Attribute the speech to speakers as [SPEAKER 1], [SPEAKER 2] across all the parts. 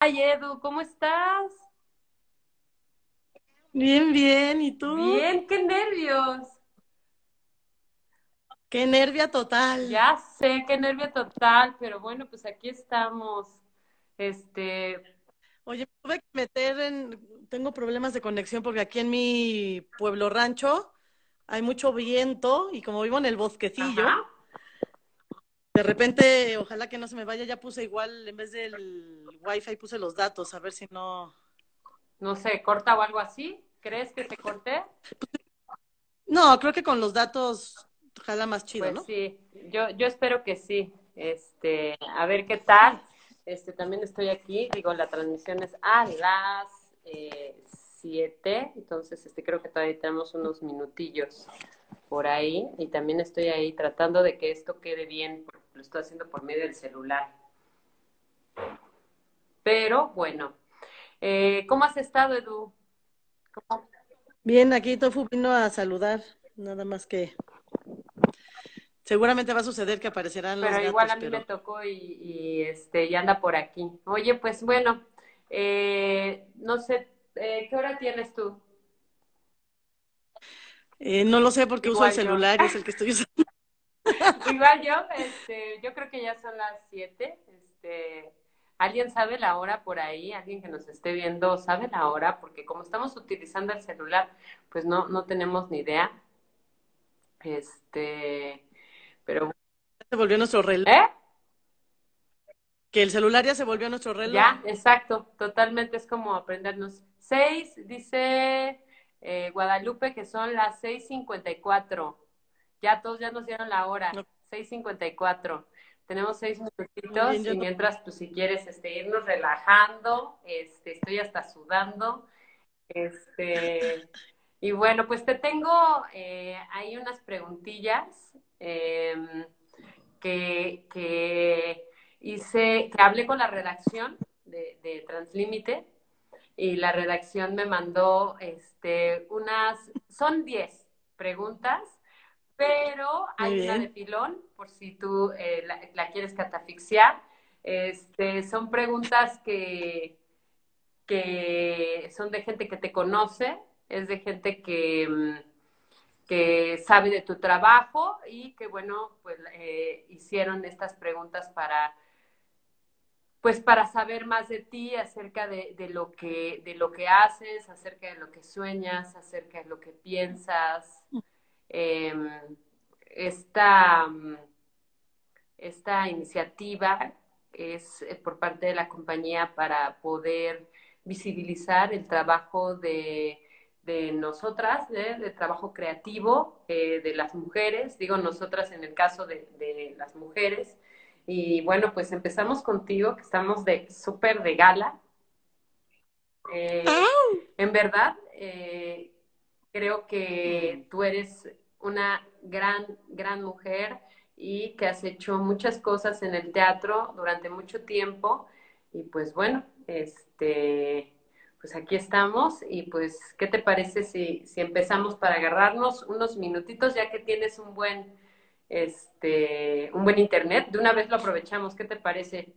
[SPEAKER 1] Ay, Edu, ¿cómo estás?
[SPEAKER 2] Bien, bien. ¿Y tú?
[SPEAKER 1] Bien, qué nervios.
[SPEAKER 2] Qué nervia total.
[SPEAKER 1] Ya sé, qué nervio total, pero bueno, pues aquí estamos. Este,
[SPEAKER 2] Oye, me tuve que meter en... Tengo problemas de conexión porque aquí en mi pueblo rancho hay mucho viento y como vivo en el
[SPEAKER 1] ajá,
[SPEAKER 2] bosquecillo, de repente, ojalá que no se me vaya, ya puse igual, en vez del wifi puse los datos, a ver si no...
[SPEAKER 1] no sé, corta o algo así. ¿Crees que se corte?
[SPEAKER 2] No, creo que con los datos ojalá más chido,
[SPEAKER 1] Pues
[SPEAKER 2] ¿no?
[SPEAKER 1] sí, yo, yo espero que sí. Este, a ver qué tal. Este, también estoy aquí, digo, la transmisión es a las eh, 7, entonces este, creo que todavía tenemos unos minutillos por ahí y también estoy ahí tratando de que esto quede bien, lo estoy haciendo por medio del celular. Pero bueno, eh, ¿cómo has estado, Edu? ¿Cómo?
[SPEAKER 2] Bien, aquí Tofu vino a saludar, nada más que seguramente va a suceder que aparecerán los
[SPEAKER 1] Pero igual a mí me tocó y, y, este, y anda por aquí. Oye, pues bueno, eh, no sé, eh, ¿qué hora tienes tú?
[SPEAKER 2] Eh, no lo sé porque uso el
[SPEAKER 1] yo.
[SPEAKER 2] celular y es el que estoy usando.
[SPEAKER 1] Igual yo, este, yo creo que ya son las siete. Este, ¿alguien sabe la hora por ahí? ¿Alguien que nos esté viendo sabe la hora? Porque como estamos utilizando el celular, pues no, no tenemos ni idea. Este, pero,
[SPEAKER 2] Se volvió nuestro reloj.
[SPEAKER 1] ¿eh?
[SPEAKER 2] Que el celular ya se volvió nuestro reloj.
[SPEAKER 1] Ya, exacto, totalmente es como aprendernos. Seis, dice eh, Guadalupe que son las seis cincuenta y cuatro. Ya todos ya nos dieron la hora,
[SPEAKER 2] No,
[SPEAKER 1] seis cincuenta y cuatro. Tenemos seis
[SPEAKER 2] bien,
[SPEAKER 1] minutitos y mientras, pues si quieres, este, irnos relajando, este, estoy hasta sudando, este, y bueno, pues te tengo eh, ahí unas preguntillas eh, que, que hice, que hablé con la redacción de, de Translímite y la redacción me mandó este, unas, son 10 preguntas, pero hay una de pilón, por si tú eh, la, la quieres catafixiar. Este, son preguntas que, que son de gente que te conoce, es de gente que, mm, que sabe de tu trabajo y que, bueno, pues eh, hicieron estas preguntas para, pues para saber más de ti, acerca de, de, lo que, de lo que haces, acerca de lo que sueñas, acerca de lo que piensas. Eh, esta, esta iniciativa es eh, por parte de la compañía para poder visibilizar el trabajo de, de nosotras, ¿eh? de trabajo creativo eh, de las mujeres, digo nosotras en el caso de, de las mujeres. Y bueno, pues empezamos contigo, que estamos de súper de gala. Eh, en verdad, eh, creo que tú eres una gran, gran mujer y que has hecho muchas cosas en el teatro durante mucho tiempo. Y pues bueno, este, pues aquí estamos y pues, ¿qué te parece si, si empezamos para agarrarnos unos minutitos ya que tienes un buen, este, un buen internet? De una vez lo aprovechamos, ¿qué te parece?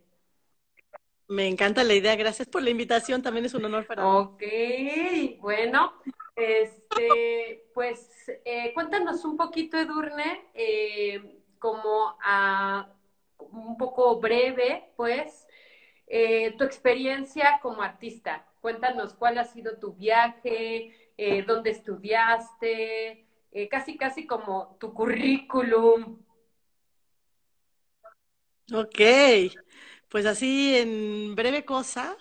[SPEAKER 2] Me encanta la idea. Gracias por la invitación. También es un honor para mí.
[SPEAKER 1] Ok, bueno, este, pues eh, cuéntanos un poquito, Edurne, eh, como a un poco breve, pues, eh, tu experiencia como artista. Cuéntanos cuál ha sido tu viaje, eh, dónde estudiaste, eh, casi, casi como tu currículum.
[SPEAKER 2] Ok, pues así en breve cosa,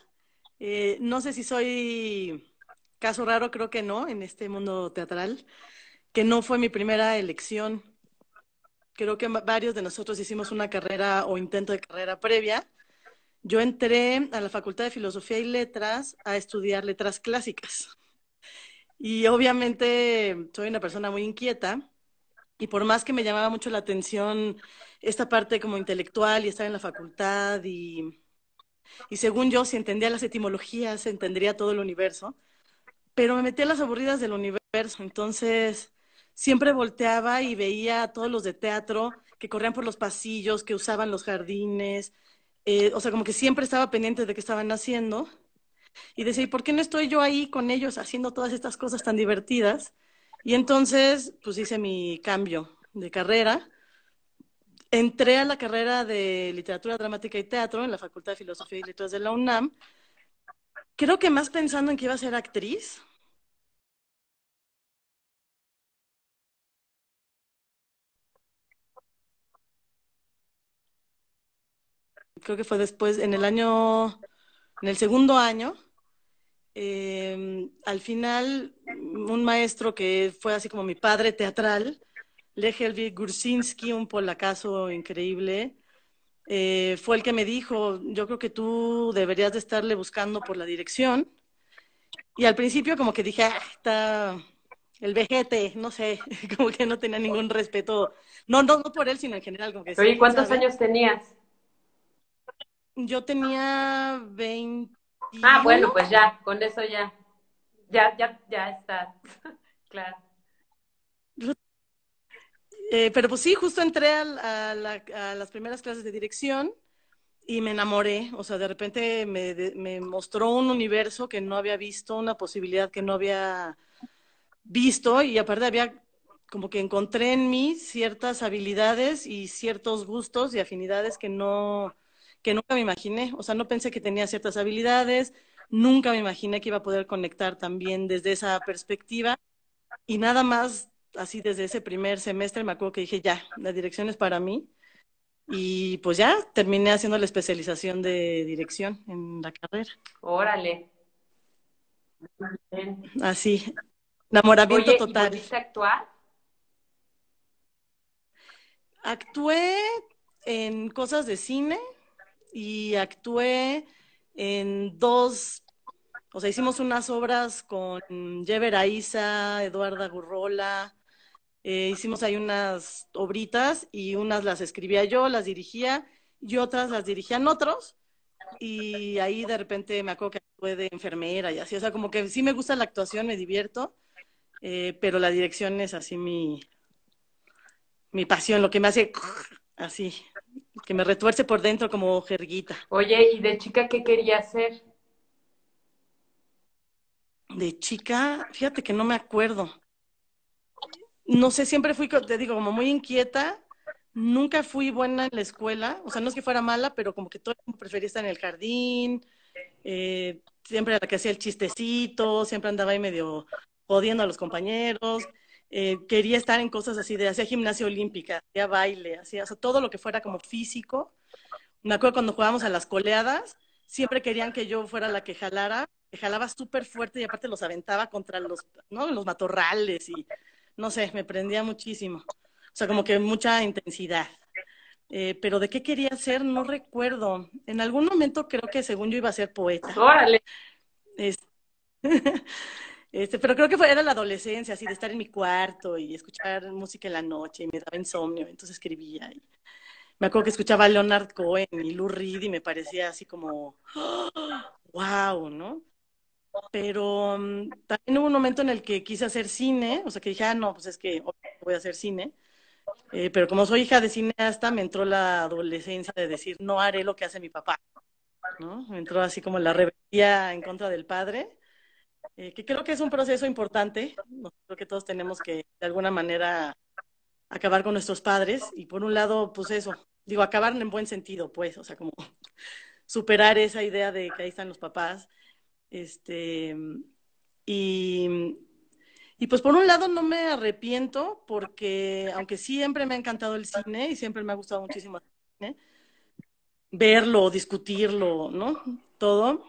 [SPEAKER 2] eh, no sé si soy caso raro, creo que no, en este mundo teatral, que no fue mi primera elección. Creo que varios de nosotros hicimos una carrera o intento de carrera previa. Yo entré a la Facultad de Filosofía y Letras a estudiar letras clásicas. Y obviamente soy una persona muy inquieta y por más que me llamaba mucho la atención esta parte como intelectual y estar en la facultad y, y según yo, si entendía las etimologías, entendería todo el universo, pero me metí a las aburridas del universo, entonces siempre volteaba y veía a todos los de teatro que corrían por los pasillos, que usaban los jardines, eh, o sea, como que siempre estaba pendiente de qué estaban haciendo. Y decía, ¿y por qué no estoy yo ahí con ellos haciendo todas estas cosas tan divertidas? Y entonces, pues hice mi cambio de carrera. Entré a la carrera de literatura dramática y teatro en la Facultad de Filosofía y Letras de la UNAM. Creo que más pensando en que iba a ser actriz, creo que fue después, en el año, en el segundo año, eh, al final, un maestro que fue así como mi padre teatral, Lehelvi Gursinski, un polacazo increíble, eh, fue el que me dijo, yo creo que tú deberías de estarle buscando por la dirección. Y al principio como que dije, ah, está el vejete, no sé, como que no tenía ningún respeto, no, no, no por él, sino en general. Como que
[SPEAKER 1] Oye, ¿cuántos años tenías?
[SPEAKER 2] Yo tenía 20.
[SPEAKER 1] Ah, bueno, pues ya, con eso ya. Ya, ya, ya está. claro.
[SPEAKER 2] Eh, pero pues sí, justo entré a, las primeras clases de dirección y me enamoré. O sea, de repente me, me mostró un universo que no había visto, una posibilidad que no había visto y aparte había como que encontré en mí ciertas habilidades y ciertos gustos y afinidades que no, que nunca me imaginé. O sea, no pensé que tenía ciertas habilidades, nunca me imaginé que iba a poder conectar también desde esa perspectiva. Y nada más, así desde ese primer semestre, me acuerdo que dije, ya, la dirección es para mí. Y pues ya terminé haciendo la especialización de dirección en la carrera.
[SPEAKER 1] Órale.
[SPEAKER 2] Así, enamoramiento total.
[SPEAKER 1] ¿y actuar?
[SPEAKER 2] Actué en cosas de cine, y actué en dos, o sea, hicimos unas obras con Jever Aiza, Eduarda Gurrola, eh, hicimos ahí unas obritas y unas las escribía yo, las dirigía y otras las dirigían otros y ahí de repente me acuerdo que actué de enfermera y así, o sea, como que sí me gusta la actuación, me divierto, eh, pero la dirección es así mi, mi pasión, lo que me hace así, que me retuerce por dentro como jerguita.
[SPEAKER 1] Oye, ¿y de chica qué quería hacer?
[SPEAKER 2] De chica, fíjate que no me acuerdo. No sé, siempre fui, te digo, como muy inquieta. Nunca fui buena en la escuela. O sea, no es que fuera mala, pero como que todo prefería estar en el jardín. Eh, siempre era la que hacía el chistecito, siempre andaba ahí medio jodiendo a los compañeros. Eh, quería estar en cosas así de hacía gimnasia olímpica, hacía baile, hacía todo lo que fuera como físico. Me acuerdo cuando jugábamos a las coleadas, siempre querían que yo fuera la que jalara, que jalaba súper fuerte y aparte los aventaba contra los, ¿no? los matorrales y no sé, me prendía muchísimo. O sea, como que mucha intensidad. Eh, pero de qué quería ser, no recuerdo. En algún momento creo que según yo iba a ser poeta.
[SPEAKER 1] Órale.
[SPEAKER 2] Este, pero creo que fue, era la adolescencia, así de estar en mi cuarto y escuchar música en la noche y me daba insomnio, entonces escribía. Y me acuerdo que escuchaba a Leonard Cohen y Lou Reed y me parecía así como, wow, ¿no? Pero mm, también hubo un momento en el que quise hacer cine, o sea, que dije, ah, no, pues es que voy a hacer cine. Eh, pero como soy hija de cineasta, me entró la adolescencia de decir, no haré lo que hace mi papá, ¿no? Me entró así como la rebeldía en contra del padre eh, que creo que es un proceso importante. Creo que todos tenemos que, de alguna manera, acabar con nuestros padres. Y por un lado, pues eso, digo, acabar en buen sentido, pues, o sea, como superar esa idea de que ahí están los papás. Este, y, y pues por un lado no me arrepiento porque aunque siempre me ha encantado el cine y siempre me ha gustado muchísimo el cine, verlo, discutirlo, ¿no? Todo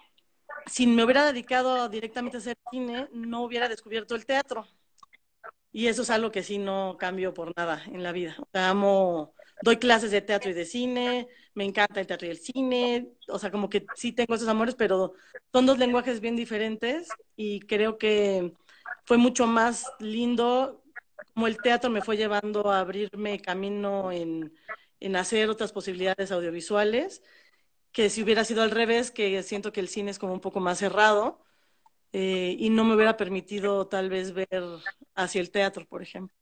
[SPEAKER 2] si me hubiera dedicado directamente a hacer cine, no hubiera descubierto el teatro. Y eso es algo que sí no cambio por nada en la vida. O sea, amo, doy clases de teatro y de cine, me encanta el teatro y el cine, o sea, como que sí tengo esos amores, pero son dos lenguajes bien diferentes y creo que fue mucho más lindo como el teatro me fue llevando a abrirme camino en, en hacer otras posibilidades audiovisuales que si hubiera sido al revés, que siento que el cine es como un poco más cerrado eh, y no me hubiera permitido tal vez ver hacia el teatro, por ejemplo.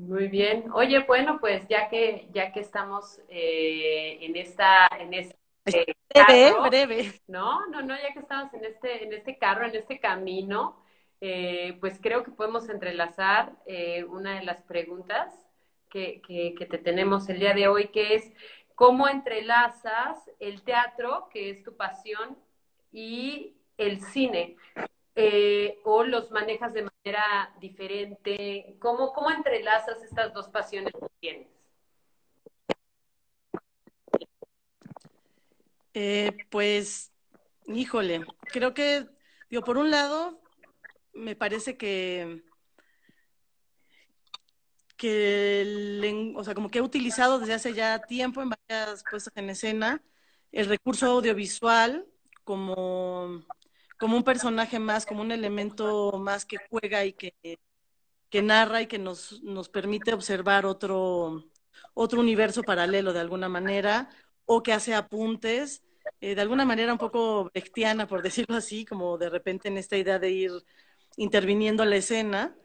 [SPEAKER 1] Muy bien. Oye, bueno, pues ya que ya que estamos eh, en esta en este
[SPEAKER 2] breve,
[SPEAKER 1] carro,
[SPEAKER 2] breve.
[SPEAKER 1] No, no, no, ya que estamos en este, en este carro, en este camino, eh, pues creo que podemos entrelazar eh, una de las preguntas que, que, que te tenemos el día de hoy, que es cómo entrelazas el teatro, que es tu pasión, y el cine. Eh, o los manejas de manera diferente? ¿Cómo, ¿Cómo entrelazas estas dos pasiones que tienes?
[SPEAKER 2] Eh, pues, híjole, creo que, digo, por un lado, me parece que, que el- o sea, como que he utilizado desde hace ya tiempo en varias puestas en escena el recurso audiovisual como, como un personaje más, como un elemento más que juega y que, narra y que nos, nos permite observar otro, otro universo paralelo de alguna manera, o que hace apuntes, eh, de alguna manera un poco brechtiana, por decirlo así, como de repente en esta idea de ir interviniendo la escena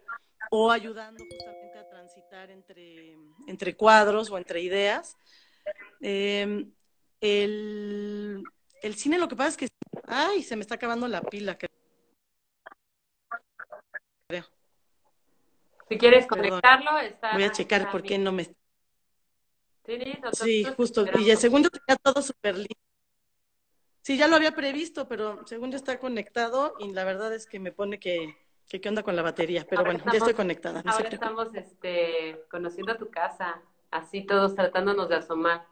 [SPEAKER 2] o ayudando justamente a transitar entre, entre cuadros o entre ideas. Eh, el, el cine lo que pasa es que, ay, se me está acabando la pila, creo.
[SPEAKER 1] Si quieres conectarlo, está.
[SPEAKER 2] Voy a checar
[SPEAKER 1] está
[SPEAKER 2] por qué no me...
[SPEAKER 1] Sí,
[SPEAKER 2] justo. Y el segundo está todo súper lindo. Sí, ya lo había previsto, pero según yo está conectado y la verdad es que me pone que, que qué onda con la batería. Pero
[SPEAKER 1] Ahora
[SPEAKER 2] bueno, ya estoy conectada. no
[SPEAKER 1] Ahora estamos este, conociendo tu casa, así todos tratándonos de asomar.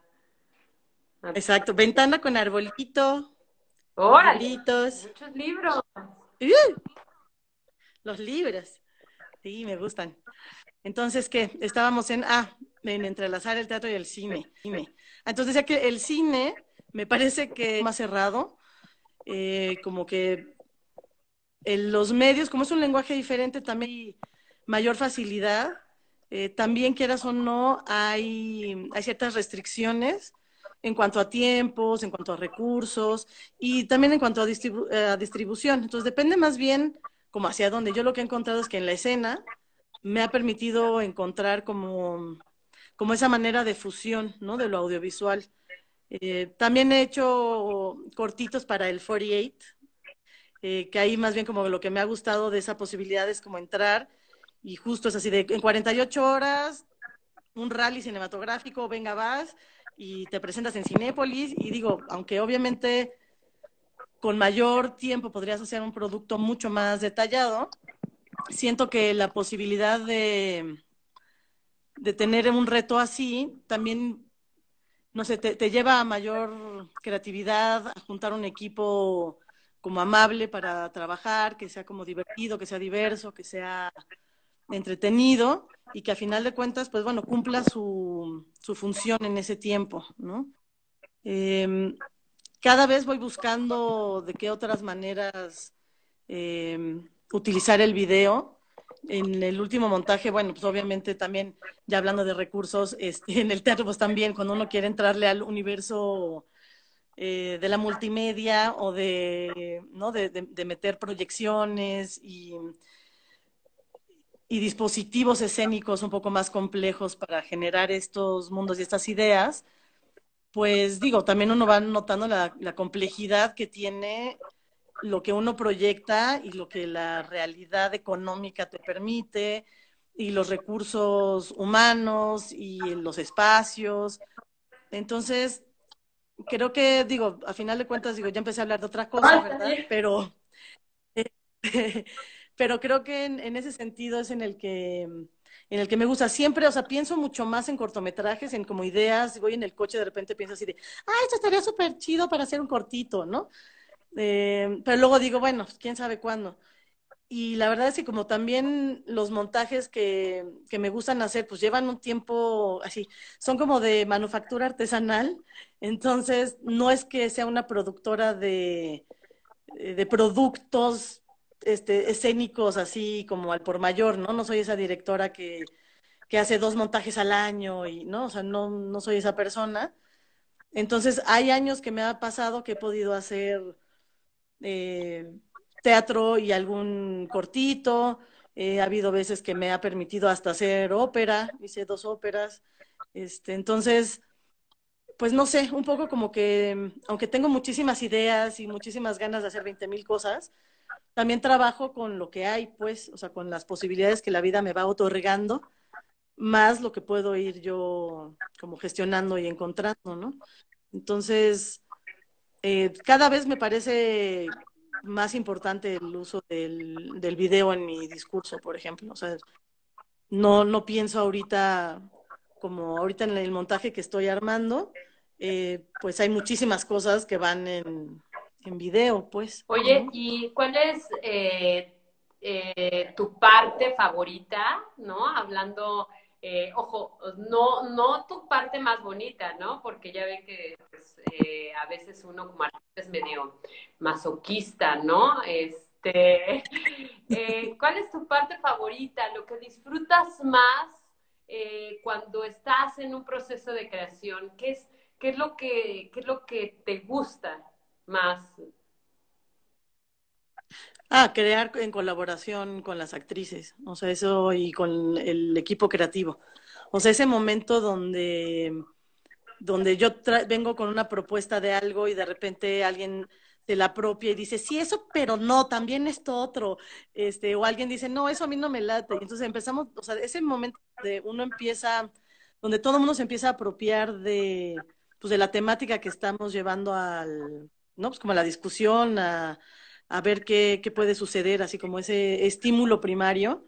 [SPEAKER 2] Exacto. Ventana con arbolito,
[SPEAKER 1] ¡Órale! Muchos libros.
[SPEAKER 2] ¡Uh! Los libros. Sí, me gustan. Entonces, ¿qué? Estábamos en, ah, en entrelazar el teatro y el cine. cine. Entonces, ya que el cine me parece que es más cerrado, eh, como que en los medios, como es un lenguaje diferente, también hay mayor facilidad. Eh, también, quieras o no, hay, hay ciertas restricciones en cuanto a tiempos, en cuanto a recursos y también en cuanto a, distribu- eh, a distribución. Entonces, depende más bien como hacia dónde. Yo lo que he encontrado es que en la escena me ha permitido encontrar como, como esa manera de fusión, ¿no? De lo audiovisual. Eh, también he hecho cortitos para el 48, eh, que ahí más bien como lo que me ha gustado de esa posibilidad es como entrar y justo es así de en 48 horas, un rally cinematográfico, venga, vas y te presentas en Cinépolis y digo, aunque obviamente con mayor tiempo podrías hacer un producto mucho más detallado, siento que la posibilidad de, de tener un reto así también, no sé, te, te lleva a mayor creatividad, a juntar un equipo como amable para trabajar, que sea como divertido, que sea diverso, que sea entretenido y que a final de cuentas, pues bueno, cumpla su, su función en ese tiempo, ¿no? Eh, cada vez voy buscando de qué otras maneras eh, utilizar el video. En el último montaje, bueno, pues obviamente también, ya hablando de recursos, este, en el teatro, pues también cuando uno quiere entrarle al universo eh, de la multimedia o de, ¿no? de, de meter proyecciones y, y dispositivos escénicos un poco más complejos para generar estos mundos y estas ideas, pues digo, también uno va notando la, la, complejidad que tiene lo que uno proyecta y lo que la realidad económica te permite y los recursos humanos y los espacios. Entonces, creo que, digo, a final de cuentas, digo, ya empecé a hablar de otra cosa, ¿verdad? Pero, eh, pero creo que en, ese sentido es en el que en el que me gusta siempre, o sea, pienso mucho más en cortometrajes, en como ideas, voy en el coche de repente pienso así de, ah, esto estaría súper chido para hacer un cortito, ¿no? Eh, pero luego digo, bueno, pues, quién sabe cuándo. Y la verdad es que como también los montajes que, que, me gustan hacer, pues llevan un tiempo así, son como de manufactura artesanal, entonces no es que sea una productora de, de productos este, escénicos así como al por mayor, ¿no? No soy esa directora que, que hace dos montajes al año y, ¿no? O sea, no, no soy esa persona. Entonces, hay años que me ha pasado que he podido hacer eh, teatro y algún cortito. Eh, ha habido veces que me ha permitido hasta hacer ópera, hice dos óperas. Este, entonces, pues no sé, un poco como que, aunque tengo muchísimas ideas y muchísimas ganas de hacer 20 mil cosas, también trabajo con lo que hay, pues, o sea, con las posibilidades que la vida me va otorgando, más lo que puedo ir yo como gestionando y encontrando, ¿no? Entonces, eh, cada vez me parece más importante el uso del, del video en mi discurso, por ejemplo. O sea, no, no pienso ahorita, como ahorita en el montaje que estoy armando, eh, pues hay muchísimas cosas que van en, en video, pues.
[SPEAKER 1] Oye, ¿y cuál es eh, eh, tu parte favorita, no? Hablando, eh, ojo, no, no tu parte más bonita, ¿no? Porque ya ven que pues, a veces uno como artista es medio masoquista, ¿no? Este, ¿cuál es tu parte favorita? Lo que disfrutas más cuando estás en un proceso de creación, ¿qué es, qué es lo que, qué es lo que te gusta? Más.
[SPEAKER 2] Ah, crear en colaboración con las actrices, o sea, eso y con el equipo creativo. O sea, ese momento donde, donde yo vengo con una propuesta de algo y de repente alguien se la apropia y dice, sí, eso, pero no, también esto otro, este, o alguien dice, no, eso a mí no me late. Y entonces empezamos, o sea, ese momento de uno empieza, donde todo el mundo se empieza a apropiar de, pues, de la temática que estamos llevando al, ¿no? Pues como la discusión, a, ver qué, qué, puede suceder, así como ese estímulo primario.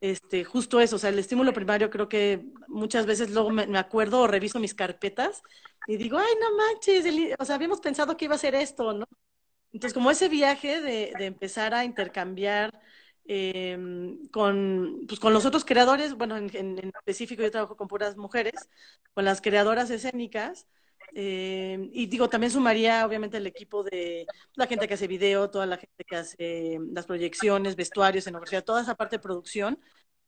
[SPEAKER 2] Este, justo eso, o sea, el estímulo primario creo que muchas veces luego me, acuerdo o reviso mis carpetas y digo, ay, no manches, el, o sea, habíamos pensado que iba a ser esto, ¿no? Entonces, como ese viaje de, empezar a intercambiar eh, con, pues, con los otros creadores, bueno, en, en, en, específico yo trabajo con puras mujeres, con las creadoras escénicas, eh, y digo, también sumaría obviamente el equipo de la gente que hace video, toda la gente que hace las proyecciones, vestuarios, escenografía, toda esa parte de producción.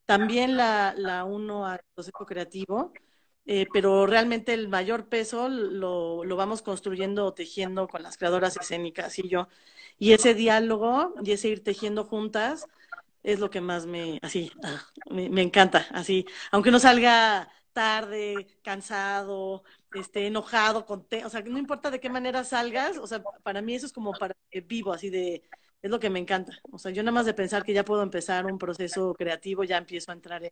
[SPEAKER 2] También la, la uno al proceso creativo, eh, pero realmente el mayor peso lo, lo vamos construyendo o tejiendo con las creadoras escénicas y yo. Y ese diálogo y ese ir tejiendo juntas es lo que más me, así, ah, me encanta, así, aunque no salga tarde, cansado, este, enojado, contento, o sea, no importa de qué manera salgas, o sea, para mí eso es como para que vivo, así de, es lo que me encanta. O sea, yo nada más de pensar que ya puedo empezar un proceso creativo, ya empiezo a entrar en,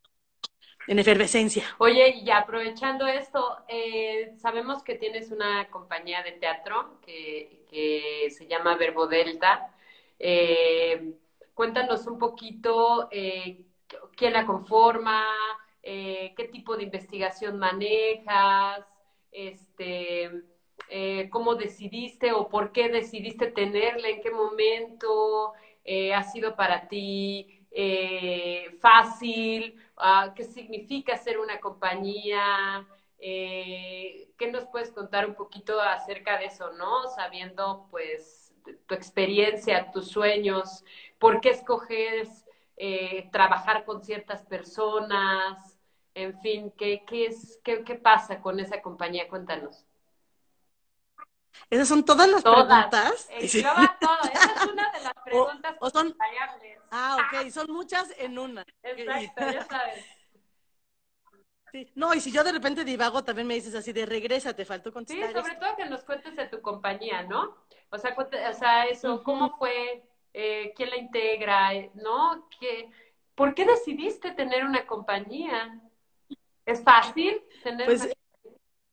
[SPEAKER 2] en efervescencia.
[SPEAKER 1] Oye, y aprovechando esto, eh, sabemos que tienes una compañía de teatro que, que se llama Verbo Delta. Eh, cuéntanos un poquito eh, quién la conforma, eh, qué tipo de investigación manejas, este, eh, cómo decidiste o por qué decidiste tenerla, en qué momento eh, ha sido para ti fácil, uh, qué significa ser una compañía, qué nos puedes contar un poquito acerca de eso, ¿no? Sabiendo pues tu experiencia, tus sueños, por qué escoges trabajar con ciertas personas, en fin, ¿qué, qué, es, qué, qué pasa con esa compañía? Cuéntanos.
[SPEAKER 2] Esas son todas las
[SPEAKER 1] Todas.
[SPEAKER 2] preguntas.
[SPEAKER 1] Engloba todo. Esa es una de las preguntas
[SPEAKER 2] o son-
[SPEAKER 1] variables.
[SPEAKER 2] Ah, ok, son muchas en una.
[SPEAKER 1] Exacto, ya sabes.
[SPEAKER 2] Sí. No, y si yo de repente divago, también me dices así de regresa, te faltó
[SPEAKER 1] Sí,
[SPEAKER 2] contestar
[SPEAKER 1] sobre
[SPEAKER 2] esto.
[SPEAKER 1] todo que nos cuentes de tu compañía, ¿no? O sea, o sea eso. ¿cómo fue? Eh, ¿Quién la integra? Eh, ¿No? ¿Qué, ¿Por qué decidiste tener una compañía? ¿Es fácil tener
[SPEAKER 2] Pues
[SPEAKER 1] una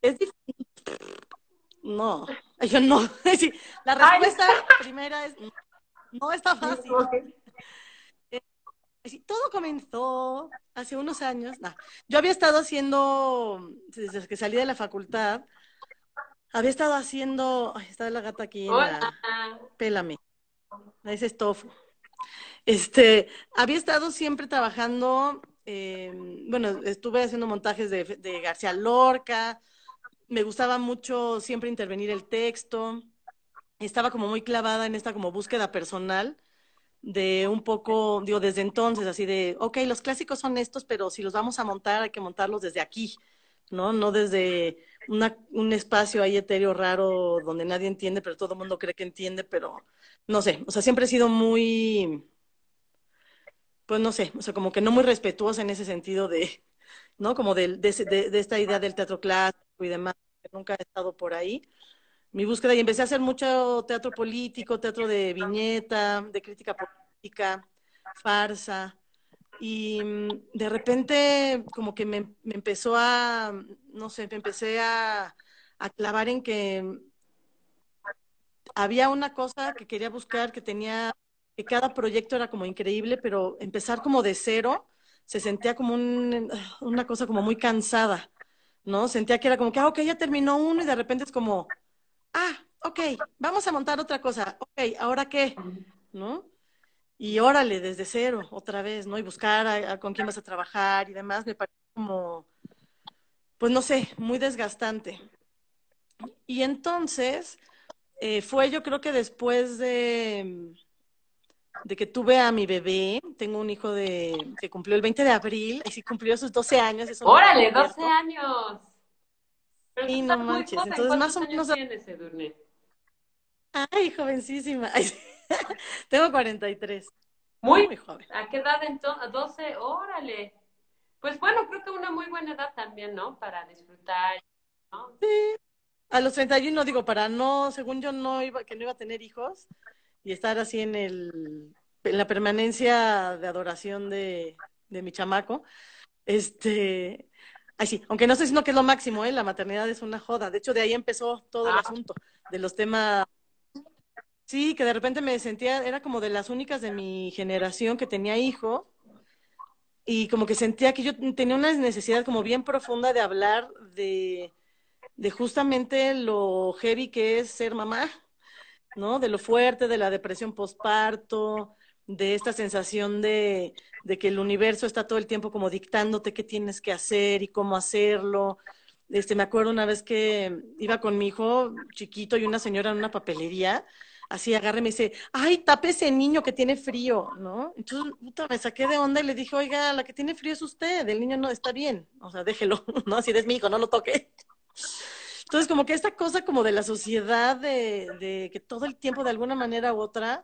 [SPEAKER 2] es difícil. No, yo no. La respuesta primera es no, no está fácil. Sí, todo comenzó hace unos años. yo había estado haciendo, desde que salí de la facultad, había estado haciendo, ay, está la gata aquí en la,
[SPEAKER 1] Hola.
[SPEAKER 2] pélame, ese es tofu. Este, había estado siempre trabajando, eh, bueno, estuve haciendo montajes de, de García Lorca, me gustaba mucho siempre intervenir el texto, estaba como muy clavada en esta como búsqueda personal de un poco, digo, desde entonces, así de, ok, los clásicos son estos, pero si los vamos a montar, hay que montarlos desde aquí, ¿no? No desde una, un espacio ahí etéreo raro donde nadie entiende, pero todo el mundo cree que entiende, pero no sé, o sea, siempre he sido muy, pues no sé, o sea, como que no muy respetuosa en ese sentido de, ¿no? Como de, de, de, de esta idea del teatro clásico y demás. nunca he estado por ahí. Mi búsqueda, y empecé a hacer mucho teatro político, teatro de viñeta, de crítica política, farsa. Y mm, de repente como que me, empezó a, no sé, me empecé a, a clavar en que había una cosa que quería buscar, que tenía, que cada proyecto era como increíble, pero empezar como de cero se sentía como un, una cosa como muy cansada, ¿no? Sentía que era como que, ah, ok, ya terminó uno y de repente es como, ah, ok, vamos a montar otra cosa, ok, ¿ahora qué? ¿No? Y órale, desde cero, otra vez, ¿no? Y buscar con quién vas a trabajar y demás, me parece como, pues no sé, muy desgastante. Y entonces, eh, fue yo creo que después de, de que tuve a mi bebé, tengo un hijo de que cumplió el 20 de abril, y sí cumplió sus 12 años.
[SPEAKER 1] ¡Órale, 12 años!
[SPEAKER 2] y no manches, entonces más o menos...
[SPEAKER 1] tienes,
[SPEAKER 2] Ay, jovencísima. tengo 43.
[SPEAKER 1] Muy, muy joven. ¿A qué edad entonces? 12, órale. Pues bueno, creo que una muy buena edad también, ¿no? Para disfrutar, ¿no?
[SPEAKER 2] Sí, a los 31 digo, para no, según yo no iba, que no iba a tener hijos y estar así en el, en la permanencia de adoración de, de mi chamaco, este, ay sí, aunque no sé si no que es lo máximo, ¿eh? la maternidad es una joda. De hecho, de ahí empezó todo el ah. asunto, de los temas Sí, que de repente me sentía, era como de las únicas de mi generación que tenía hijo y como que sentía que yo tenía una necesidad como bien profunda de hablar de, de justamente lo heavy que es ser mamá, ¿no? De lo fuerte, de la depresión postparto, de esta sensación de, de, que el universo está todo el tiempo como dictándote qué tienes que hacer y cómo hacerlo. Este, me acuerdo una vez que iba con mi hijo chiquito y una señora en una papelería, así agarre y me dice, ay, tape ese niño que tiene frío, ¿no? Entonces, puta, me saqué de onda y le dije, oiga, la que tiene frío es usted, el niño no está bien, o sea, déjelo, ¿no? Así es mi hijo, no lo toque. Entonces, como que esta cosa como de la sociedad, de, que todo el tiempo de alguna manera u otra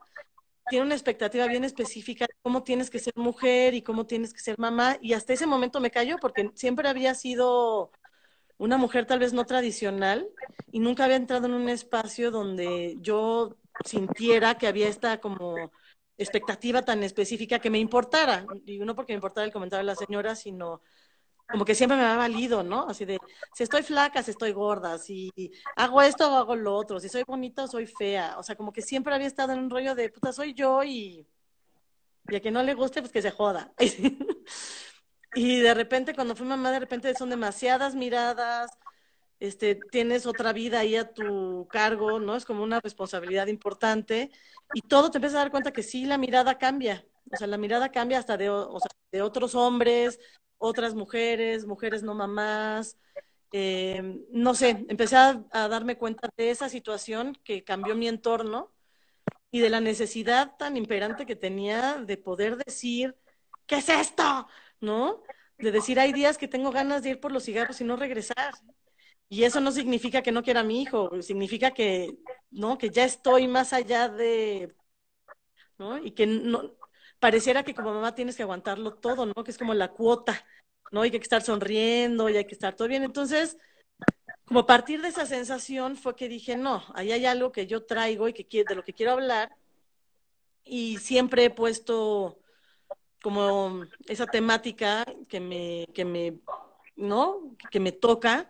[SPEAKER 2] tiene una expectativa bien específica de cómo tienes que ser mujer y cómo tienes que ser mamá. Y hasta ese momento me cayó porque siempre había sido una mujer tal vez no tradicional y nunca había entrado en un espacio donde yo sintiera que había esta como expectativa tan específica que me importara. Y no porque me importara el comentario de la señora, sino como que siempre me ha valido, ¿no? Así de, si estoy flaca, si estoy gorda, si hago esto o hago lo otro, si soy bonita o soy fea. O sea, como que siempre había estado en un rollo de, puta, soy yo y, y a quien no le guste, pues que se joda. y de repente, cuando fui mamá, de repente son demasiadas miradas, este, tienes otra vida ahí a tu cargo, ¿no? Es como una responsabilidad importante y todo te empiezas a dar cuenta que sí, la mirada cambia. O sea, la mirada cambia hasta de, de otros hombres, otras mujeres, mujeres no mamás. Eh, no sé, empecé a, darme cuenta de esa situación que cambió mi entorno y de la necesidad tan imperante que tenía de poder decir, ¿qué es esto? ¿No? De decir, hay días que tengo ganas de ir por los cigarros y no regresar. Y eso no significa que no quiera a mi hijo, significa que, ¿no? Que ya estoy más allá de, ¿no? Y que no, pareciera que como mamá tienes que aguantarlo todo, ¿no? Que es como la cuota, ¿no? Hay que estar sonriendo y hay que estar todo bien. Entonces, como a partir de esa sensación fue que dije, no, ahí hay algo que yo traigo y que de lo que quiero hablar. Y siempre he puesto como esa temática que me, que me, ¿no? Que me toca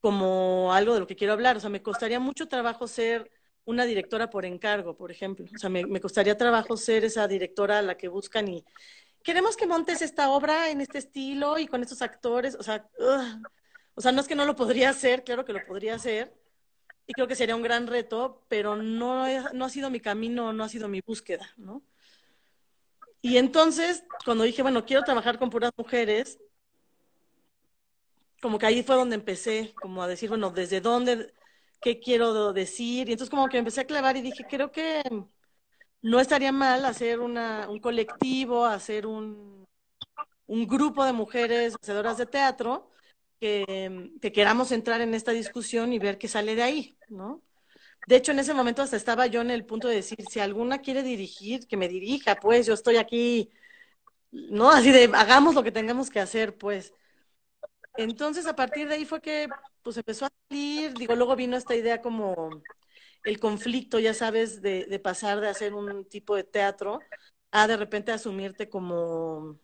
[SPEAKER 2] como algo de lo que quiero hablar. O sea, me costaría mucho trabajo ser una directora por encargo, por ejemplo. O sea, me, costaría trabajo ser esa directora a la que buscan y queremos que montes esta obra en este estilo y con estos actores. O sea, o sea, no es que no lo podría hacer, claro que lo podría hacer. Y creo que sería un gran reto, pero no, no ha sido mi camino, no ha sido mi búsqueda, ¿no? Y entonces, cuando dije, bueno, quiero trabajar con puras mujeres, como que ahí fue donde empecé, como a decir, bueno, ¿desde dónde? Qué quiero decir. Y entonces como que empecé a clavar y dije, creo que no estaría mal hacer una, un colectivo, hacer un, un grupo de mujeres hacedoras de teatro que, que, queramos entrar en esta discusión y ver qué sale de ahí, ¿no? De hecho, en ese momento hasta estaba yo en el punto de decir, si alguna quiere dirigir, que me dirija, pues yo estoy aquí, ¿no? Así de, hagamos lo que tengamos que hacer, pues. Entonces, a partir de ahí fue que pues empezó a salir, digo, luego vino esta idea como el conflicto, ya sabes, de, pasar de hacer un tipo de teatro a de repente asumirte como,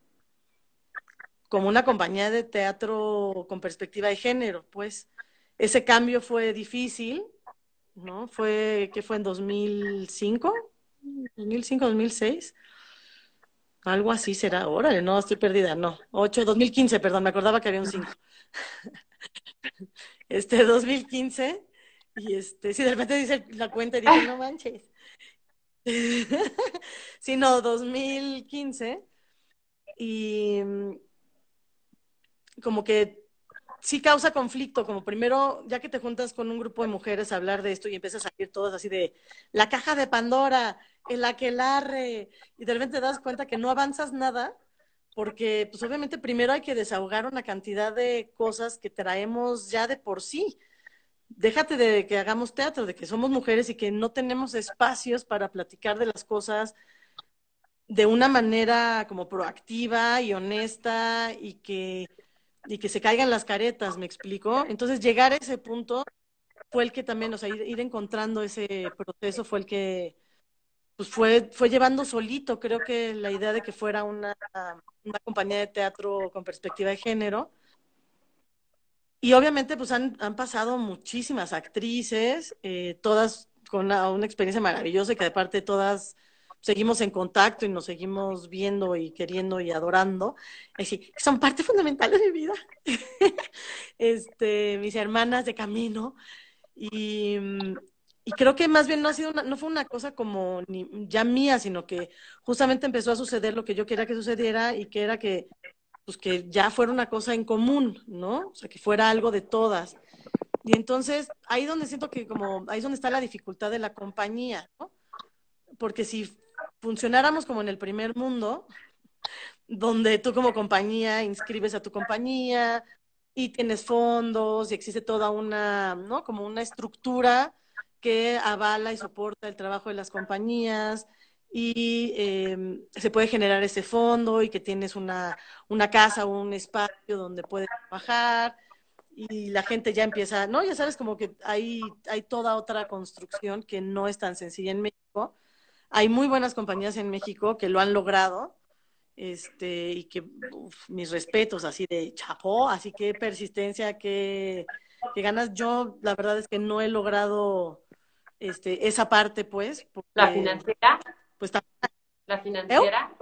[SPEAKER 2] como una compañía de teatro con perspectiva de género, pues ese cambio fue difícil, ¿no? Fue, que fue en 2005, 2005, 2006. Algo así será. Órale, no, estoy perdida. No, 8, 2015, perdón, me acordaba que había un 5. Este, 2015. Y este, si de repente dice la cuenta y dice, no manches. sí, no, 2015. Y mm, como que sí causa conflicto, como primero, ya que te juntas con un grupo de mujeres a hablar de esto y empiezas a salir todas así de la caja de Pandora, el aquelarre, y de repente te das cuenta que no avanzas nada, porque pues obviamente primero hay que desahogar una cantidad de cosas que traemos ya de por sí. Déjate de que hagamos teatro, de que somos mujeres y que no tenemos espacios para platicar de las cosas de una manera como proactiva y honesta y que y que se caigan las caretas, ¿me explico? Entonces llegar a ese punto fue el que también, o sea, ir, encontrando ese proceso fue el que pues fue, fue llevando solito, creo que la idea de que fuera una, una compañía de teatro con perspectiva de género. Y obviamente pues han, han pasado muchísimas actrices, eh, todas con una, una, experiencia maravillosa y que aparte todas seguimos en contacto y nos seguimos viendo y queriendo y adorando. Así, son parte fundamental de mi vida. este, mis hermanas de camino. Y, y, creo que más bien no ha sido una, no fue una cosa como ni, ya mía, sino que justamente empezó a suceder lo que yo quería que sucediera y que era que pues que ya fuera una cosa en común, ¿no? O sea, que fuera algo de todas. Y entonces, ahí donde siento que como, ahí es donde está la dificultad de la compañía, ¿no? Porque si funcionáramos como en el primer mundo, donde tú como compañía inscribes a tu compañía y tienes fondos y existe toda una, ¿no? Como una estructura que avala y soporta el trabajo de las compañías y eh, se puede generar ese fondo y que tienes una, una casa o un espacio donde puedes trabajar y la gente ya empieza, ¿no? Ya sabes, como que hay, hay toda otra construcción que no es tan sencilla en México hay muy buenas compañías en México que lo han logrado, este, y que mis respetos, así de chapó, así que persistencia, que, que, ganas. Yo, la verdad es que no he logrado este, esa parte, pues.
[SPEAKER 1] ¿La financiera?
[SPEAKER 2] Pues
[SPEAKER 1] ¿La financiera?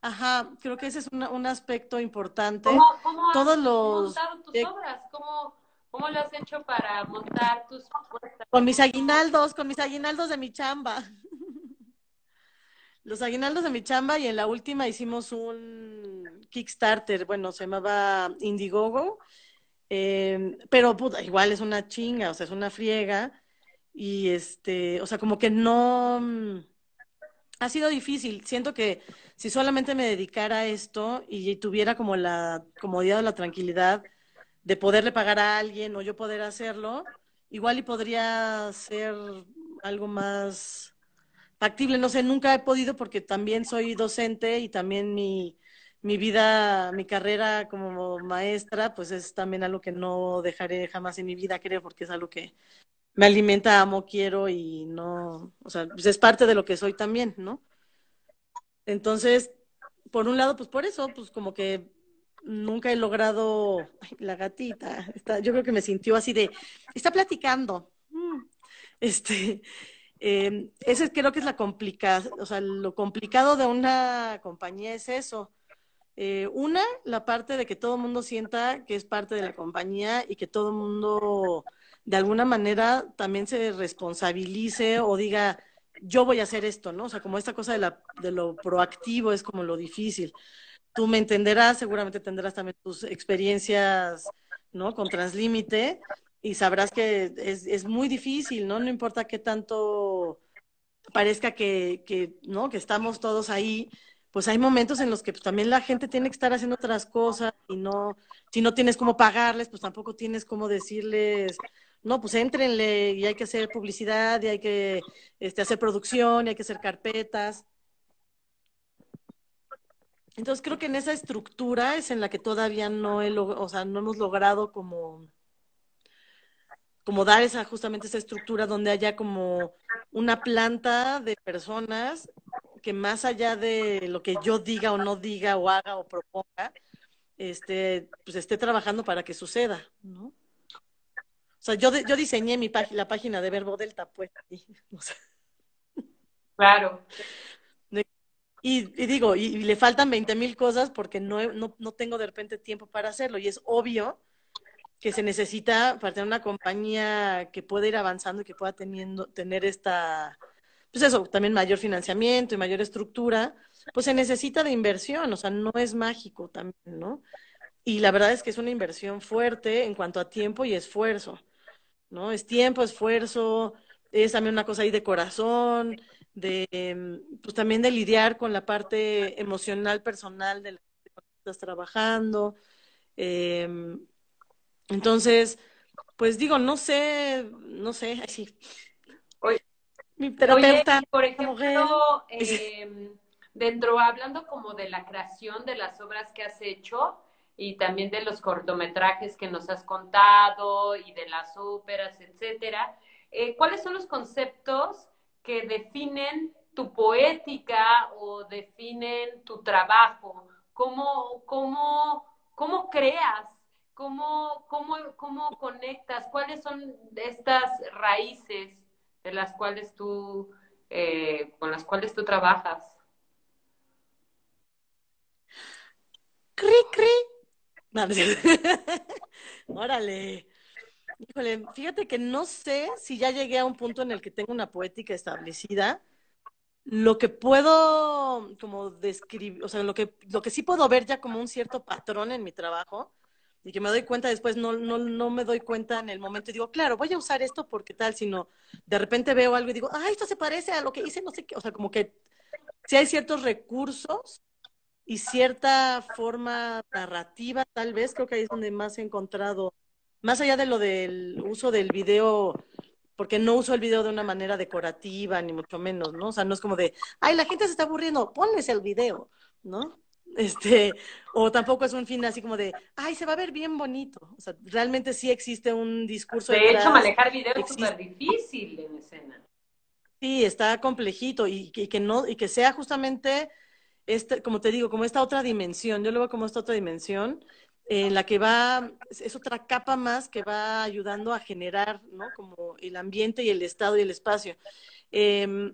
[SPEAKER 2] Ajá, creo que ese es un aspecto importante.
[SPEAKER 1] ¿Cómo, cómo
[SPEAKER 2] Todos los...
[SPEAKER 1] tus obras? ¿Cómo, ¿Cómo lo has hecho para montar tus
[SPEAKER 2] Con mis aguinaldos, con mis aguinaldos de mi chamba. Los aguinaldos de mi chamba y en la última hicimos un Kickstarter, bueno, se llamaba Indiegogo, eh, pero puta, igual es una chinga, o sea, es una friega y este, o sea, como que no mm, ha sido difícil. Siento que si solamente me dedicara a esto y tuviera como la comodidad o la tranquilidad de poderle pagar a alguien o yo poder hacerlo, igual y podría ser algo más factible. No sé, nunca he podido porque también soy docente y también mi, mi vida, mi carrera como maestra, pues es también algo que no dejaré jamás en mi vida, creo, porque es algo que me alimenta, amo, quiero y no, o sea, pues es parte de lo que soy también, ¿no? Entonces, por un lado, pues por eso, pues como que nunca he logrado, la gatita, está, yo creo que me sintió así de, está platicando. Mm, este, ese creo que es la complicada, o sea, lo complicado de una compañía es eso. Eh, una, la parte de que todo el mundo sienta que es parte de la compañía y que todo el mundo de alguna manera también se responsabilice o diga, yo voy a hacer esto, ¿no? O sea, como esta cosa de, la, de lo proactivo es como lo difícil tú me entenderás, seguramente tendrás también tus experiencias, ¿no? Con Translímite y sabrás que es, es muy difícil, ¿no? No importa qué tanto parezca que, que, ¿no? Que estamos todos ahí, pues hay momentos en los que pues, también la gente tiene que estar haciendo otras cosas y no, si no tienes cómo pagarles, pues tampoco tienes cómo decirles, no, pues éntrenle y hay que hacer publicidad y hay que este, hacer producción y hay que hacer carpetas. Entonces creo que en esa estructura es en la que todavía no he o sea, no hemos logrado como dar esa justamente esa estructura donde haya como una planta de personas que más allá de lo que yo diga o no diga o haga o proponga, este, pues esté trabajando para que suceda, ¿no? O sea, yo, yo diseñé mi la página de Verbo Delta, pues.
[SPEAKER 1] Claro.
[SPEAKER 2] Y, digo, y, le faltan 20 mil cosas porque no, no, no tengo de repente tiempo para hacerlo. Y es obvio que se necesita para tener una compañía que pueda ir avanzando y que pueda teniendo, tener esta, pues eso, también mayor financiamiento y mayor estructura, pues se necesita de inversión, o sea, no es mágico también, ¿no? Y la verdad es que es una inversión fuerte en cuanto a tiempo y esfuerzo, ¿no? Es tiempo, esfuerzo, es también una cosa ahí de corazón, de, pues también de lidiar con la parte emocional, personal de la que estás trabajando. Eh, entonces, pues digo, no sé, no sé, así.
[SPEAKER 1] Oye, Mi terapeuta. por ejemplo, em, dentro, hablando como de la creación de las obras que has hecho y también de los cortometrajes que nos has contado y de las óperas, etcétera, eh, ¿cuáles son los conceptos que definen tu poética o definen tu trabajo? ¿Cómo, cómo, cómo creas ¿Cómo, cómo, cómo conectas? ¿Cuáles son estas raíces de las cuales tú, eh, con las cuales tú trabajas?
[SPEAKER 2] Cri, cri. Órale. Híjole, fíjate que no sé si ya llegué a un punto en el que tengo una poética establecida. Lo que puedo como describir, o sea, lo que, lo que sí puedo ver ya como un cierto patrón en mi trabajo y que me doy cuenta después, no, no, no me doy cuenta en el momento y digo, claro, voy a usar esto porque tal, sino de repente veo algo y digo, ah, esto se parece a lo que hice, no sé qué, o sea, como que si hay ciertos recursos y cierta forma narrativa, tal vez, creo que ahí es donde más he encontrado, más allá de lo del uso del video, porque no uso el video de una manera decorativa, ni mucho menos, ¿no? O sea, no es como de, ay, la gente se está aburriendo, ponles el video, ¿no? Este, o tampoco es un fin así como de, ay, se va a ver bien bonito. O sea, realmente sí existe un discurso.
[SPEAKER 1] De hecho, manejar video es súper difícil en escena.
[SPEAKER 2] Sí, está complejito y, que no, y que sea justamente este, como te digo, como esta otra dimensión. Yo lo veo como esta otra dimensión en la que va, es otra capa más que va ayudando a generar, ¿no? Como el ambiente y el estado y el espacio. Eh,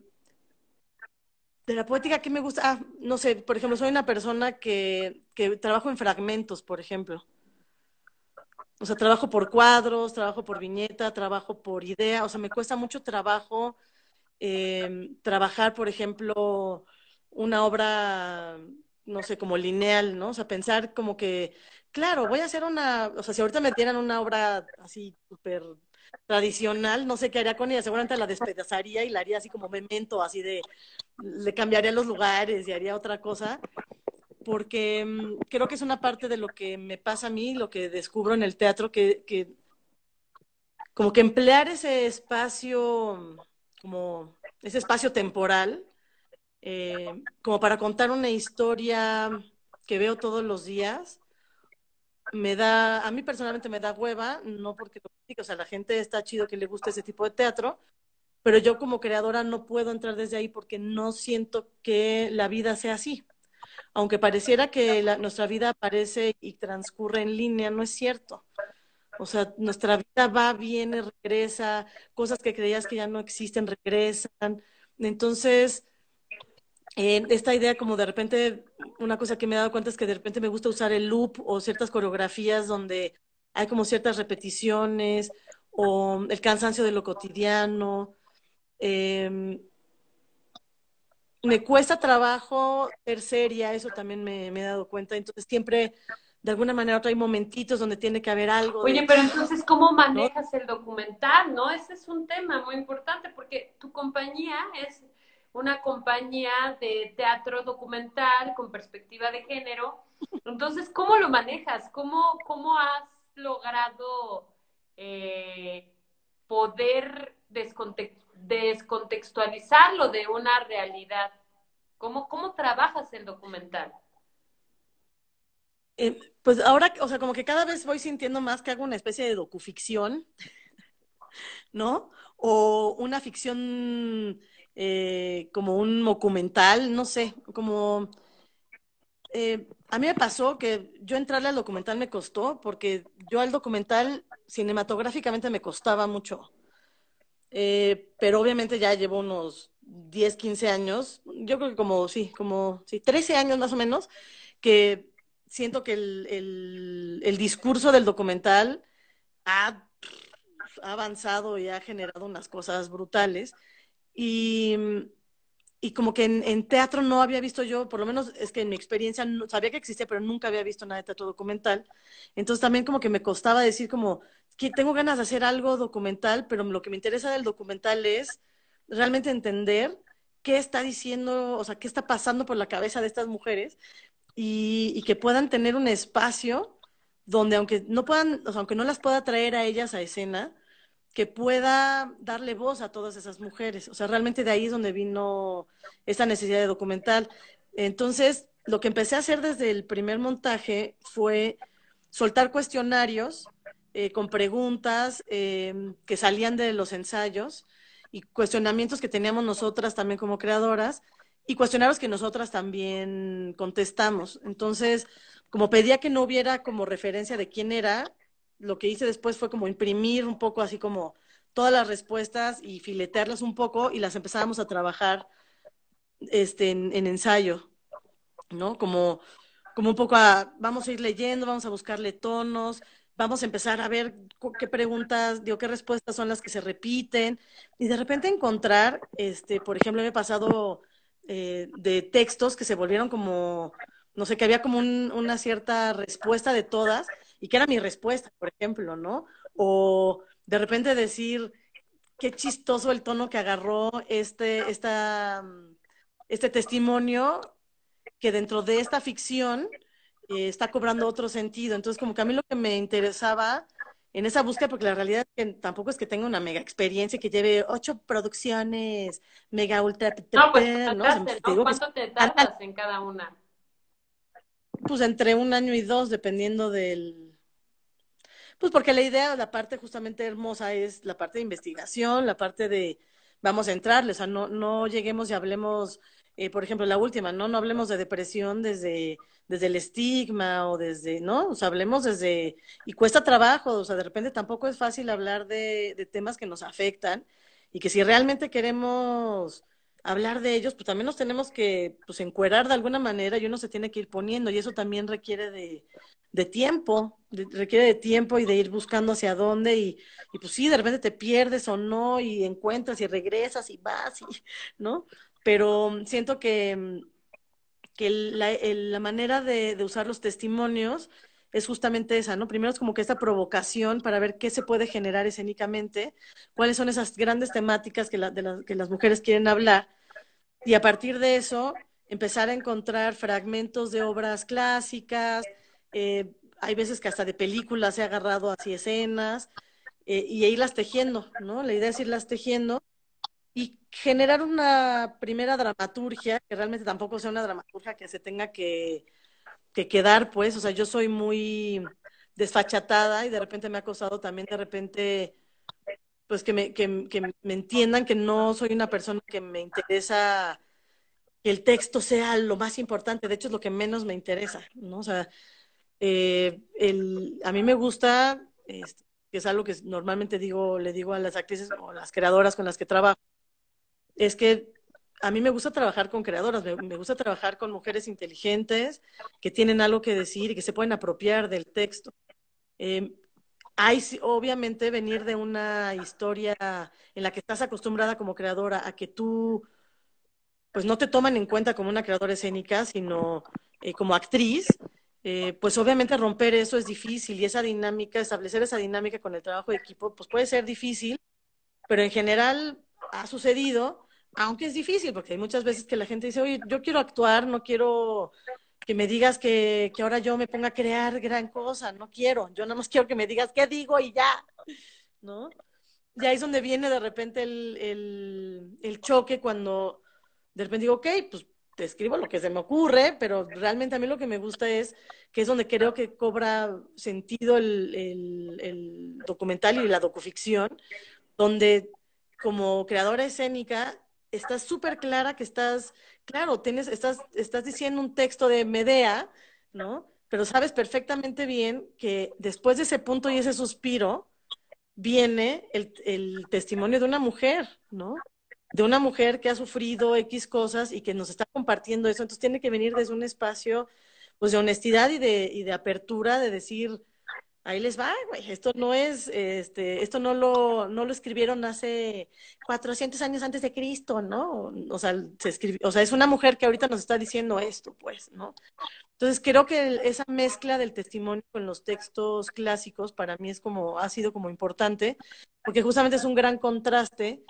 [SPEAKER 2] de la poética, ¿qué me gusta? Ah, no sé, por ejemplo, soy una persona que, que trabajo en fragmentos, por ejemplo. O sea, trabajo por cuadros, trabajo por viñeta, trabajo por idea. O sea, me cuesta mucho trabajo eh, trabajar, por ejemplo, una obra, no sé, como lineal, ¿no? O sea, pensar como que, claro, voy a hacer una, o sea, si ahorita me dieran una obra así súper tradicional, no sé qué haría con ella, seguramente la despedazaría y la haría así como memento, así de, le cambiaría los lugares y haría otra cosa, porque mm, creo que es una parte de lo que me pasa a mí, lo que descubro en el teatro, que, como que emplear ese espacio, como ese espacio temporal, eh, como para contar una historia que veo todos los días, me da, a mí personalmente me da hueva, no porque o sea, la gente está chido que le guste ese tipo de teatro, pero yo como creadora no puedo entrar desde ahí porque no siento que la vida sea así. Aunque pareciera que nuestra vida aparece y transcurre en línea, no es cierto. O sea, nuestra vida va, viene, regresa, cosas que creías que ya no existen regresan. Entonces, eh, esta idea como de repente, una cosa que me he dado cuenta es que de repente me gusta usar el loop o ciertas coreografías donde hay como ciertas repeticiones o el cansancio de lo cotidiano. Em, me cuesta trabajo ser seria, eso también me, he dado cuenta. Entonces siempre, de alguna manera, hay momentitos donde tiene que haber algo.
[SPEAKER 1] Oye, pero entonces, ¿cómo manejas el documental? ¿No? Ese es un tema muy importante porque tu compañía es una compañía de teatro documental con perspectiva de género. Entonces, ¿cómo lo manejas? ¿Cómo, cómo has logrado eh, poder descontextualizarlo de una realidad? ¿Cómo, ¿Cómo trabajas el documental?
[SPEAKER 2] Eh, pues ahora, o sea, como que cada vez voy sintiendo más que hago una especie de docuficción, ¿no? O una ficción eh, como un documental, no sé, como... Eh, a mí me pasó que yo entrarle al documental me costó, porque yo al documental cinematográficamente me costaba mucho. Eh, pero obviamente ya llevo unos 10, 15 años, yo creo que como, sí, como, sí, 13 años más o menos, que siento que el, el, discurso del documental ha, ha, avanzado y ha generado unas cosas brutales. Y, y como que en, teatro no había visto yo, por lo menos es que en mi experiencia sabía que existía, pero nunca había visto nada de teatro documental. Entonces también como que me costaba decir como que tengo ganas de hacer algo documental, pero lo que me interesa del documental es realmente entender qué está diciendo, o sea, qué está pasando por la cabeza de estas mujeres y, que puedan tener un espacio donde aunque no puedan, o aunque no las pueda traer a ellas a escena, que pueda darle voz a todas esas mujeres. O sea, realmente de ahí es donde vino esta necesidad de documental. Entonces, lo que empecé a hacer desde el primer montaje fue soltar cuestionarios eh, con preguntas eh, que salían de los ensayos y cuestionamientos que teníamos nosotras también como creadoras y cuestionarios que nosotras también contestamos. Entonces, como pedía que no hubiera como referencia de quién era, lo que hice después fue como imprimir un poco así como todas las respuestas y filetearlas un poco y las empezábamos a trabajar este, en, ensayo, ¿no? Como, como un poco a, vamos a ir leyendo, vamos a buscarle tonos, vamos a empezar a ver qué preguntas, digo, qué respuestas son las que se repiten y de repente encontrar, este, por ejemplo, me he pasado eh, de textos que se volvieron como, no sé, que había como una cierta respuesta de todas y que era mi respuesta, por ejemplo, ¿no? O de repente decir, qué chistoso el tono que agarró este, esta, este testimonio que dentro de esta ficción eh, está cobrando otro sentido. Entonces, como que a mí lo que me interesaba en esa búsqueda, porque la realidad es que tampoco es que tenga una mega experiencia que lleve ocho producciones mega ultra.
[SPEAKER 1] No, pues, ¿no? ¿Cuánto te tardas en cada una?
[SPEAKER 2] Pues entre un año y dos, dependiendo del. Pues porque la idea, la parte justamente hermosa es la parte de investigación, la parte de vamos a entrarle, o sea, no, no lleguemos y hablemos eh, por ejemplo, la última, ¿no? No hablemos de depresión desde, desde el estigma o desde, ¿no? O sea, hablemos desde, y cuesta trabajo, o sea, de repente tampoco es fácil hablar de, de temas que nos afectan y que si realmente queremos hablar de ellos, pues también nos tenemos que, pues, encuerar de alguna manera y uno se tiene que ir poniendo y eso también requiere de, de tiempo, requiere de tiempo y de ir buscando hacia dónde y, y pues sí, de repente te pierdes o no y encuentras y regresas y vas y, ¿no? pero siento que, que la, la, manera de, de, usar los testimonios es justamente esa, ¿no? Primero es como que esta provocación para ver qué se puede generar escénicamente, cuáles son esas grandes temáticas que, la, de las que las mujeres quieren hablar, y a partir de eso empezar a encontrar fragmentos de obras clásicas, eh, hay veces que hasta de películas he agarrado así escenas, eh, y irlas tejiendo, ¿no? La idea es irlas tejiendo y generar una primera dramaturgia, que realmente tampoco sea una dramaturgia que se tenga que, que quedar, pues, o sea, yo soy muy desfachatada y de repente me ha costado también de repente pues que me, que, que me entiendan que no soy una persona que me interesa que el texto sea lo más importante, de hecho es lo que menos me interesa, ¿no? O sea, eh, a mí me gusta, este, que es algo que normalmente digo, le digo a las actrices o las creadoras con las que trabajo, es que a mí me gusta trabajar con creadoras, me, gusta trabajar con mujeres inteligentes que tienen algo que decir y que se pueden apropiar del texto. Eh, hay, obviamente, venir de una historia en la que estás acostumbrada como creadora a que tú, pues no te toman en cuenta como una creadora escénica, sino eh, como actriz, eh, pues obviamente romper eso es difícil y esa dinámica, establecer esa dinámica con el trabajo de equipo, pues puede ser difícil, pero en general ha sucedido, aunque es difícil, porque hay muchas veces que la gente dice, oye, yo quiero actuar, no quiero que me digas que, que ahora yo me ponga a crear gran cosa, no quiero, yo nada más quiero que me digas qué digo y ya, ¿no? Y ahí es donde viene de repente el, el, el choque cuando de repente digo, ok, pues te escribo lo que se me ocurre, pero realmente a mí lo que me gusta es que es donde creo que cobra sentido el, documental y la docuficción, donde como creadora escénica estás súper clara que estás, claro, tienes, estás, estás diciendo un texto de Medea, ¿no? Pero sabes perfectamente bien que después de ese punto y ese suspiro viene el testimonio de una mujer, ¿no? De una mujer que ha sufrido X cosas y que nos está compartiendo eso. Entonces tiene que venir desde un espacio pues de honestidad y de, y de apertura, de decir, ahí les va, güey, esto no es, este, esto no lo, no lo escribieron hace 400 años antes de Cristo, ¿no? O sea, se escribió, o sea, es una mujer que ahorita nos está diciendo esto, pues, ¿no? Entonces creo que esa mezcla del testimonio con los textos clásicos para mí es como, ha sido como importante, porque justamente es un gran contraste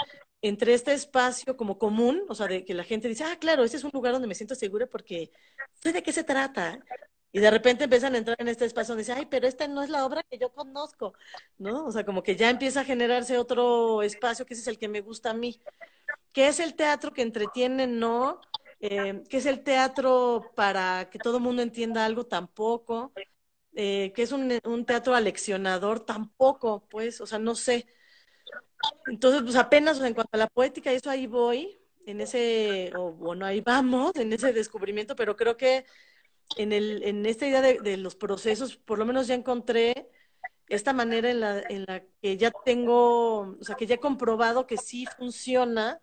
[SPEAKER 2] entre este espacio como común, o sea, de que la gente dice, ah, claro, este es un lugar donde me siento segura porque sé de qué se trata, y de repente empiezan a entrar en este espacio donde dicen, ay, pero esta no es la obra que yo conozco, ¿no? O sea, como que ya empieza a generarse otro espacio que ese es el que me gusta a mí. ¿Qué es el teatro que entretiene? No. Eh, ¿Qué es el teatro para que todo el mundo entienda algo? Tampoco. Eh, ¿Qué es un teatro aleccionador? Tampoco, pues, o sea, no sé. Entonces, pues apenas, en cuanto a la poética, eso ahí voy, en ese, o bueno, ahí vamos, en ese descubrimiento, pero creo que en, el, en esta idea de, los procesos, por lo menos ya encontré esta manera en la, en la que ya tengo, o sea, que ya he comprobado que sí funciona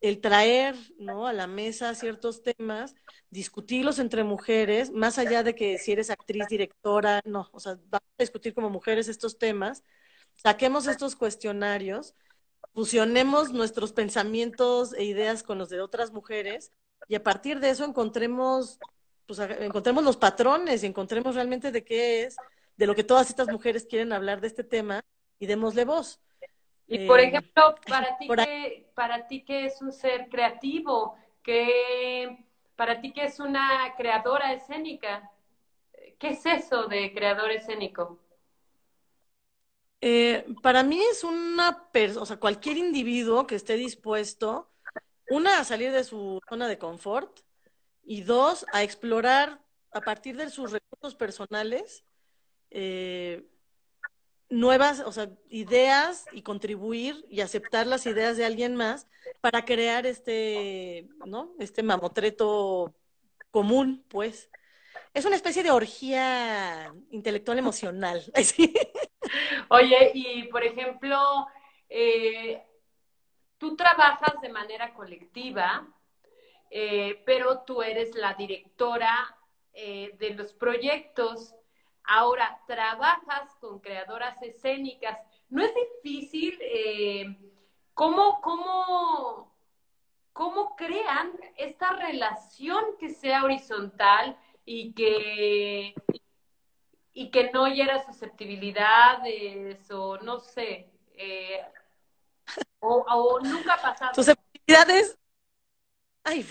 [SPEAKER 2] el traer ¿no? a la mesa ciertos temas, discutirlos entre mujeres, más allá de que si eres actriz, directora, no, o sea, vamos a discutir como mujeres estos temas, saquemos estos cuestionarios, fusionemos nuestros pensamientos e ideas con los de otras mujeres y a partir de eso encontremos pues encontremos los patrones y encontremos realmente de qué es, de lo que todas estas mujeres quieren hablar de este tema y démosle voz.
[SPEAKER 1] Y por eh, ejemplo, para ti, ¿qué, para ti qué es un ser creativo, ¿Qué, para ti qué es una creadora escénica, ¿qué es eso de creador escénico?
[SPEAKER 2] Eh, para mí es una persona, o sea, cualquier individuo que esté dispuesto, una, a salir de su zona de confort, y dos, a explorar a partir de sus recursos personales eh, nuevas, o sea, ideas y contribuir y aceptar las ideas de alguien más para crear este, ¿no? Este mamotreto común, pues. Es una especie de orgía intelectual emocional.
[SPEAKER 1] Oye, y por ejemplo, eh, tú trabajas de manera colectiva eh, pero tú eres la directora eh, de los proyectos. Ahora, trabajas con creadoras escénicas. ¿No es difícil? ¿cómo, cómo, ¿Cómo crean esta relación que sea horizontal y que, y que no hiera susceptibilidades o no sé? o, o, nunca ha pasado.
[SPEAKER 2] Susceptibilidades Ay,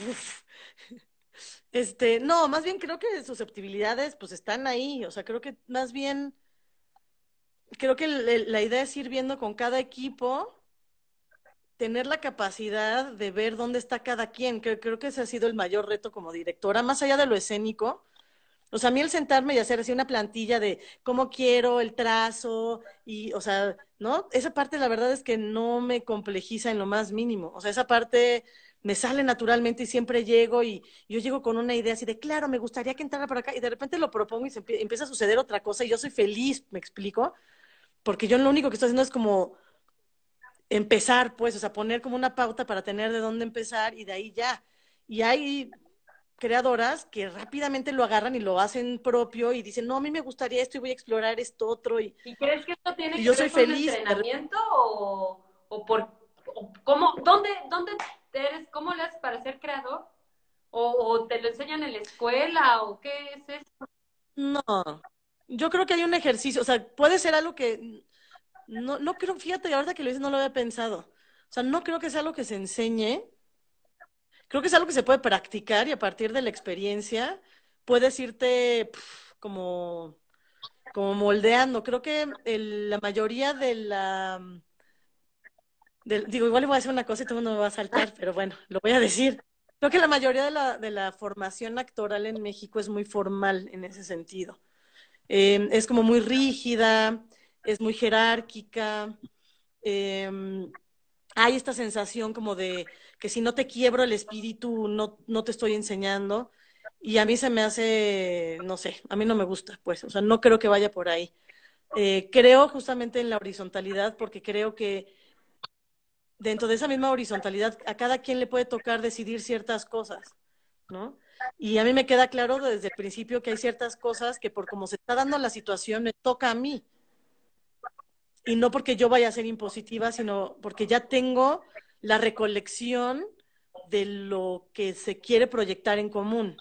[SPEAKER 2] Este, no, más bien creo que susceptibilidades pues están ahí, o sea, creo que más bien, creo que la idea es ir viendo con cada equipo, tener la capacidad de ver dónde está cada quien, creo, creo que ese ha sido el mayor reto como directora, más allá de lo escénico, o sea, a mí el sentarme y hacer así una plantilla de cómo quiero el trazo y, o sea, ¿no? Esa parte la verdad es que no me complejiza en lo más mínimo. O sea, esa parte me sale naturalmente y siempre llego y yo llego con una idea así de, claro, me gustaría que entrara por acá y de repente lo propongo y se empieza a suceder otra cosa y yo soy feliz, me explico, porque yo lo único que estoy haciendo es como empezar, pues, o sea, poner como una pauta para tener de dónde empezar y de ahí ya. Y hay creadoras que rápidamente lo agarran y lo hacen propio y dicen, no, a mí me gustaría esto y voy a explorar esto otro. ¿Y,
[SPEAKER 1] ¿Y crees que esto tiene que yo ver soy con feliz, entrenamiento o, o por o cómo, dónde, dónde eres, cómo le haces para ser creador? ¿O, te lo enseñan en la escuela? ¿O qué es eso?
[SPEAKER 2] No, yo creo que hay un ejercicio, o sea, puede ser algo que, no, no creo, fíjate, ahorita que lo dices no lo había pensado. O sea, no creo que sea algo que se enseñe, creo que es algo que se puede practicar y a partir de la experiencia puedes irte como, como moldeando. Creo que la mayoría de la digo, igual le voy a decir una cosa y todo el mundo me va a saltar, pero bueno, lo voy a decir. Creo que la mayoría de la, de la formación actoral en México es muy formal en ese sentido. Eh, es como muy rígida, es muy jerárquica. Eh, hay esta sensación como de que si no te quiebro el espíritu, no, no te estoy enseñando. Y a mí se me hace, no sé, a mí no me gusta, pues, o sea, no creo que vaya por ahí. Eh, creo justamente en la horizontalidad porque creo que dentro de esa misma horizontalidad a cada quien le puede tocar decidir ciertas cosas, ¿no? Y a mí me queda claro desde el principio que hay ciertas cosas que por cómo se está dando la situación me toca a mí. Y no porque yo vaya a ser impositiva, sino porque ya tengo la recolección de lo que se quiere proyectar en común.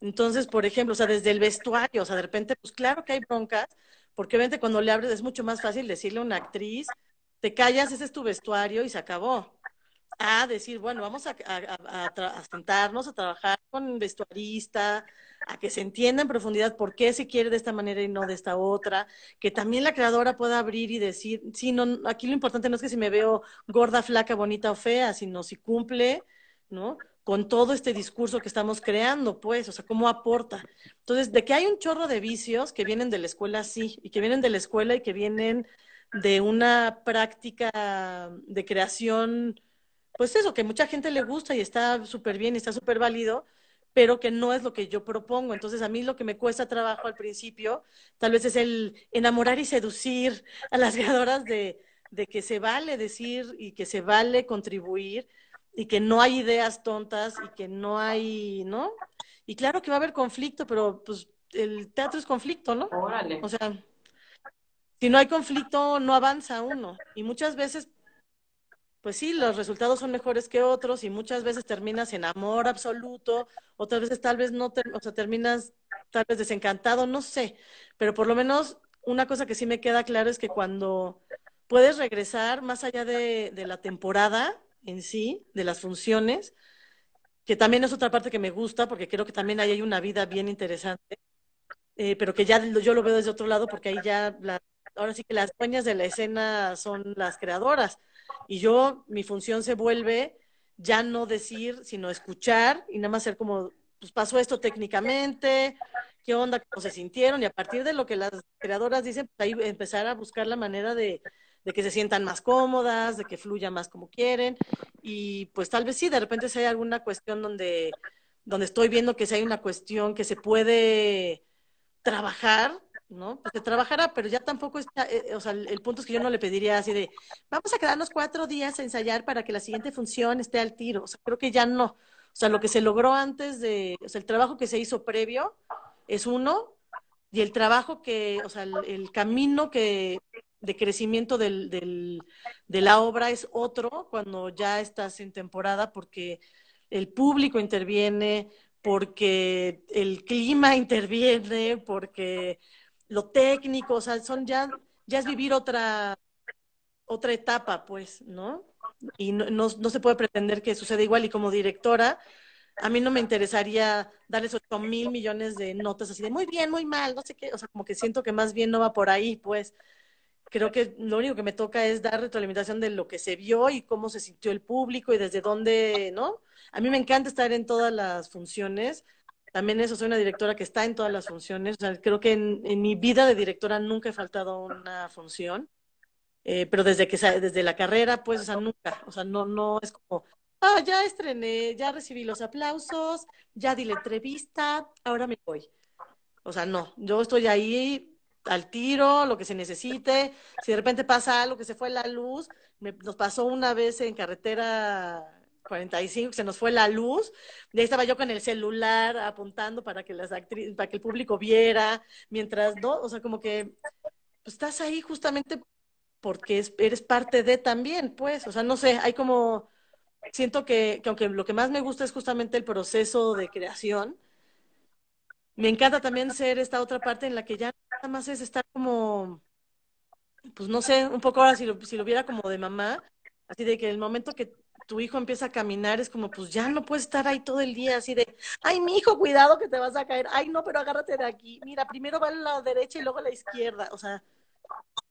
[SPEAKER 2] Entonces, por ejemplo, o sea, desde el vestuario, o sea, de repente, pues claro que hay broncas, porque obviamente cuando le abres es mucho más fácil decirle a una actriz, te callas, ese es tu vestuario y se acabó. A decir, bueno, vamos a, a, sentarnos a trabajar con vestuarista, a que se entienda en profundidad por qué se quiere de esta manera y no de esta otra, que también la creadora pueda abrir y decir, sí, no, aquí lo importante no es que si me veo gorda, flaca, bonita o fea, sino si cumple, ¿no? Con todo este discurso que estamos creando, pues, o sea, cómo aporta. Entonces, de que hay un chorro de vicios que vienen de la escuela, sí, y que vienen de la escuela y que vienen de una práctica de creación, pues eso, que mucha gente le gusta y está súper bien y está súper válido, pero que no es lo que yo propongo. Entonces, a mí lo que me cuesta trabajo al principio, tal vez es el enamorar y seducir a las creadoras de, de que se vale decir y que se vale contribuir y que no hay ideas tontas y que no hay, ¿no? Y claro que va a haber conflicto, pero pues el teatro es conflicto, ¿no?
[SPEAKER 1] Órale.
[SPEAKER 2] O sea, si no hay conflicto, no avanza uno. Y muchas veces, pues sí, los resultados son mejores que otros y muchas veces terminas en amor absoluto, otras veces tal vez no, o sea, terminas tal vez desencantado, no sé. Pero por lo menos una cosa que sí me queda claro es que cuando puedes regresar más allá de, la temporada en sí, de las funciones, que también es otra parte que me gusta porque creo que también ahí hay una vida bien interesante. Eh, pero que ya yo lo veo desde otro lado porque ahí ya la, ahora sí que las dueñas de la escena son las creadoras. Y yo, mi función se vuelve ya no decir, sino escuchar y nada más ser como, pues pasó esto técnicamente, qué onda, cómo se sintieron, y a partir de lo que las creadoras dicen, pues ahí empezar a buscar la manera de, de que se sientan más cómodas, de que fluya más como quieren, y pues tal vez sí, de repente si hay alguna cuestión donde, donde estoy viendo que si hay una cuestión que se puede trabajar, ¿no? Pues se trabajará, pero ya tampoco está, eh, o sea, el, punto es que yo no le pediría así de, vamos a quedarnos cuatro días a ensayar para que la siguiente función esté al tiro, o sea, creo que ya no. O sea, lo que se logró antes de, o sea, el trabajo que se hizo previo es uno, y el trabajo que, o sea, el, camino que de crecimiento del, del, de la obra es otro cuando ya estás en temporada porque el público interviene, porque el clima interviene, porque lo técnico, o sea, son ya, ya es vivir otra, otra etapa, pues, ¿no? Y no, no, se puede pretender que suceda igual. Y como directora, a mí no me interesaría darles ocho mil millones de notas así de muy bien, muy mal, no sé qué, o sea, como que siento que más bien no va por ahí, pues. Creo que lo único que me toca es dar retroalimentación de lo que se vio y cómo se sintió el público y desde dónde, ¿no? A mí me encanta estar en todas las funciones, también eso, soy una directora que está en todas las funciones. Creo que en, mi vida de directora nunca he faltado una función. Eh, pero desde que desde la carrera, pues, o sea, nunca. O sea, no, no es como, ah, ya estrené, ya recibí los aplausos, ya di la entrevista, ahora me voy. O sea, no, yo estoy ahí al tiro, lo que se necesite. Si de repente pasa algo que se fue la luz, me, nos pasó una vez en carretera 45, se nos fue la luz, y ahí estaba yo con el celular apuntando para que las actrices, para que el público viera, mientras no, o sea, como que pues, estás ahí justamente porque eres parte de también, pues, o sea, no sé, hay como, siento que, que aunque lo que más me gusta es justamente el proceso de creación, me encanta también ser esta otra parte en la que ya nada más es estar como, pues no sé, un poco ahora si lo, si lo viera como de mamá, así de que el momento que tu hijo empieza a caminar, es como, pues ya no puedes estar ahí todo el día así de, ay, mi hijo, cuidado que te vas a caer, ay, no, pero agárrate de aquí, mira, primero va a la derecha y luego a la izquierda, o sea,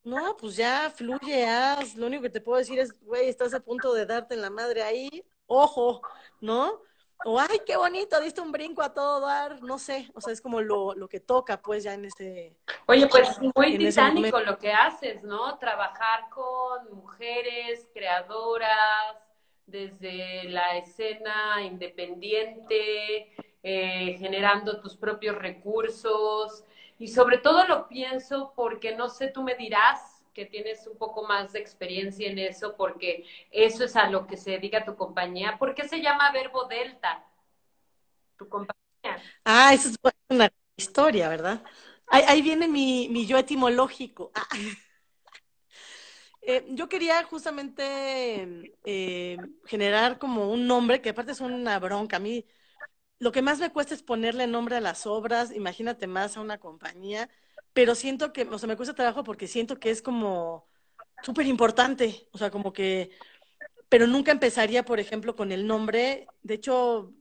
[SPEAKER 2] no, pues ya fluye, haz, lo único que te puedo decir es, güey, estás a punto de darte en la madre ahí, ojo, ¿no? o ay, qué bonito, diste un brinco a todo dar, no sé, o sea, es como lo, lo que toca pues ya en ese...
[SPEAKER 1] Oye, pues muy titánico lo que haces, ¿no? Trabajar con mujeres creadoras desde la escena independiente, eh, generando tus propios recursos y sobre todo lo pienso porque no sé, tú me dirás que tienes un poco más de experiencia en eso, porque eso es a lo que se dedica tu compañía. ¿Por qué se llama Verbo Delta? Tu compañía.
[SPEAKER 2] Ah, esa es una historia, ¿verdad? Ahí, viene mi, mi, yo etimológico. Ah. Eh, yo quería justamente eh, generar como un nombre, que aparte es una bronca. A mí lo que más me cuesta es ponerle nombre a las obras, imagínate más a una compañía pero siento que, o sea, me cuesta trabajo porque siento que es como súper importante, o sea, como que, pero nunca empezaría, por ejemplo, con el nombre, de hecho,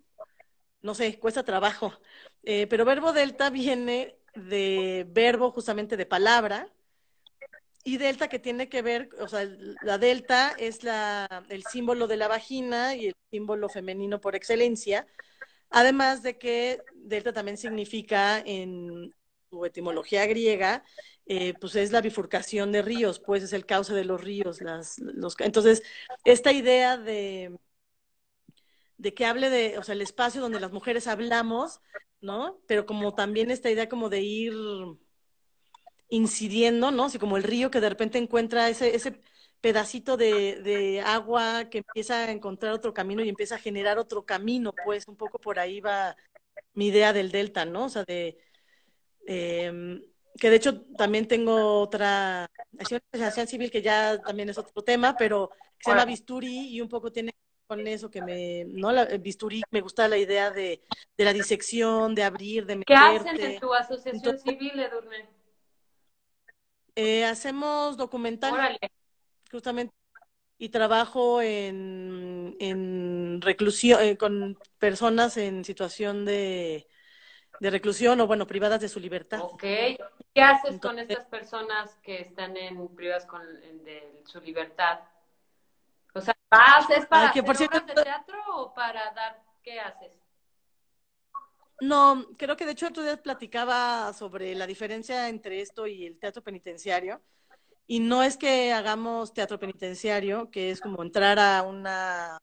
[SPEAKER 2] no sé, cuesta trabajo, eh, pero verbo delta viene de verbo justamente de palabra, y delta que tiene que ver, o sea, la delta es la, el símbolo de la vagina y el símbolo femenino por excelencia, además de que delta también significa en, su etimología griega, eh, pues es la bifurcación de ríos, pues es el cauce de los ríos. Las, los, entonces, esta idea de, de que hable de, o sea, el espacio donde las mujeres hablamos, ¿no? Pero como también esta idea como de ir incidiendo, ¿no? Así como el río que de repente encuentra ese, ese pedacito de, de, agua que empieza a encontrar otro camino y empieza a generar otro camino, pues un poco por ahí va mi idea del delta, ¿no? O sea, de, Em, que de hecho también tengo otra asociación civil que ya también es otro tema, pero se llama Bisturi y un poco tiene con eso que me, ¿no? La, Bisturi, me gusta la idea de, de la disección, de abrir, de
[SPEAKER 1] meterte. ¿Qué hacen en tu asociación civil, Edurne?
[SPEAKER 2] Eh, hacemos documentales, justamente, y trabajo en, en reclusión, eh, con personas en situación de, de reclusión o, bueno, privadas de su libertad.
[SPEAKER 1] Ok. ¿Qué haces con estas personas que están en privadas con, de su libertad? O sea, ¿haces para que por cierto, de teatro o para dar, qué haces?
[SPEAKER 2] No, creo que de hecho otro día platicaba sobre la diferencia entre esto y el teatro penitenciario. Y no es que hagamos teatro penitenciario, que es como entrar a una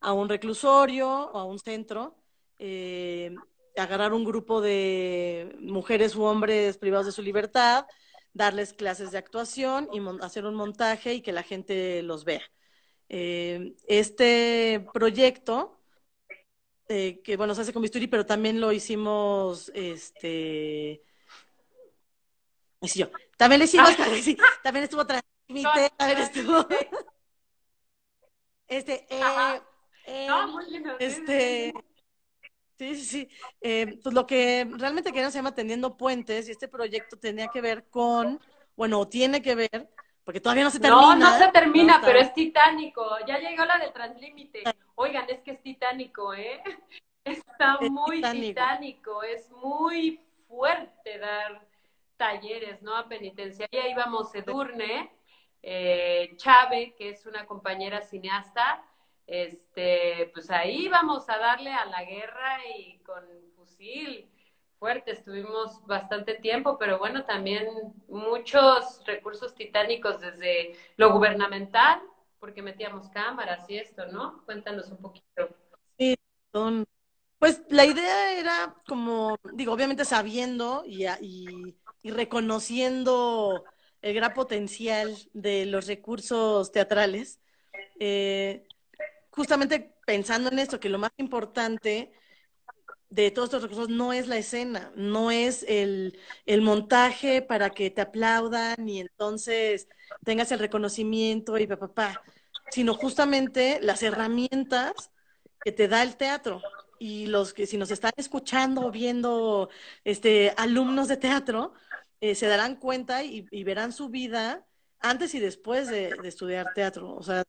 [SPEAKER 2] a un reclusorio o a un centro eh, agarrar un grupo de mujeres u hombres privados de su libertad, darles clases de actuación y hacer un montaje y que la gente los vea. Eh, este proyecto, eh, que bueno, se hace con Bisturi, pero también lo hicimos, este, yo, también lo hicimos, también estuvo transmite, también estuvo, este, eh, este, Sí, sí, sí. Eh, pues lo que realmente querían se llama Tendiendo Puentes y este proyecto tenía que ver con, bueno, tiene que ver, porque todavía no se termina.
[SPEAKER 1] No, no se termina, pero es titánico. Ya llegó la de Translímite. Oigan, es que es titánico, ¿eh? Está muy titánico. es muy fuerte dar talleres, ¿no? A penitenciaria íbamos Edurne, eh, Chave, que es una compañera cineasta, este, pues ahí vamos a darle a la guerra y con fusil fuerte, estuvimos bastante tiempo, pero bueno, también muchos recursos titánicos desde lo gubernamental, porque metíamos cámaras y esto, ¿no? Cuéntanos un poquito.
[SPEAKER 2] Sí, pues la idea era como, digo, obviamente sabiendo y, y, y reconociendo el gran potencial de los recursos teatrales, eh, justamente pensando en esto, que lo más importante de todos estos recursos no es la escena, no es el, montaje para que te aplaudan y entonces tengas el reconocimiento y papá, sino justamente las herramientas que te da el teatro. Y los que si nos están escuchando viendo este, alumnos de teatro, eh, se darán cuenta y, verán su vida antes y después de, de estudiar teatro. O sea,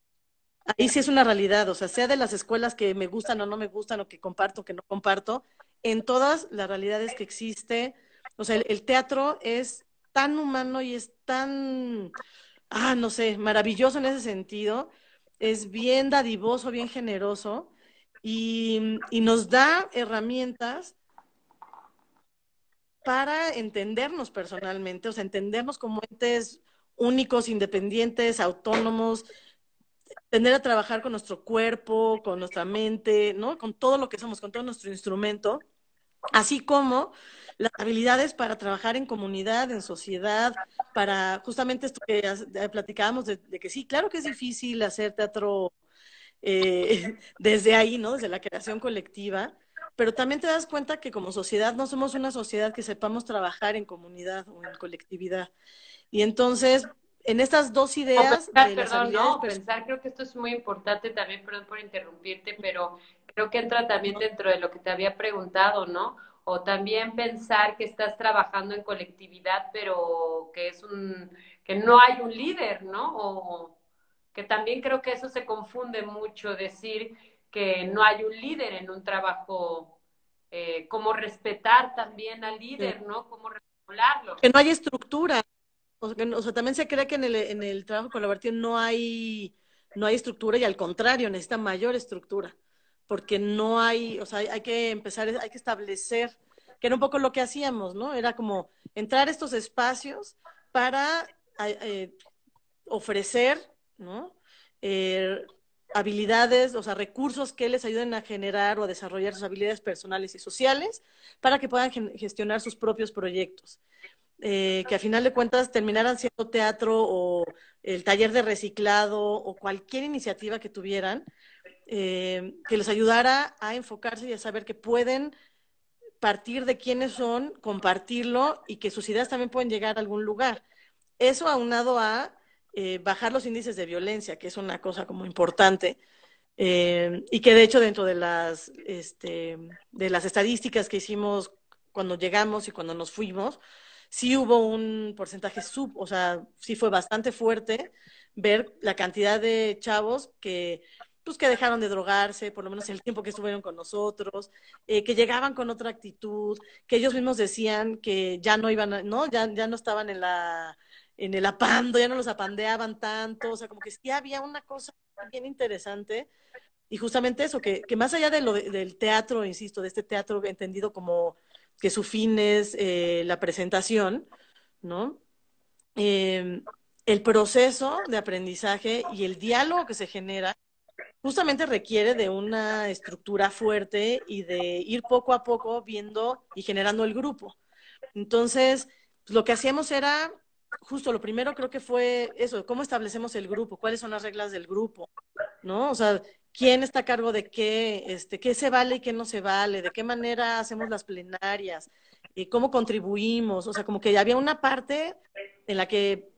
[SPEAKER 2] ahí sí es una realidad, o sea, sea de las escuelas que me gustan o no me gustan, o que comparto o que no comparto, en todas las realidades que existe, o sea, el, teatro es tan humano y es tan, ah, no sé, maravilloso en ese sentido, es bien dadivoso, bien generoso, y, nos da herramientas para entendernos personalmente, o sea, entendernos como entes únicos, independientes, autónomos, tener a trabajar con nuestro cuerpo, con nuestra mente, ¿no? Con todo lo que somos, con todo nuestro instrumento, así como las habilidades para trabajar en comunidad, en sociedad, para justamente esto que platicábamos de, de que sí, claro que es difícil hacer teatro eh, desde ahí, ¿no? Desde la creación colectiva, pero también te das cuenta que como sociedad no somos una sociedad que sepamos trabajar en comunidad o en colectividad. Y entonces, en estas dos ideas...
[SPEAKER 1] Pensar, perdón, no, pensar, creo que esto es muy importante también, perdón por interrumpirte, pero creo que entra también dentro de lo que te había preguntado, ¿no? O también pensar que estás trabajando en colectividad, pero que es un, que no hay un líder, ¿no? O que también creo que eso se confunde mucho, decir que no hay un líder en un trabajo, eh, como respetar también al líder, ¿no? Como regularlo.
[SPEAKER 2] Que no hay estructura. O sea, también se cree que en el, en el trabajo colaborativo no hay, no hay estructura y al contrario, necesita mayor estructura, porque no hay, o sea, hay, que empezar, hay que establecer, que era un poco lo que hacíamos, ¿no? Era como entrar a estos espacios para eh, ofrecer, ¿no? Eh, habilidades, o sea, recursos que les ayuden a generar o a desarrollar sus habilidades personales y sociales para que puedan gestionar sus propios proyectos. Eh, que a final de cuentas terminaran siendo teatro o el taller de reciclado o cualquier iniciativa que tuvieran, eh, que les ayudara a enfocarse y a saber que pueden partir de quiénes son, compartirlo y que sus ideas también pueden llegar a algún lugar. Eso aunado a eh, bajar los índices de violencia, que es una cosa como importante, y que de hecho dentro de las, este, de las estadísticas que hicimos cuando llegamos y cuando nos fuimos, sí hubo un porcentaje sub, o sea, sí fue bastante fuerte ver la cantidad de chavos que pues que dejaron de drogarse, por lo menos en el tiempo que estuvieron con nosotros, eh, que llegaban con otra actitud, que ellos mismos decían que ya no iban, a, ¿no? Ya, ya no estaban en la en el apando, ya no los apandeaban tanto, o sea, como que sí había una cosa bien interesante y justamente eso, que, que más allá de lo del teatro, insisto, de este teatro entendido como que su fin es eh, la presentación, ¿no? Eh, el proceso de aprendizaje y el diálogo que se genera justamente requiere de una estructura fuerte y de ir poco a poco viendo y generando el grupo. Entonces, pues, lo que hacíamos era, justo lo primero creo que fue eso, cómo establecemos el grupo, cuáles son las reglas del grupo, ¿no? O sea, quién está a cargo de qué, este, qué se vale y qué no se vale, de qué manera hacemos las plenarias, y cómo contribuimos, o sea, como que había una parte en la que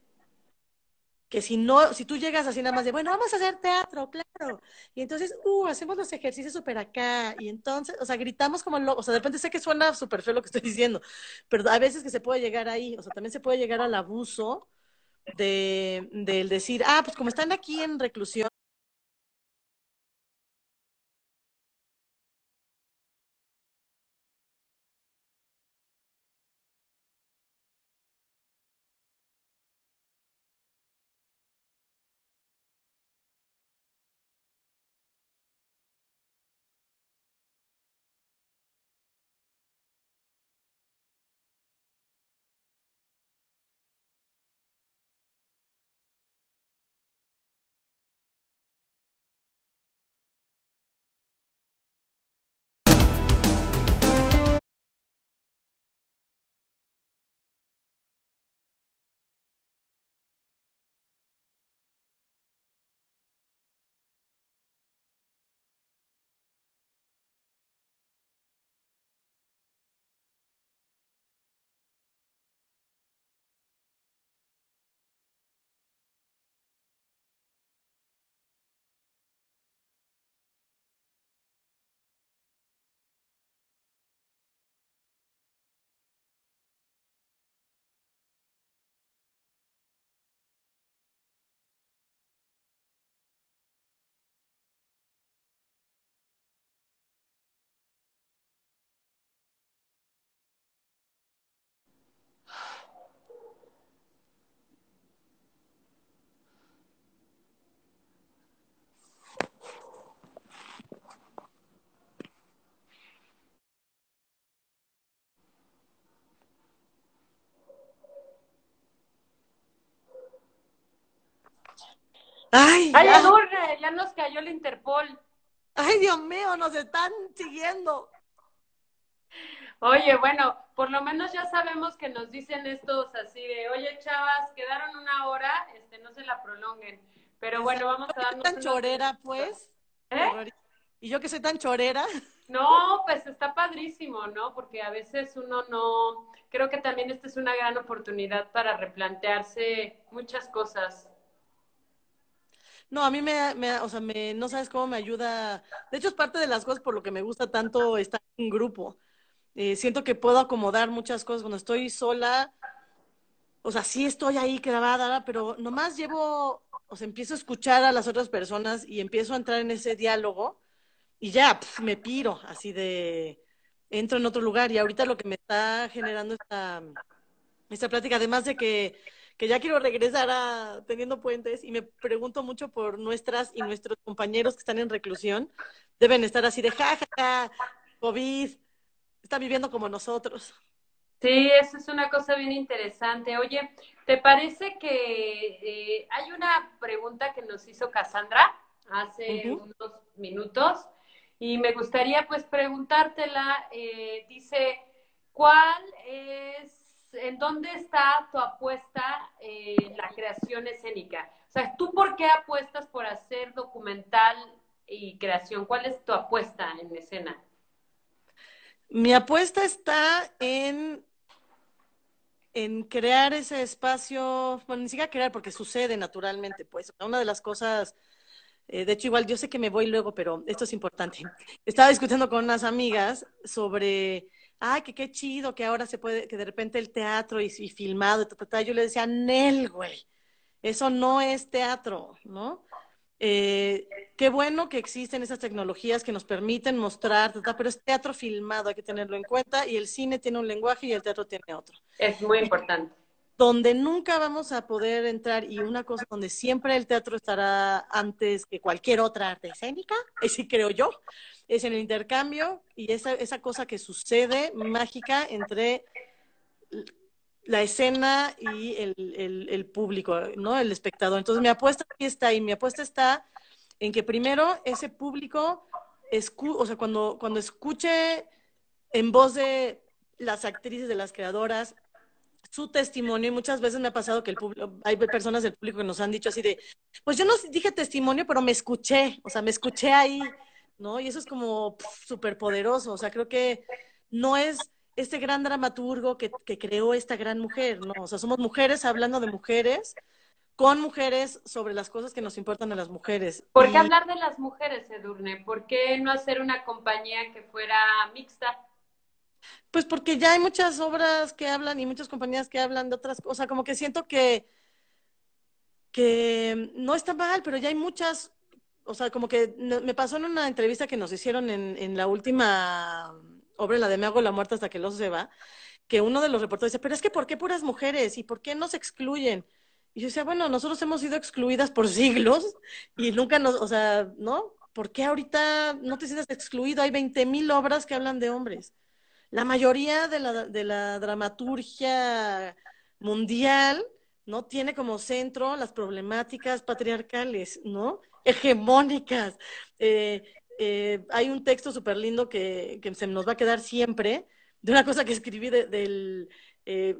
[SPEAKER 2] que si no, si tú llegas así nada más de, bueno, vamos a hacer teatro, claro, y entonces, uh, hacemos los ejercicios súper acá, y entonces, o sea, gritamos como locos, o sea, de repente sé que suena súper feo lo que estoy diciendo, pero a veces que se puede llegar ahí, o sea, también se puede llegar al abuso de, del decir, ah, pues como están aquí en reclusión, Ay,
[SPEAKER 1] Ay,
[SPEAKER 2] ya.
[SPEAKER 1] Nos cayó el Interpol.
[SPEAKER 2] Ay, Dios mío, nos están siguiendo.
[SPEAKER 1] Oye, bueno, por lo menos ya sabemos que nos dicen estos así de, oye, chavas, quedaron una hora, este, no se la prolonguen. Pero bueno, vamos a darnos
[SPEAKER 2] tan chorera, pues.
[SPEAKER 1] ¿Eh?
[SPEAKER 2] Y yo que soy tan chorera.
[SPEAKER 1] No, pues está padrísimo, ¿no? Porque a veces uno no, creo que también esta es una gran oportunidad para replantearse muchas cosas.
[SPEAKER 2] No, a mí me, me- o sea, me, no sabes cómo me ayuda. De hecho, es parte de las cosas por lo que me gusta tanto estar en grupo. Eh, siento que puedo acomodar muchas cosas. Cuando estoy sola, o sea, sí estoy ahí grabada, pero nomás llevo, o sea, empiezo a escuchar a las otras personas y empiezo a entrar en ese diálogo y ya, me piro, así de, entro en otro lugar. Y ahorita lo que me está generando esta, esta plática, además de que, que ya quiero regresar a teniendo puentes y me pregunto mucho por nuestras y nuestros compañeros que están en reclusión, deben estar así de jajaja, COVID, están viviendo como nosotros.
[SPEAKER 1] Sí, eso es una cosa bien interesante. Oye, ¿te parece que eh, hay una pregunta que nos hizo Cassandra hace unos minutos y me gustaría pues preguntártela. eh, dice, ¿cuál es, en dónde está tu apuesta en la creación escénica? O sea, ¿tú por qué apuestas por hacer documental y creación? ¿Cuál es tu apuesta en escena?
[SPEAKER 2] Mi apuesta está en, en crear ese espacio, bueno, ni siquiera crear porque sucede naturalmente, pues. Una de las cosas, eh, de hecho, igual yo sé que me voy luego, pero esto es importante. Estaba discutiendo con unas amigas sobre, ay, que qué chido que ahora se puede, que de repente el teatro y, y filmado, y ta, ta, ta. Yo le decía, Nel, güey, eso no es teatro, ¿no? Eh, qué bueno que existen esas tecnologías que nos permiten mostrar, ta, ta, pero es teatro filmado, hay que tenerlo en cuenta, y el cine tiene un lenguaje y el teatro tiene otro.
[SPEAKER 1] Es muy importante.
[SPEAKER 2] Donde nunca vamos a poder entrar, y una cosa donde siempre el teatro estará antes que cualquier otra arte escénica, así creo yo, es en el intercambio y esa, esa cosa que sucede mágica entre la escena y el, el, público, ¿no? El espectador. Entonces mi apuesta aquí está y mi apuesta está en que primero ese público, escu o sea, cuando, cuando escuche en voz de las actrices, de las creadoras, su testimonio, y muchas veces me ha pasado que el público, hay personas del público que nos han dicho así de, pues yo no dije testimonio, pero me escuché, o sea, me escuché ahí, ¿no? Y eso es como súper poderoso, o sea, creo que no es este gran dramaturgo que, que, creó esta gran mujer, ¿no? O sea, somos mujeres hablando de mujeres, con mujeres sobre las cosas que nos importan a las mujeres.
[SPEAKER 1] ¿Por qué y... hablar de las mujeres, Edurne? ¿Por qué no hacer una compañía que fuera mixta?
[SPEAKER 2] Pues porque ya hay muchas obras que hablan y muchas compañías que hablan de otras cosas, como que siento que, que no está mal, pero ya hay muchas, o sea, como que me pasó en una entrevista que nos hicieron en, en la última obra, la de Me hago la muerte hasta que el oso se va, que uno de los reporteros dice, pero es que ¿por qué puras mujeres? ¿Y por qué nos excluyen? Y yo decía, bueno, nosotros hemos sido excluidas por siglos y nunca nos, o sea, ¿no? ¿Por qué ahorita no te sientes excluido? Hay 20 mil obras que hablan de hombres. La mayoría de la, de la dramaturgia mundial, ¿no? Tiene como centro las problemáticas patriarcales, ¿no? Hegemónicas. Eh, eh, hay un texto súper lindo que, que, se nos va a quedar siempre, de una cosa que escribí del... De, eh,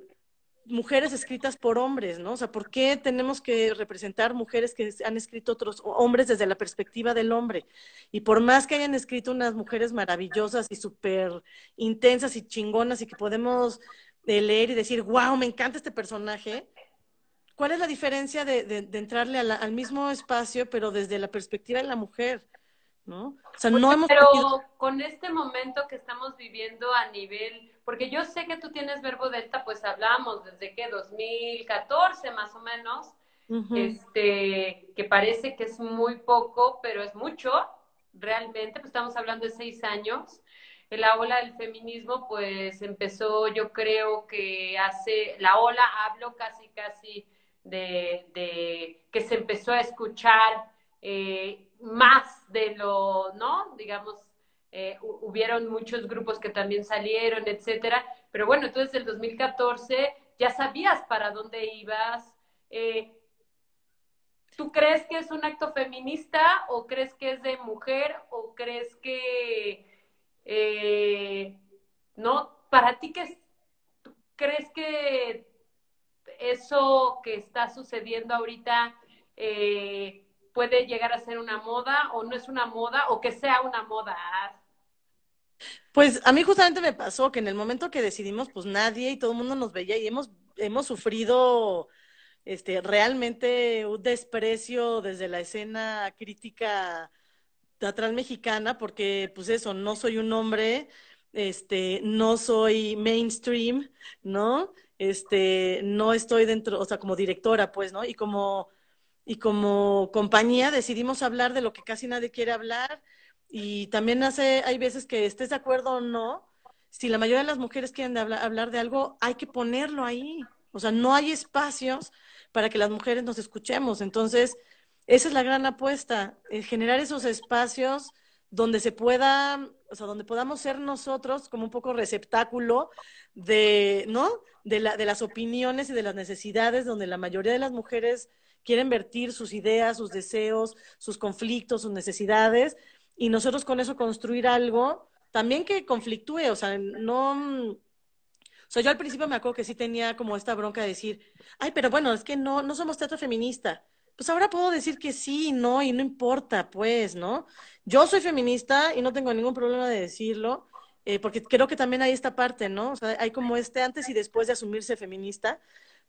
[SPEAKER 2] mujeres escritas por hombres, ¿no? O sea, ¿por qué tenemos que representar mujeres que han escrito otros hombres desde la perspectiva del hombre? Y por más que hayan escrito unas mujeres maravillosas y súper intensas y chingonas y que podemos eh, leer y decir, wow, me encanta este personaje, ¿cuál es la diferencia de, entrarle al mismo espacio, pero desde la perspectiva de la mujer? ¿No?
[SPEAKER 1] O sea, no hemos pero con este momento que estamos viviendo a nivel, porque yo sé que tú tienes Verbo Delta, pues hablamos desde que 2014 más o menos, uh -huh. este, que parece que es muy poco, pero es mucho, realmente, pues estamos hablando de seis años. La ola del feminismo, pues empezó, yo creo que hace, la ola hablo casi, casi de, de que se empezó a escuchar eh, más de lo, ¿no? Digamos, eh, hubieron muchos grupos que también salieron, etcétera. Pero bueno, desde el 2014 ya sabías para dónde ibas. Eh, ¿tú crees que es un acto feminista o crees que es de mujer o crees que, eh, no, para ti, ¿qué crees que eso que está sucediendo ahorita eh, puede llegar a ser una moda o no es una moda o que sea una moda?
[SPEAKER 2] Pues a mí justamente me pasó que en el momento que decidimos, pues nadie y todo el mundo nos veía y hemos, hemos sufrido este, realmente un desprecio desde la escena crítica teatral mexicana, porque pues eso, no soy un hombre, este, no soy mainstream, ¿no? Este, no estoy dentro, o sea, como directora, pues, ¿no? Y como, y como compañía decidimos hablar de lo que casi nadie quiere hablar, y también hace, hay veces que estés de acuerdo o no, si la mayoría de las mujeres quieren hablar, hablar de algo, hay que ponerlo ahí. O sea, no hay espacios para que las mujeres nos escuchemos. Entonces, esa es la gran apuesta, generar esos espacios donde se pueda, o sea, donde podamos ser nosotros como un poco receptáculo de, ¿no? De, la, de las opiniones y de las necesidades, donde la mayoría de las mujeres quieren vertir sus ideas, sus deseos, sus conflictos, sus necesidades, y nosotros con eso construir algo también que conflictúe, o sea, no o sea, yo al principio me acuerdo que sí tenía como esta bronca de decir, ay, pero bueno, es que no, no somos teatro feminista. Pues ahora puedo decir que sí, no, y no importa, pues, ¿no? Yo soy feminista y no tengo ningún problema de decirlo, eh, porque creo que también hay esta parte, ¿no? O sea, hay como este antes y después de asumirse feminista,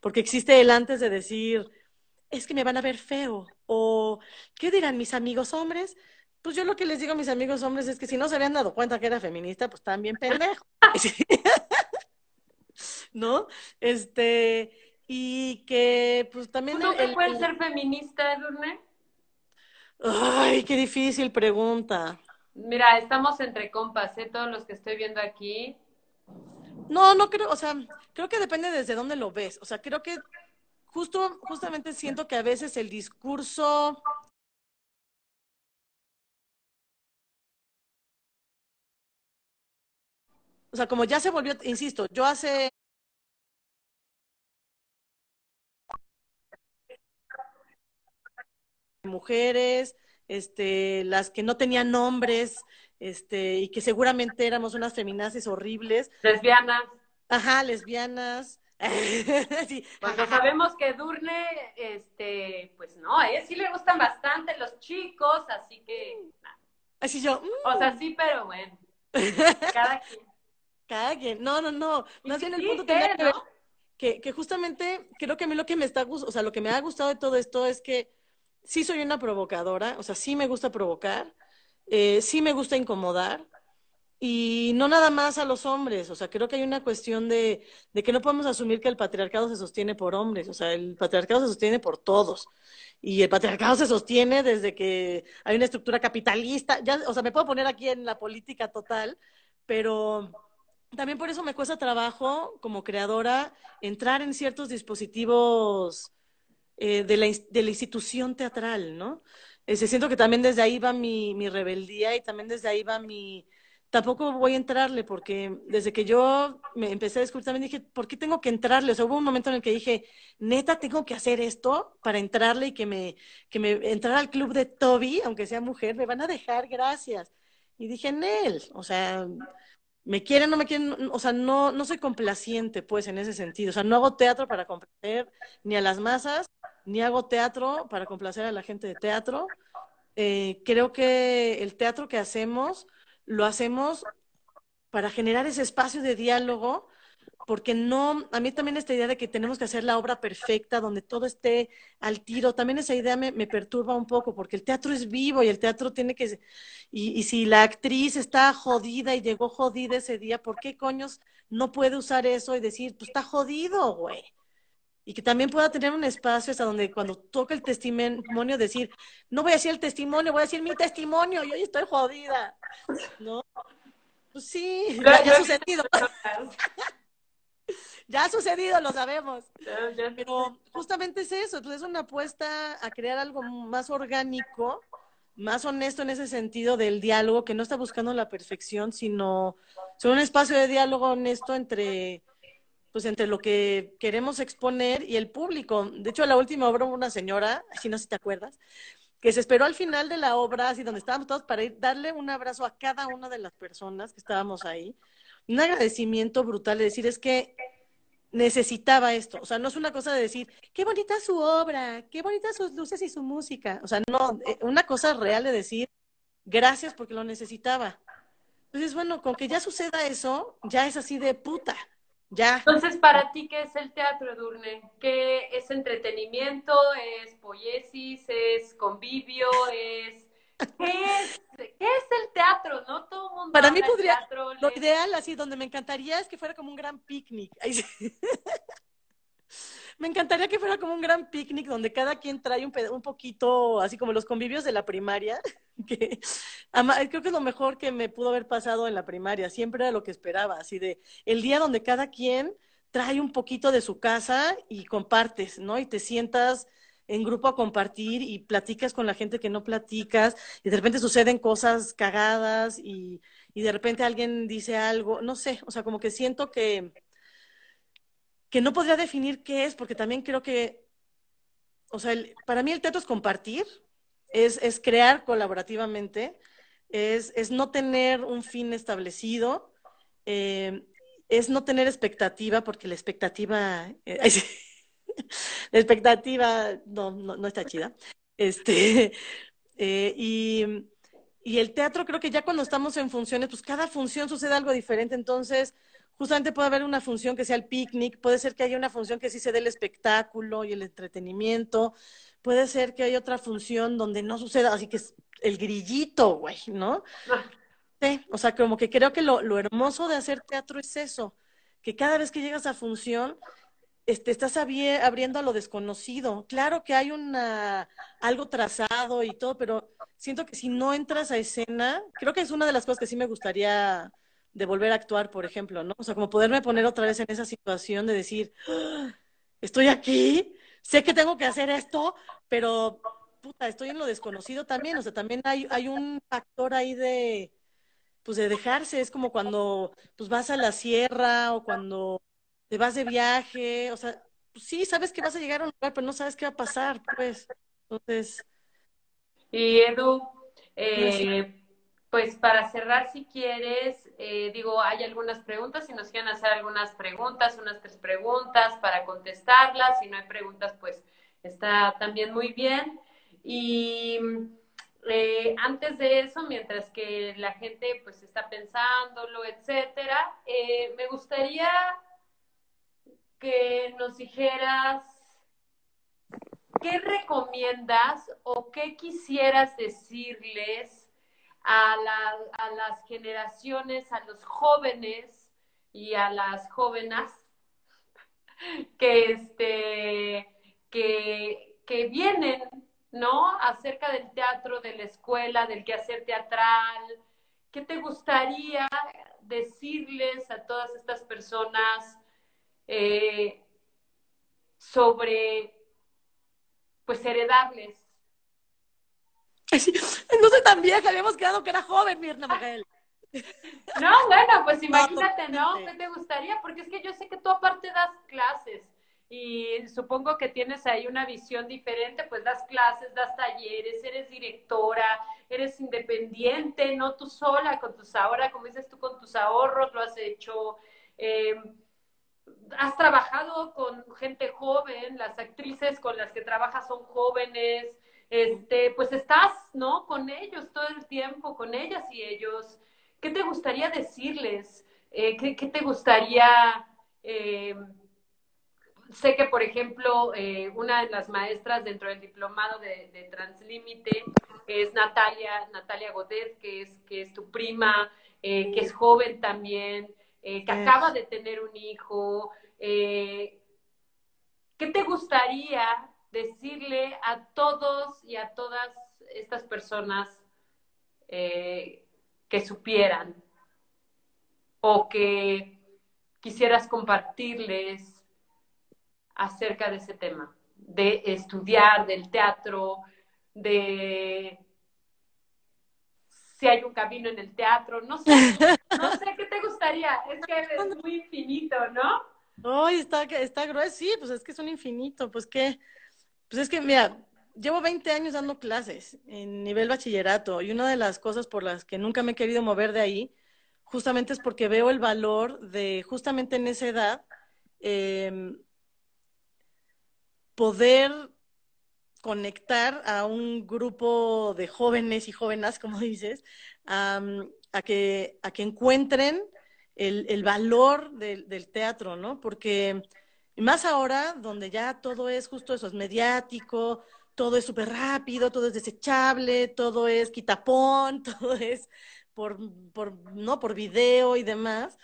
[SPEAKER 2] porque existe el antes de decir, es que me van a ver feo, o ¿qué dirán mis amigos hombres? Pues yo lo que les digo a mis amigos hombres es que si no se habían dado cuenta que era feminista, pues están bien pendejos. ¿no? Este, y que pues también...
[SPEAKER 1] ¿Tú no puedes ser feminista, Edurne?
[SPEAKER 2] Ay, qué difícil pregunta.
[SPEAKER 1] Mira, estamos entre compas, ¿eh? Todos los que estoy viendo aquí.
[SPEAKER 2] No, no creo, o sea, creo que depende desde dónde lo ves. O sea, creo que justo, justamente siento que a veces el discurso o sea, como ya se volvió, insisto, yo hace mujeres, este, las que no tenían nombres, este, y que seguramente éramos unas feminazis horribles.
[SPEAKER 1] Lesbianas.
[SPEAKER 2] Ajá, lesbianas.
[SPEAKER 1] sí. Cuando sabemos que Durne, este, pues no, a ella sí le gustan bastante los chicos, así que.
[SPEAKER 2] Así yo.
[SPEAKER 1] O sea, mm. sí, pero bueno. Cada quien.
[SPEAKER 2] Cada quien. No, no, no. Más bien el punto que, que, que justamente creo que a mí lo que me está, o sea, lo que me ha gustado de todo esto es que sí soy una provocadora, o sea, sí me gusta provocar, eh, sí me gusta incomodar, y no nada más a los hombres, o sea, creo que hay una cuestión de, que no podemos asumir que el patriarcado se sostiene por hombres, o sea, el patriarcado se sostiene por todos. Y el patriarcado se sostiene desde que hay una estructura capitalista, o sea, me puedo poner aquí en la política total, pero también por eso me cuesta trabajo como creadora entrar en ciertos dispositivos eh, de, la, de, la, institución teatral, ¿no? Eh, siento que también desde ahí va mi, mi, rebeldía y también desde ahí va mi... Tampoco voy a entrarle porque desde que yo me empecé a descubrir también dije, ¿por qué tengo que entrarle? O sea, hubo un momento en el que dije, neta, tengo que hacer esto para entrarle y que me, que me entrar al club de Toby, aunque sea mujer, me van a dejar, gracias. Y dije, Nel, o sea, me quieren, no me quieren, o sea, no, no soy complaciente, pues, en ese sentido. O sea, no hago teatro para complacer ni a las masas, ni hago teatro para complacer a la gente de teatro. Eh, creo que el teatro que hacemos lo hacemos para generar ese espacio de diálogo, porque no, a mí también esta idea de que tenemos que hacer la obra perfecta, donde todo esté al tiro, también esa idea me, perturba un poco, porque el teatro es vivo y el teatro tiene que, y, y, si la actriz está jodida y llegó jodida ese día, ¿por qué coños no puede usar eso y decir, pues está jodido, güey? Y que también pueda tener un espacio hasta donde cuando toque el testimonio decir, no voy a decir el testimonio, voy a decir mi testimonio, yo estoy jodida, ¿no? Pues sí, ya, ha sucedido. ya ha sucedido, lo sabemos. Pero justamente es eso, pues es una apuesta a crear algo más orgánico, más honesto en ese sentido del diálogo, que no está buscando la perfección, sino, sino un espacio de diálogo honesto entre pues entre lo que queremos exponer y el público. De hecho, la última obra hubo una señora, si no sé si te acuerdas, que se esperó al final de la obra, así donde estábamos todos, para ir darle un abrazo a cada una de las personas que estábamos ahí. Un agradecimiento brutal de decir, es que necesitaba esto. O sea, no es una cosa de decir, qué bonita su obra, qué bonitas sus luces y su música. O sea, no, eh, una cosa real de decir, gracias porque lo necesitaba. Entonces, bueno, con que ya suceda eso, ya es así de puta. Ya.
[SPEAKER 1] Entonces, para ti, ¿qué es el teatro, Durne? ¿Qué es entretenimiento? ¿Es poiesis? ¿Es convivio? ¿Es ¿Qué es, ¿Qué es el teatro? No todo el mundo.
[SPEAKER 2] Para mí podría. Teatro, lo ideal, así, donde me encantaría es que fuera como un gran picnic. me encantaría que fuera como un gran picnic donde cada quien trae un, un poquito, así como los convivios de la primaria. Que creo que es lo mejor que me pudo haber pasado en la primaria. Siempre era lo que esperaba, así de el día donde cada quien trae un poquito de su casa y compartes, ¿no? Y te sientas en grupo a compartir y platicas con la gente que no platicas y de repente suceden cosas cagadas y, y de repente alguien dice algo, no sé, o sea, como que siento que, que no podría definir qué es, porque también creo que, o sea, para mí el teatro es compartir, es, es crear colaborativamente, es, es, no tener un fin establecido, eh, es no tener expectativa, porque la expectativa... Eh, la expectativa no, no, está chida. Este, eh, y, y el teatro creo que ya cuando estamos en funciones, pues cada función sucede algo diferente, entonces justamente puede haber una función que sea el picnic, puede ser que haya una función que sí se dé el espectáculo y el entretenimiento, puede ser que haya otra función donde no suceda, así que es el grillito, güey, ¿no? Ah. Sí, o sea, como que creo que lo, lo hermoso de hacer teatro es eso, que cada vez que llegas a función, este, estás abriendo a lo desconocido. Claro que hay una, algo trazado y todo, pero siento que si no entras a escena, creo que es una de las cosas que sí me gustaría de volver a actuar, por ejemplo, ¿no? O sea, como poderme poner otra vez en esa situación de decir, ¡Ah! estoy aquí, sé que tengo que hacer esto, pero puta, estoy en lo desconocido también, o sea, también hay, hay un factor ahí de, pues de dejarse, es como cuando pues vas a la sierra o cuando te vas de viaje, o sea, pues sí, sabes que vas a llegar a un lugar, pero no sabes qué va a pasar, pues. Entonces.
[SPEAKER 1] Y Edu, eh, pues para cerrar, si quieres, eh, digo, hay algunas preguntas, si nos quieren hacer algunas preguntas, unas tres preguntas para contestarlas, si no hay preguntas, pues está también muy bien. Y eh, antes de eso, mientras que la gente pues está pensándolo, etcétera, me gustaría que nos dijeras qué recomiendas o qué quisieras decirles a, las generaciones, a los jóvenes y a las jóvenes que, este, que, que vienen, ¿no? Acerca del teatro, de la escuela, del quehacer teatral. ¿Qué te gustaría decirles a todas estas personas eh, sobre, pues, heredarles.
[SPEAKER 2] No soy tan vieja, habíamos quedado que era joven, Mirna Miguel.
[SPEAKER 1] No, bueno, pues imagínate, ¿no? ¿Qué te gustaría? Porque es que yo sé que tú aparte das clases y supongo que tienes ahí una visión diferente, pues das clases, das talleres, eres directora, eres independiente, no tú sola, con tus ahora, como dices tú, con tus ahorros, lo has hecho. Eh, has trabajado con gente joven, las actrices con las que trabajas son jóvenes, este, pues estás, ¿no? Con ellos todo el tiempo, con ellas y ellos. ¿Qué te gustaría decirles? Eh, ¿qué, te gustaría? Eh, sé que, por ejemplo, eh, una de las maestras dentro del diplomado de, de Translímite es Natalia, Natalia Godet, que es, que es tu prima, que es joven también. Que acaba de tener un hijo. ¿Qué te gustaría decirle a todos y a todas estas personas eh, que supieran o que quisieras compartirles acerca de ese tema, de estudiar, del teatro, de si hay un camino en el teatro, no sé, no sé qué te gustaría, es que es muy infinito, ¿no?
[SPEAKER 2] Ay, está, está grueso. Sí, pues es que es un infinito. Pues que, pues es que, mira, llevo 20 años dando clases en nivel bachillerato y una de las cosas por las que nunca me he querido mover de ahí, justamente es porque veo el valor de, justamente en esa edad, eh, poder conectar a un grupo de jóvenes y jóvenes, como dices, a, que, a que encuentren el, el valor del, teatro, ¿no? Porque más ahora, donde ya todo es justo eso, es mediático, todo es súper rápido, todo es desechable, todo es quitapón, todo es por, por, ¿no? por video y demás.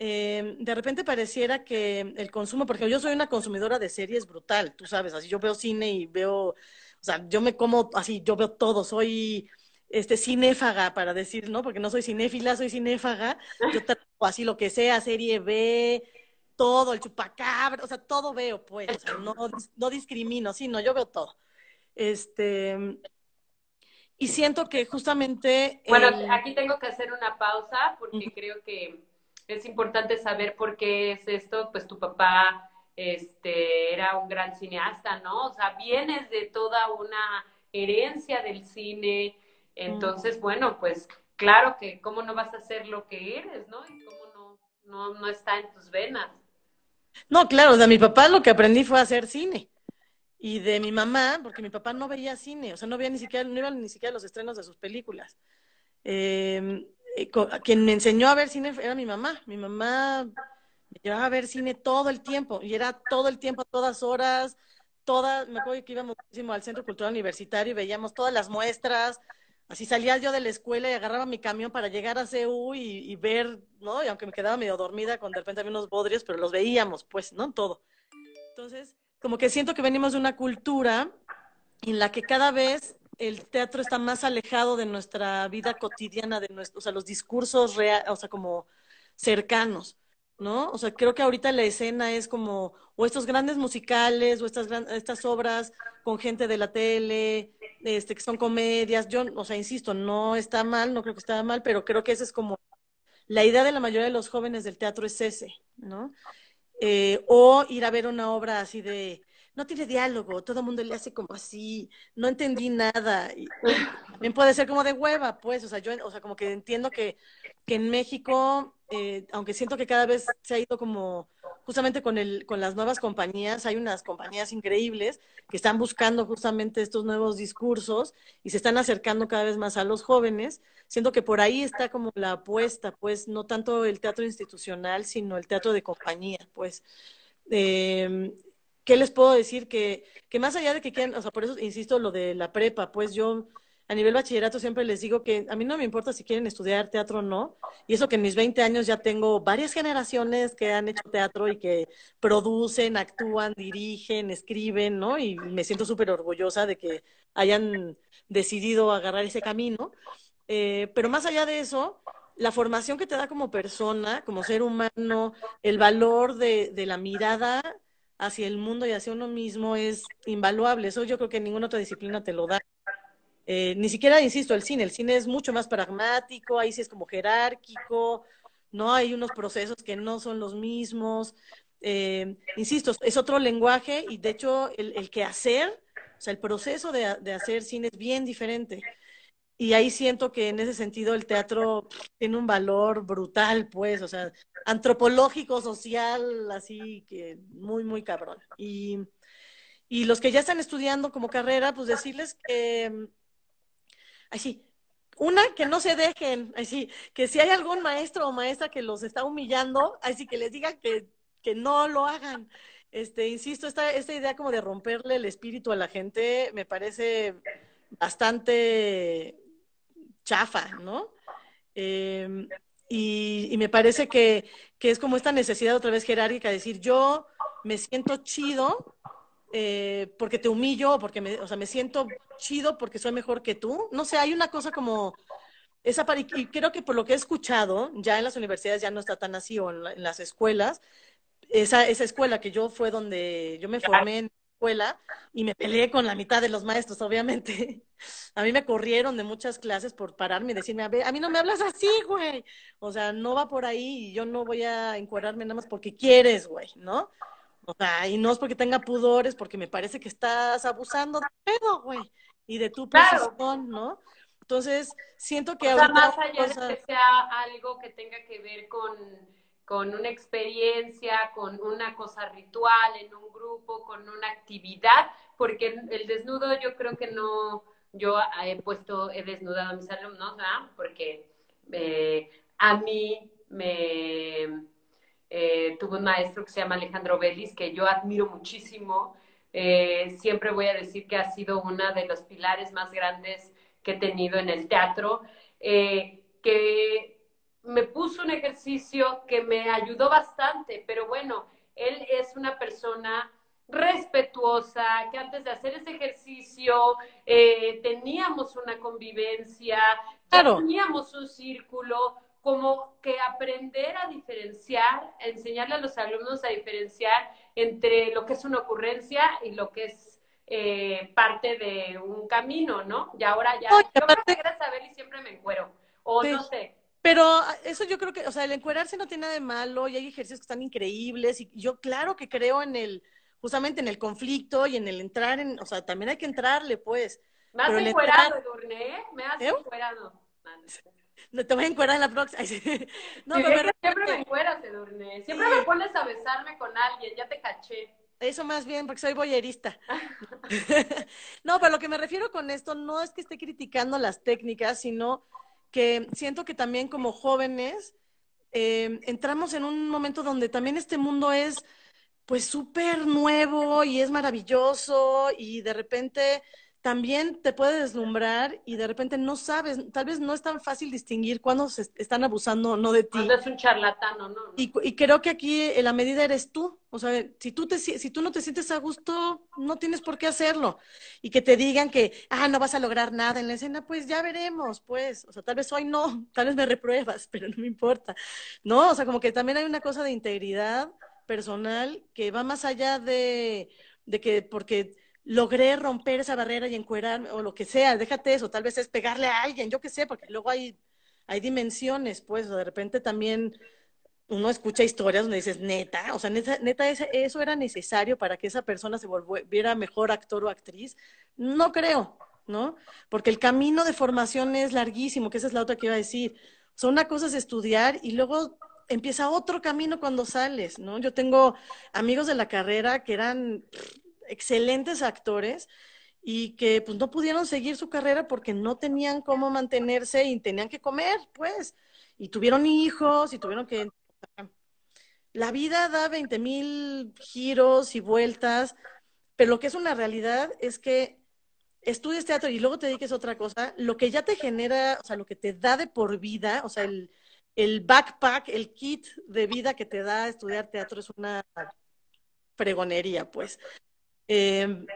[SPEAKER 2] Eh, de repente pareciera que el consumo, porque yo soy una consumidora de series brutal, tú sabes, así yo veo cine y veo, o sea, yo me como así, yo veo todo, soy este cinéfaga para decir, ¿no? Porque no soy cinéfila, soy cinéfaga, yo trato así lo que sea, serie B, todo, el chupacabra, o sea, todo veo, pues, o sea, no, no discrimino, sí, no, yo veo todo. Este, y siento que justamente...
[SPEAKER 1] Bueno, aquí tengo que hacer una pausa porque creo que es importante saber por qué es esto, pues tu papá este, era un gran cineasta, ¿no? O sea, vienes de toda una herencia del cine, entonces, bueno, pues claro que cómo no vas a ser lo que eres, ¿no? Y cómo no, no, no está en tus venas.
[SPEAKER 2] No, claro, de mi papá lo que aprendí fue hacer cine. Y de mi mamá, porque mi papá no veía cine, o sea, no veía ni siquiera, no iba ni siquiera a los estrenos de sus películas. Eh, eh, quien me enseñó a ver cine era mi mamá. Mi mamá me llevaba a ver cine todo el tiempo y era todo el tiempo, a todas horas, todas, me acuerdo que íbamos al Centro Cultural Universitario y veíamos todas las muestras. Así salía yo de la escuela y agarraba mi camión para llegar a CU y, ver, ¿no? Y aunque me quedaba medio dormida, cuando de repente había unos bodrios, pero los veíamos, pues, ¿no? Todo. Entonces, como que siento que venimos de una cultura en la que cada vez el teatro está más alejado de nuestra vida cotidiana, de nuestros, o sea, los discursos reales, o sea, como cercanos, ¿no? O sea, creo que ahorita la escena es como, o estos grandes musicales, o estas, estas obras con gente de la tele, este, que son comedias, yo, o sea, insisto, no está mal, no creo que está mal, pero creo que esa es como, la idea de la mayoría de los jóvenes del teatro es ese, ¿no? Eh, o ir a ver una obra así de no tiene diálogo, todo el mundo le hace como así, no entendí nada. Y, también puede ser como de hueva, pues, o sea, yo, o sea, como que entiendo que, que en México, eh, aunque siento que cada vez se ha ido como, justamente con, el, con las nuevas compañías, hay unas compañías increíbles que están buscando justamente estos nuevos discursos y se están acercando cada vez más a los jóvenes. Siento que por ahí está como la apuesta, pues, no tanto el teatro institucional, sino el teatro de compañía, pues. Eh, ¿qué les puedo decir? Que, que más allá de que quieran, o sea, por eso insisto lo de la prepa, pues yo a nivel bachillerato siempre les digo que a mí no me importa si quieren estudiar teatro o no, y eso que en mis 20 años ya tengo varias generaciones que han hecho teatro y que producen, actúan, dirigen, escriben, ¿no? Y me siento súper orgullosa de que hayan decidido agarrar ese camino. Eh, pero más allá de eso, la formación que te da como persona, como ser humano, el valor de, de la mirada hacia el mundo y hacia uno mismo es invaluable. Eso yo creo que ninguna otra disciplina te lo da. Eh, ni siquiera, insisto, el cine. El cine es mucho más pragmático, ahí sí es como jerárquico, no hay unos procesos que no son los mismos. Eh, insisto, es otro lenguaje y de hecho el, el que hacer, o sea, el proceso de, de hacer cine es bien diferente. Y ahí siento que en ese sentido el teatro tiene un valor brutal, pues, o sea, antropológico, social, así que muy, muy cabrón. Y, y los que ya están estudiando como carrera, pues decirles que, así, una, que no se dejen, así, que si hay algún maestro o maestra que los está humillando, así que les digan que, que no lo hagan. Este, insisto, esta, esta idea como de romperle el espíritu a la gente me parece bastante chafa, ¿no? Em, y, me parece que, es como esta necesidad otra vez jerárquica, de decir, yo me siento chido eh, porque te humillo, porque me, o sea, me siento chido porque soy mejor que tú. No sé, hay una cosa como esa y creo que por lo que he escuchado, ya en las universidades ya no está tan así, o en, las escuelas, esa, esa escuela que yo fue donde yo me formé en escuela y me peleé con la mitad de los maestros, obviamente. A mí me corrieron de muchas clases por pararme y decirme, a, ver, a mí no me hablas así, güey. O sea, no va por ahí y yo no voy a encuadrarme nada más porque quieres, güey, ¿no? O sea, y no es porque tenga pudores, porque me parece que estás abusando de pedo, güey, y de tu posición, ¿no? Entonces, siento que...
[SPEAKER 1] O sea, más allá de que sea algo que tenga que ver con con una experiencia, con una cosa ritual en un grupo, con una actividad, porque el desnudo yo creo que no, yo he puesto, he desnudado a mis alumnos, ¿verdad? Porque eh, a mí me eh, tuve un maestro que se llama Alejandro Vélez, que yo admiro muchísimo. Eh, siempre voy a decir que ha sido uno de los pilares más grandes que he tenido en el teatro, que me puso un ejercicio que me ayudó bastante, pero bueno, él es una persona respetuosa, que antes de hacer ese ejercicio eh, teníamos una convivencia, teníamos un círculo, como que aprender a diferenciar, enseñarle a los alumnos a diferenciar entre lo que es una ocurrencia y lo que es eh, parte de un camino, ¿no? Y ahora ya, yo gracias a ver y siempre me encuero, o no sé,
[SPEAKER 2] pero ah, eso yo creo que, o sea, el encuerarse no tiene nada de malo y hay ejercicios que están increíbles y yo claro que creo en el, justamente en el conflicto y en el entrar en, o sea, también hay que entrarle, pues.
[SPEAKER 1] Me has encuerado, Edurne, Me has ¿Eh? encuerado.
[SPEAKER 2] No, te voy a encuerar en la próxima.
[SPEAKER 1] no, pero siempre me encueras, Edurne. Siempre me pones a besarme con alguien, ya te caché.
[SPEAKER 2] Eso más bien, porque soy boyerista. no, pero lo que me refiero con esto no es que esté criticando las técnicas, sino que siento que también como jóvenes eh, entramos en un momento donde también este mundo es pues súper nuevo y es maravilloso y de repente también te puede deslumbrar y de repente no sabes, tal vez no es tan fácil distinguir cuándo se están abusando o no de ti.
[SPEAKER 1] Cuando es un charlatán no.
[SPEAKER 2] Y, y, creo que aquí en la medida eres tú. O sea, si tú, te, si tú no te sientes a gusto, no tienes por qué hacerlo. Y que te digan que, ah, no vas a lograr nada en la escena, pues ya veremos, pues. O sea, tal vez hoy no, tal vez me repruebas, pero no me importa. No, o sea, como que también hay una cosa de integridad personal que va más allá de, de que, porque logré romper esa barrera y encuerarme, o lo que sea, déjate eso, tal vez es pegarle a alguien, yo qué sé, porque luego hay, hay dimensiones, pues, de repente también uno escucha historias donde dices, neta, o sea, neta, neta eso era necesario para que esa persona se volviera mejor actor o actriz. No creo, ¿no? Porque el camino de formación es larguísimo, que esa es la otra que iba a decir. O sea, una cosa es estudiar y luego empieza otro camino cuando sales, ¿no? Yo tengo amigos de la carrera que eran excelentes actores y que pues no pudieron seguir su carrera porque no tenían cómo mantenerse y tenían que comer, pues, y tuvieron hijos y tuvieron que... La vida da 20 mil giros y vueltas, pero lo que es una realidad es que estudies teatro y luego te dediques a otra cosa, lo que ya te genera, o sea, lo que te da de por vida, o sea, el, el backpack, el kit de vida que te da estudiar teatro es una fregonería, pues. Eh,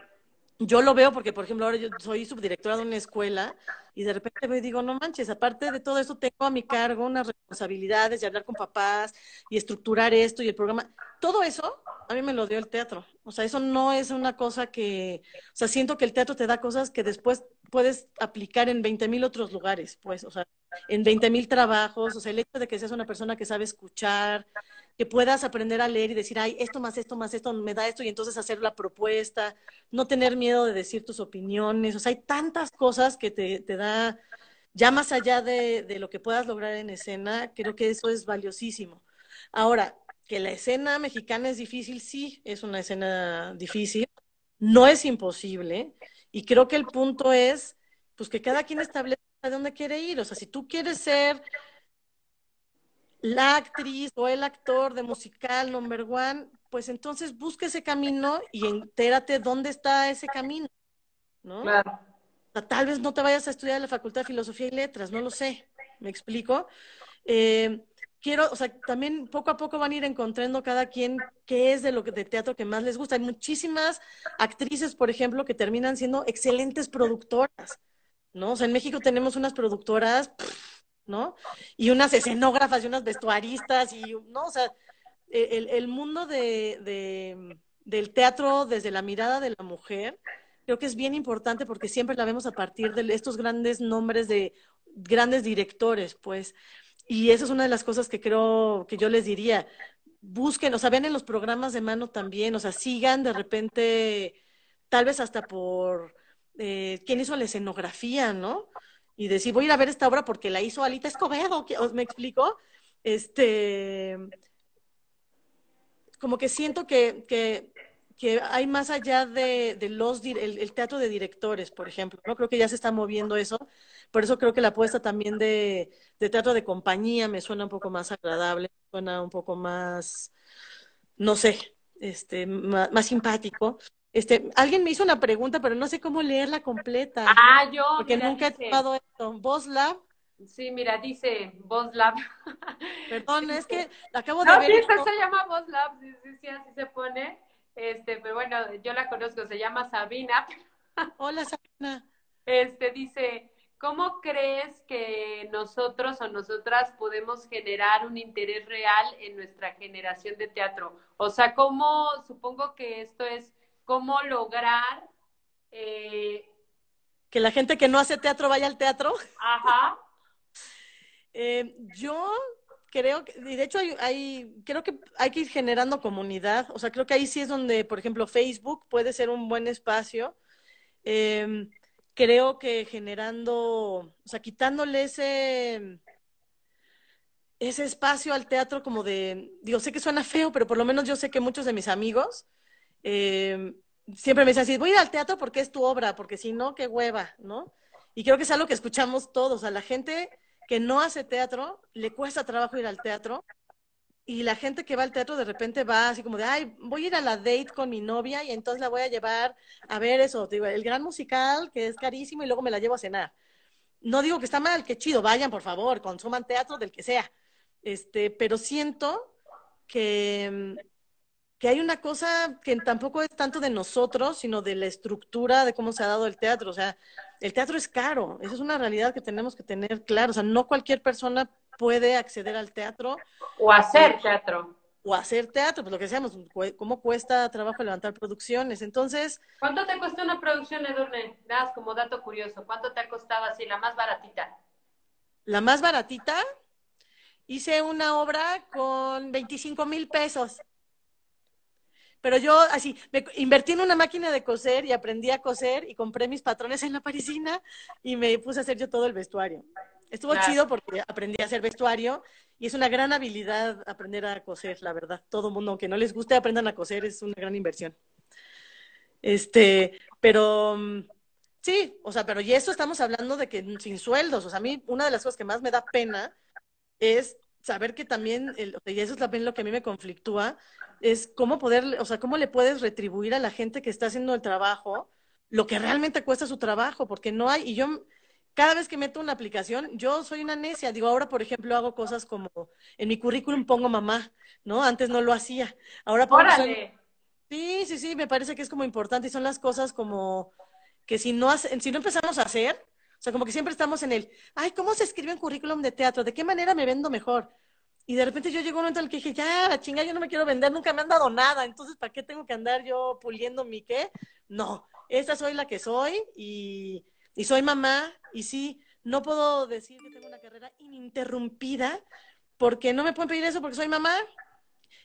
[SPEAKER 2] yo lo veo porque, por ejemplo, ahora yo soy subdirectora de una escuela y de repente me digo, no manches, aparte de todo esto, tengo a mi cargo unas responsabilidades de hablar con papás y estructurar esto y el programa. Todo eso a mí me lo dio el teatro. O sea, eso no es una cosa que, o sea, siento que el teatro te da cosas que después puedes aplicar en 20 mil otros lugares, pues, o sea, en 20 mil trabajos, o sea, el hecho de que seas una persona que sabe escuchar, que puedas aprender a leer y decir, ay, esto más esto más esto me da esto y entonces hacer la propuesta, no tener miedo de decir tus opiniones, o sea, hay tantas cosas que te, te da, ya más allá de, de lo que puedas lograr en escena, creo que eso es valiosísimo. Ahora, que la escena mexicana es difícil, sí, es una escena difícil, no es imposible, y creo que el punto es, pues que cada quien establezca de dónde quiere ir, o sea, si tú quieres ser la actriz o el actor de musical number one, pues entonces busca ese camino y entérate dónde está ese camino, ¿no? Claro. tal vez no te vayas a estudiar en la Facultad de Filosofía y Letras, no lo sé, ¿me explico? Eh, quiero, o sea, también poco a poco van a ir encontrando cada quien qué es de lo que, de teatro que más les gusta. Hay muchísimas actrices, por ejemplo, que terminan siendo excelentes productoras, ¿no? O sea, en México tenemos unas productoras... ¿no? Y unas escenógrafas y unas vestuaristas y, ¿no? O sea, e, el, mundo de, del teatro desde la mirada de la mujer, creo que es bien importante porque siempre la vemos a partir de estos grandes nombres de grandes directores, pues. Y eso es una de las cosas que creo que yo les diría. Busquen, o sea, ven en los programas de mano también, o sea, sigan de repente, tal vez hasta por eh, quién hizo la escenografía, ¿no? Y decir, voy a ir a ver esta obra porque la hizo Alita Escobedo, ¿os me explico? Este, como que siento que, que, hay más allá de, los, el, teatro de directores, por ejemplo, ¿no? Creo que ya se está moviendo eso. Por eso creo que la apuesta también de, de teatro de compañía me suena un poco más agradable, suena un poco más, no sé, este, más, más simpático. Este, alguien me hizo una pregunta, pero no sé cómo leerla completa.
[SPEAKER 1] Ah, yo.
[SPEAKER 2] Porque mira, nunca dice, he tomado esto. ¿Voz Lab?
[SPEAKER 1] Sí, mira, dice Voz Lab.
[SPEAKER 2] Perdón, es que acabo de
[SPEAKER 1] no,
[SPEAKER 2] ver.
[SPEAKER 1] Sí, esto se llama Voz Lab, sí, sí, sí, así se pone. Este, pero bueno, yo la conozco, se llama Sabina.
[SPEAKER 2] Hola, Sabina.
[SPEAKER 1] Este, dice, ¿cómo crees que nosotros o nosotras podemos generar un interés real en nuestra generación de teatro? O sea, ¿cómo, supongo que esto es, cómo lograr... Eh...
[SPEAKER 2] Que la gente que no hace teatro vaya al teatro.
[SPEAKER 1] Ajá.
[SPEAKER 2] eh, yo creo que, y de hecho hay, hay, creo que hay que ir generando comunidad, o sea, creo que ahí sí es donde, por ejemplo, Facebook puede ser un buen espacio. Eh, creo que generando, o sea, quitándole ese, ese espacio al teatro como de, digo, sé que suena feo, pero por lo menos yo sé que muchos de mis amigos eh, siempre me dicen así, voy a ir al teatro porque es tu obra, porque si no, qué hueva, ¿no? Y creo que es algo que escuchamos todos, a la gente que no hace teatro, le cuesta trabajo ir al teatro, y la gente que va al teatro de repente va así como de, ay, voy a ir a la date con mi novia y entonces la voy a llevar a ver eso, el gran musical que es carísimo y luego me la llevo a cenar. No digo que está mal, que chido, vayan por favor, consuman teatro del que sea. Este, pero siento que, que hay una cosa que tampoco es tanto de nosotros, sino de la estructura de cómo se ha dado el teatro. O sea, el teatro es caro, esa es una realidad que tenemos que tener claro. O sea, no cualquier persona puede acceder al teatro.
[SPEAKER 1] O hacer teatro.
[SPEAKER 2] O hacer teatro, pues lo que decíamos, cómo cuesta trabajo levantar producciones. Entonces.
[SPEAKER 1] ¿Cuánto te cuesta una producción, Edurne? Das como dato curioso. ¿Cuánto te ha costado así, la más baratita?
[SPEAKER 2] La más baratita, hice una obra con 25 mil pesos. Pero yo así, me invertí en una máquina de coser y aprendí a coser y compré mis patrones en la parisina y me puse a hacer yo todo el vestuario. Estuvo claro. chido porque aprendí a hacer vestuario y es una gran habilidad aprender a coser, la verdad. Todo mundo, aunque no les guste, aprendan a coser, es una gran inversión. Este, pero sí, o sea, pero y eso estamos hablando de que sin sueldos, o sea, a mí una de las cosas que más me da pena es saber que también, el, y eso es también lo que a mí me conflictúa, es cómo poder, o sea, cómo le puedes retribuir a la gente que está haciendo el trabajo lo que realmente cuesta su trabajo, porque no hay, y yo cada vez que meto una aplicación, yo soy una necia. Digo, ahora, por ejemplo, hago cosas como en mi currículum pongo mamá, ¿no? Antes no lo hacía. Ahora pongo.
[SPEAKER 1] ¡Órale!
[SPEAKER 2] Sí, sí, sí, me parece que es como importante y son las cosas como que si no, hace, si no empezamos a hacer, sea, como que siempre estamos en el, ay, ¿cómo se escribe un currículum de teatro? ¿De qué manera me vendo mejor? Y de repente yo llego un momento en el que dije, ya, la chinga, yo no me quiero vender, nunca me han dado nada, entonces, ¿para qué tengo que andar yo puliendo mi qué? No, esta soy la que soy y, y soy mamá y sí, no puedo decir que tengo una carrera ininterrumpida porque no me pueden pedir eso porque soy mamá.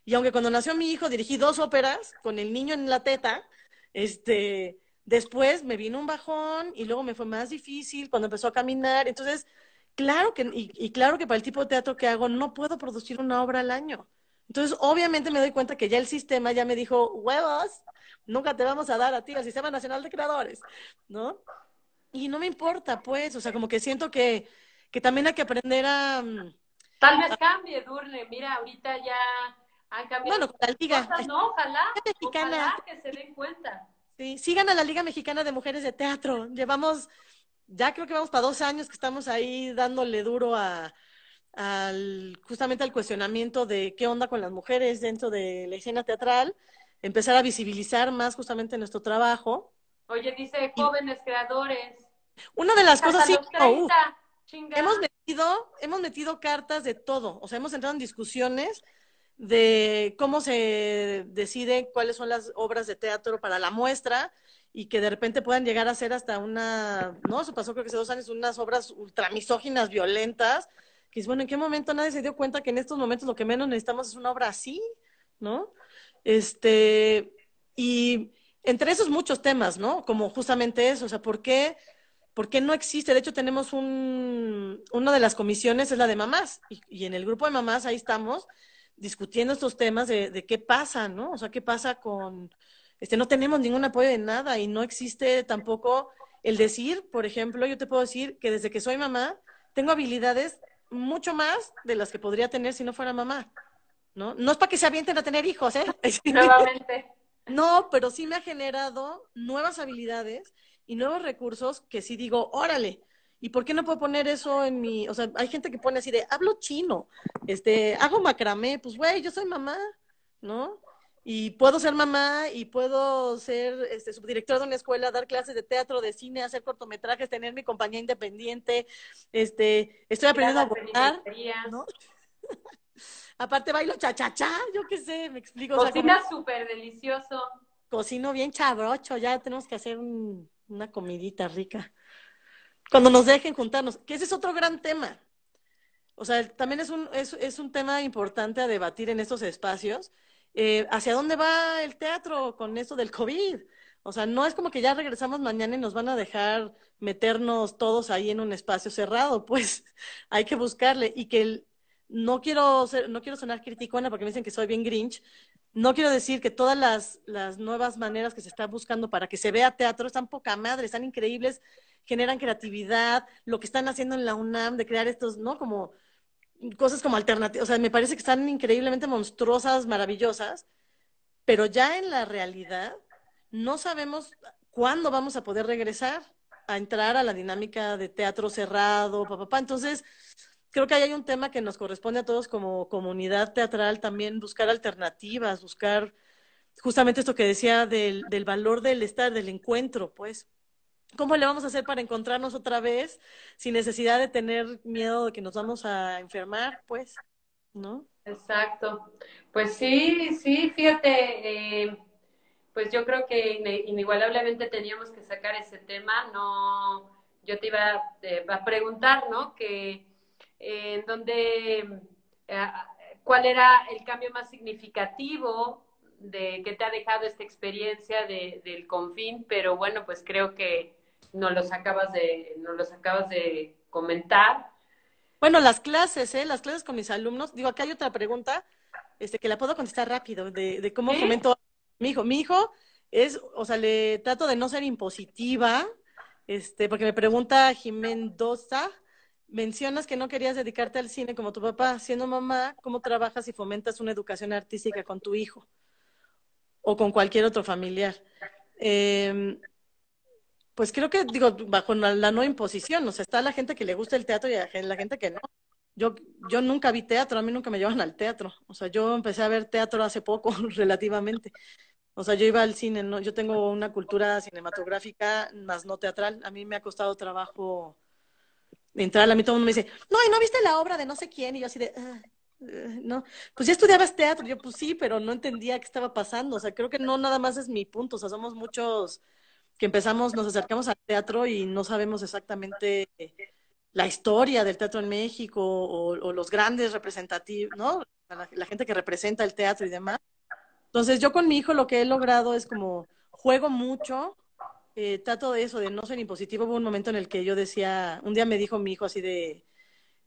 [SPEAKER 2] Y aunque cuando nació mi hijo dirigí dos óperas con el niño en la teta, este, después me vino un bajón y luego me fue más difícil cuando empezó a caminar. Entonces, claro que, y, y claro que para el tipo de teatro que hago no puedo producir una obra al año. Entonces, obviamente me doy cuenta que ya el sistema ya me dijo, huevos, nunca te vamos a dar a ti el Sistema Nacional de Creadores, ¿no? y no me importa, pues, o sea, como que siento que, que también hay que aprender a...
[SPEAKER 1] Tal vez cambie, Durne, mira, ahorita ya han cambiado
[SPEAKER 2] bueno, la liga,
[SPEAKER 1] cosas, ¿no? Ojalá, ojalá que se den cuenta.
[SPEAKER 2] Sí, sigan a la Liga Mexicana de Mujeres de Teatro, llevamos, ya creo que vamos para dos años que estamos ahí dándole duro a, al, justamente al cuestionamiento de qué onda con las mujeres dentro de la escena teatral, empezar a visibilizar más justamente nuestro trabajo.
[SPEAKER 1] Oye, dice jóvenes y, creadores.
[SPEAKER 2] Una de las cosas sí, oh, hemos metido, hemos metido cartas de todo, o sea, hemos entrado en discusiones de cómo se decide cuáles son las obras de teatro para la muestra y que de repente puedan llegar a ser hasta una, no, eso pasó creo que hace dos años, unas obras ultramisóginas, violentas, que es bueno, ¿en qué momento nadie se dio cuenta que en estos momentos lo que menos necesitamos es una obra así, ¿no? Este, y entre esos muchos temas, ¿no? Como justamente eso, o sea, ¿por qué, por qué no existe? De hecho, tenemos un, una de las comisiones es la de mamás, y, y en el grupo de mamás ahí estamos, discutiendo estos temas de, de, qué pasa, ¿no? O sea, qué pasa con, este, no tenemos ningún apoyo de nada y no existe tampoco el decir, por ejemplo, yo te puedo decir que desde que soy mamá, tengo habilidades mucho más de las que podría tener si no fuera mamá, ¿no? No es para que se avienten a tener hijos, ¿eh?
[SPEAKER 1] Nuevamente.
[SPEAKER 2] no, pero sí me ha generado nuevas habilidades y nuevos recursos que sí digo, órale, ¿Y por qué no puedo poner eso en mi, o sea, hay gente que pone así de, hablo chino, este, hago macramé, pues güey, yo soy mamá, ¿no? Y puedo ser mamá y puedo ser este, subdirectora de una escuela, dar clases de teatro, de cine, hacer cortometrajes, tener mi compañía independiente, este, estoy aprendiendo a ¿no? Aparte bailo cha-cha-cha, yo qué sé, me explico.
[SPEAKER 1] Cocina súper delicioso.
[SPEAKER 2] Cocino bien chabrocho, ya tenemos que hacer un, una comidita rica cuando nos dejen juntarnos, que ese es otro gran tema. O sea, también es un, es, es un tema importante a debatir en estos espacios. Eh, ¿Hacia dónde va el teatro con esto del COVID? O sea, no es como que ya regresamos mañana y nos van a dejar meternos todos ahí en un espacio cerrado, pues hay que buscarle y que el, no quiero ser, no quiero sonar criticona porque me dicen que soy bien grinch. No quiero decir que todas las, las nuevas maneras que se están buscando para que se vea teatro están poca madre, están increíbles generan creatividad, lo que están haciendo en la UNAM de crear estos, ¿no? Como cosas como alternativas, o sea, me parece que están increíblemente monstruosas, maravillosas, pero ya en la realidad no sabemos cuándo vamos a poder regresar a entrar a la dinámica de teatro cerrado, papá, papá. Entonces, creo que ahí hay un tema que nos corresponde a todos como comunidad teatral también buscar alternativas, buscar justamente esto que decía del, del valor del estar, del encuentro, pues. ¿Cómo le vamos a hacer para encontrarnos otra vez sin necesidad de tener miedo de que nos vamos a enfermar, pues? ¿No?
[SPEAKER 1] Exacto. Pues sí, sí, fíjate, eh, pues yo creo que inigualablemente teníamos que sacar ese tema. No, yo te iba eh, a preguntar, ¿no? Que eh, en dónde, cuál era el cambio más significativo de que te ha dejado esta experiencia de, del confín, pero bueno, pues creo que no los acabas de, no los acabas de comentar.
[SPEAKER 2] Bueno, las clases, ¿eh? Las clases con mis alumnos. Digo, acá hay otra pregunta, este, que la puedo contestar rápido, de, de cómo fomento a mi hijo. Mi hijo es, o sea, le trato de no ser impositiva, este, porque me pregunta Jimendoza, mencionas que no querías dedicarte al cine como tu papá, siendo mamá, ¿cómo trabajas y fomentas una educación artística con tu hijo? O con cualquier otro familiar. Eh, pues creo que, digo, bajo la, no imposición, o sea, está la gente que le gusta el teatro y la gente que no. Yo, yo nunca vi teatro, a mí nunca me llevan al teatro. O sea, yo empecé a ver teatro hace poco, relativamente. O sea, yo iba al cine, ¿no? Yo tengo una cultura cinematográfica, más no teatral. A mí me ha costado trabajo entrar. A mí todo el mundo me dice, no, ¿y no viste la obra de no sé quién? Y yo así de, ah, eh, no. Pues ya estudiabas teatro. Yo, pues sí, pero no entendía qué estaba pasando. O sea, creo que no nada más es mi punto. O sea, somos muchos que empezamos, nos acercamos al teatro y no sabemos exactamente la historia del teatro en México o, los grandes representativos, ¿no? La, gente que representa el teatro y demás. Entonces yo con mi hijo lo que he logrado es como juego mucho, eh, trato de eso, de no ser impositivo. Hubo un momento en el que yo decía, un día me dijo mi hijo así de,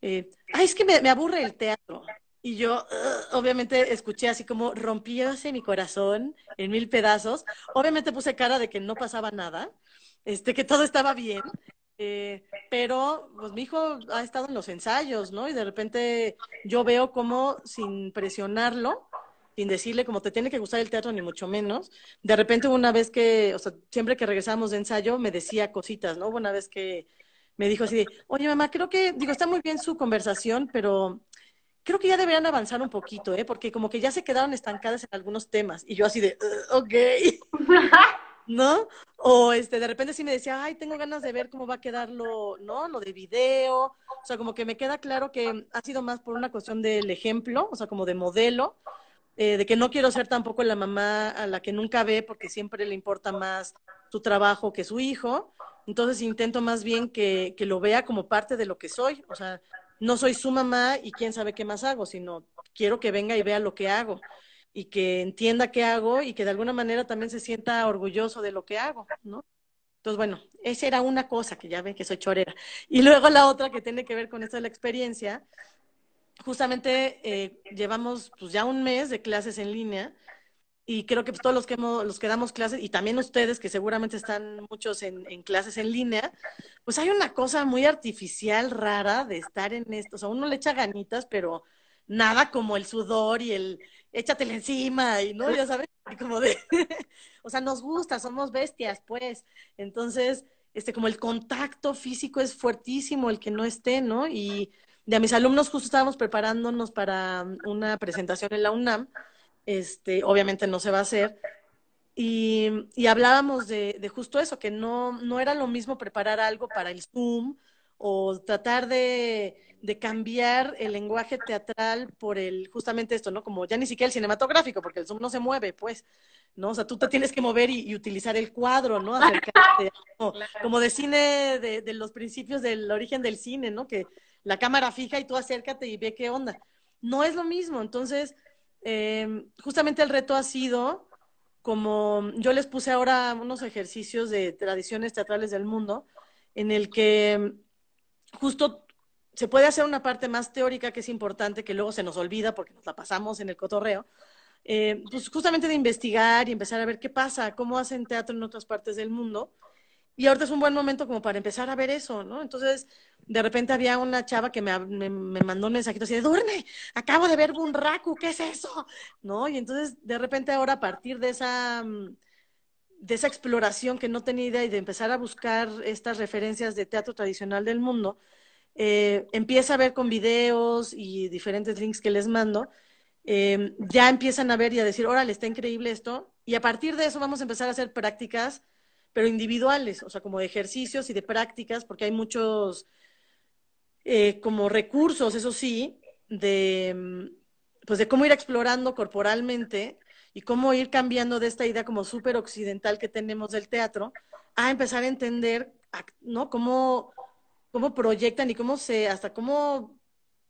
[SPEAKER 2] eh, ay, es que me aburre el teatro. Y yo, obviamente, escuché así como rompióse mi corazón en mil pedazos. Obviamente puse cara de que no pasaba nada, este, que todo estaba bien. Eh, pero, pues mi hijo ha estado en los ensayos, ¿no? Y de repente yo veo como sin presionarlo, sin decirle como te tiene que gustar el teatro, ni mucho menos. De repente una vez que, o sea, siempre que regresamos de ensayo, me decía cositas, ¿no? Una vez que me dijo así de, oye mamá, creo que, digo, está muy bien su conversación, pero creo que ya deberían avanzar un poquito, ¿eh? Porque como que ya se quedaron estancadas en algunos temas. Y yo así de, ok. ¿no? O este, de repente sí me decía, ay, tengo ganas de ver cómo va a quedar lo, ¿no? Lo de video. O sea, como que me queda claro que ha sido más por una cuestión del ejemplo, o sea, como de modelo, eh, de que no quiero ser tampoco la mamá a la que nunca ve porque siempre le importa más su trabajo que su hijo. Entonces intento más bien que, que lo vea como parte de lo que soy. O sea, no soy su mamá y quién sabe qué más hago, sino quiero que venga y vea lo que hago y que entienda qué hago y que de alguna manera también se sienta orgulloso de lo que hago, ¿no? Entonces, bueno, esa era una cosa que ya ven que soy chorera. Y luego la otra que tiene que ver con esto de la experiencia, justamente eh, llevamos pues ya un mes de clases en línea y creo que pues, todos los que, hemos, los que damos clases y también ustedes que seguramente están muchos en, en, clases en línea, pues hay una cosa muy artificial, rara de estar en esto. O sea, uno le echa ganitas, pero nada como el sudor y el échatele encima y no, ya sabes, como de, o sea, nos gusta, somos bestias, pues. Entonces, este, como el contacto físico es fuertísimo, el que no esté, ¿no? Y de a mis alumnos justo estábamos preparándonos para una presentación en la UNAM, este, obviamente no se va a hacer, y, y hablábamos de, de, justo eso, que no, no era lo mismo preparar algo para el Zoom o tratar de, de, cambiar el lenguaje teatral por el, justamente esto, ¿no? Como ya ni siquiera el cinematográfico, porque el Zoom no se mueve, pues, ¿no? O sea, tú te tienes que mover y, y utilizar el cuadro, ¿no? Acercarte, como, como, de cine, de, de, los principios del origen del cine, ¿no? Que la cámara fija y tú acércate y ve qué onda. No es lo mismo, entonces, eh, justamente el reto ha sido como yo les puse ahora unos ejercicios de tradiciones teatrales del mundo, en el que justo se puede hacer una parte más teórica que es importante, que luego se nos olvida porque nos la pasamos en el cotorreo, eh, pues justamente de investigar y empezar a ver qué pasa, cómo hacen teatro en otras partes del mundo. Y ahorita es un buen momento como para empezar a ver eso, ¿no? Entonces, de repente había una chava que me, me, mandó un mensajito así de, duerme, acabo de ver Bunraku, ¿qué es eso? ¿No? Y entonces, de repente ahora a partir de esa de esa exploración que no tenía idea y de empezar a buscar estas referencias de teatro tradicional del mundo, eh, empieza a ver con videos y diferentes links que les mando, eh, ya empiezan a ver y a decir, órale, está increíble esto, y a partir de eso vamos a empezar a hacer prácticas, pero individuales, o sea, como de ejercicios y de prácticas, porque hay muchos eh, como recursos, eso sí, de, pues de cómo ir explorando corporalmente y cómo ir cambiando de esta idea como súper occidental que tenemos del teatro a empezar a entender, ¿no? Cómo cómo proyectan y cómo se, hasta cómo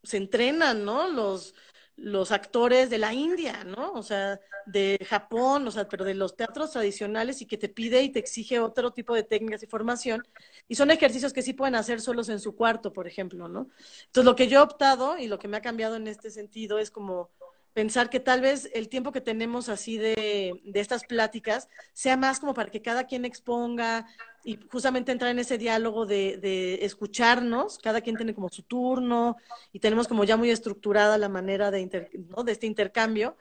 [SPEAKER 2] se entrenan, ¿no? Los, los actores de la India, ¿no? O sea, de Japón, o sea, pero de los teatros tradicionales y que te pide y te exige otro tipo de técnicas y formación. Y son ejercicios que sí pueden hacer solos en su cuarto, por ejemplo, ¿no? Entonces, lo que yo he optado y lo que me ha cambiado en este sentido es como pensar que tal vez el tiempo que tenemos así de, de, estas pláticas sea más como para que cada quien exponga y justamente entrar en ese diálogo de, escucharnos, cada quien tiene como su turno y tenemos como ya muy estructurada la manera de, inter, de este intercambio.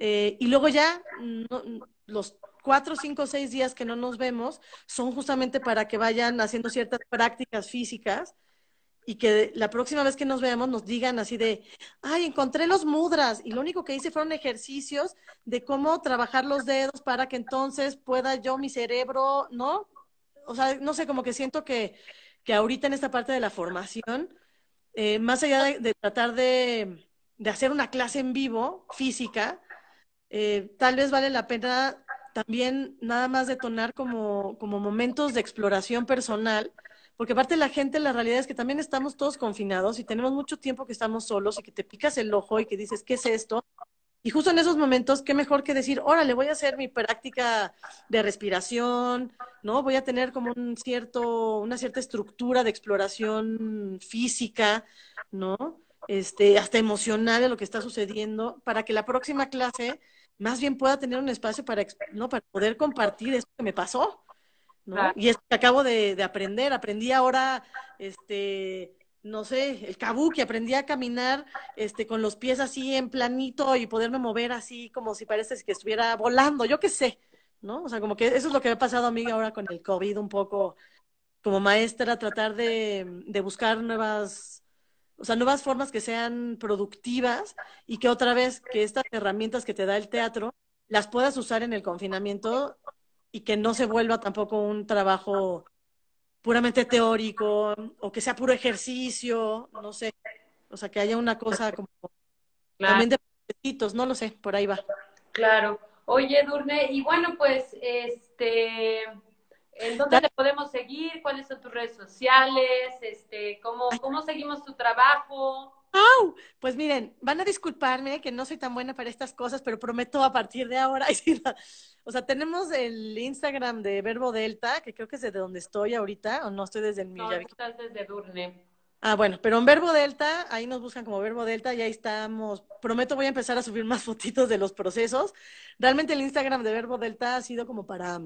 [SPEAKER 2] Eh, y luego ya no, los cuatro, cinco, seis días que no nos vemos son justamente para que vayan haciendo ciertas prácticas físicas y que la próxima vez que nos veamos nos digan así de, ay, encontré los mudras y lo único que hice fueron ejercicios de cómo trabajar los dedos para que entonces pueda yo mi cerebro, ¿no? O sea, no sé, como que siento que, que ahorita en esta parte de la formación, eh, más allá de, tratar de, de, hacer una clase en vivo, física, eh, tal vez vale la pena también nada más detonar como, como momentos de exploración personal porque aparte la gente, la realidad es que también estamos todos confinados y tenemos mucho tiempo que estamos solos y que te picas el ojo y que dices, ¿qué es esto? Y justo en esos momentos, qué mejor que decir, órale, voy a hacer mi práctica de respiración, ¿no? Voy a tener como un cierto, una cierta estructura de exploración física, ¿no? Este, hasta emocional de lo que está sucediendo, para que la próxima clase más bien pueda tener un espacio para, ¿no? para poder compartir esto que me pasó. ¿no? Claro. Y es que acabo de, de, aprender, aprendí ahora, este, no sé, el kabuki, aprendí a caminar este, con los pies así en planito y poderme mover así como si parece que estuviera volando, yo qué sé, ¿no? O sea, como que eso es lo que me ha pasado a mí ahora con el COVID, un poco como maestra, tratar de, de buscar nuevas, o sea, nuevas formas que sean productivas y que otra vez que estas herramientas que te da el teatro las puedas usar en el confinamiento y que no se vuelva tampoco un trabajo puramente teórico o que sea puro ejercicio, no sé. O sea, que haya una cosa como también de no lo sé, por ahí va.
[SPEAKER 1] Claro. Oye, Durne, y bueno, pues, este, ¿en dónde le podemos seguir? ¿Cuáles son tus redes sociales? Este, ¿cómo, cómo seguimos tu trabajo?
[SPEAKER 2] ¡Au! Pues miren, van a disculparme que no soy tan buena para estas cosas, pero prometo a partir de ahora. o sea, tenemos el Instagram de Verbo Delta, que creo que es de donde estoy ahorita, o no estoy desde el
[SPEAKER 1] No, estás desde Durne.
[SPEAKER 2] Ah, bueno, pero en Verbo Delta, ahí nos buscan como Verbo Delta y ahí estamos. Prometo voy a empezar a subir más fotitos de los procesos. Realmente el Instagram de Verbo Delta ha sido como para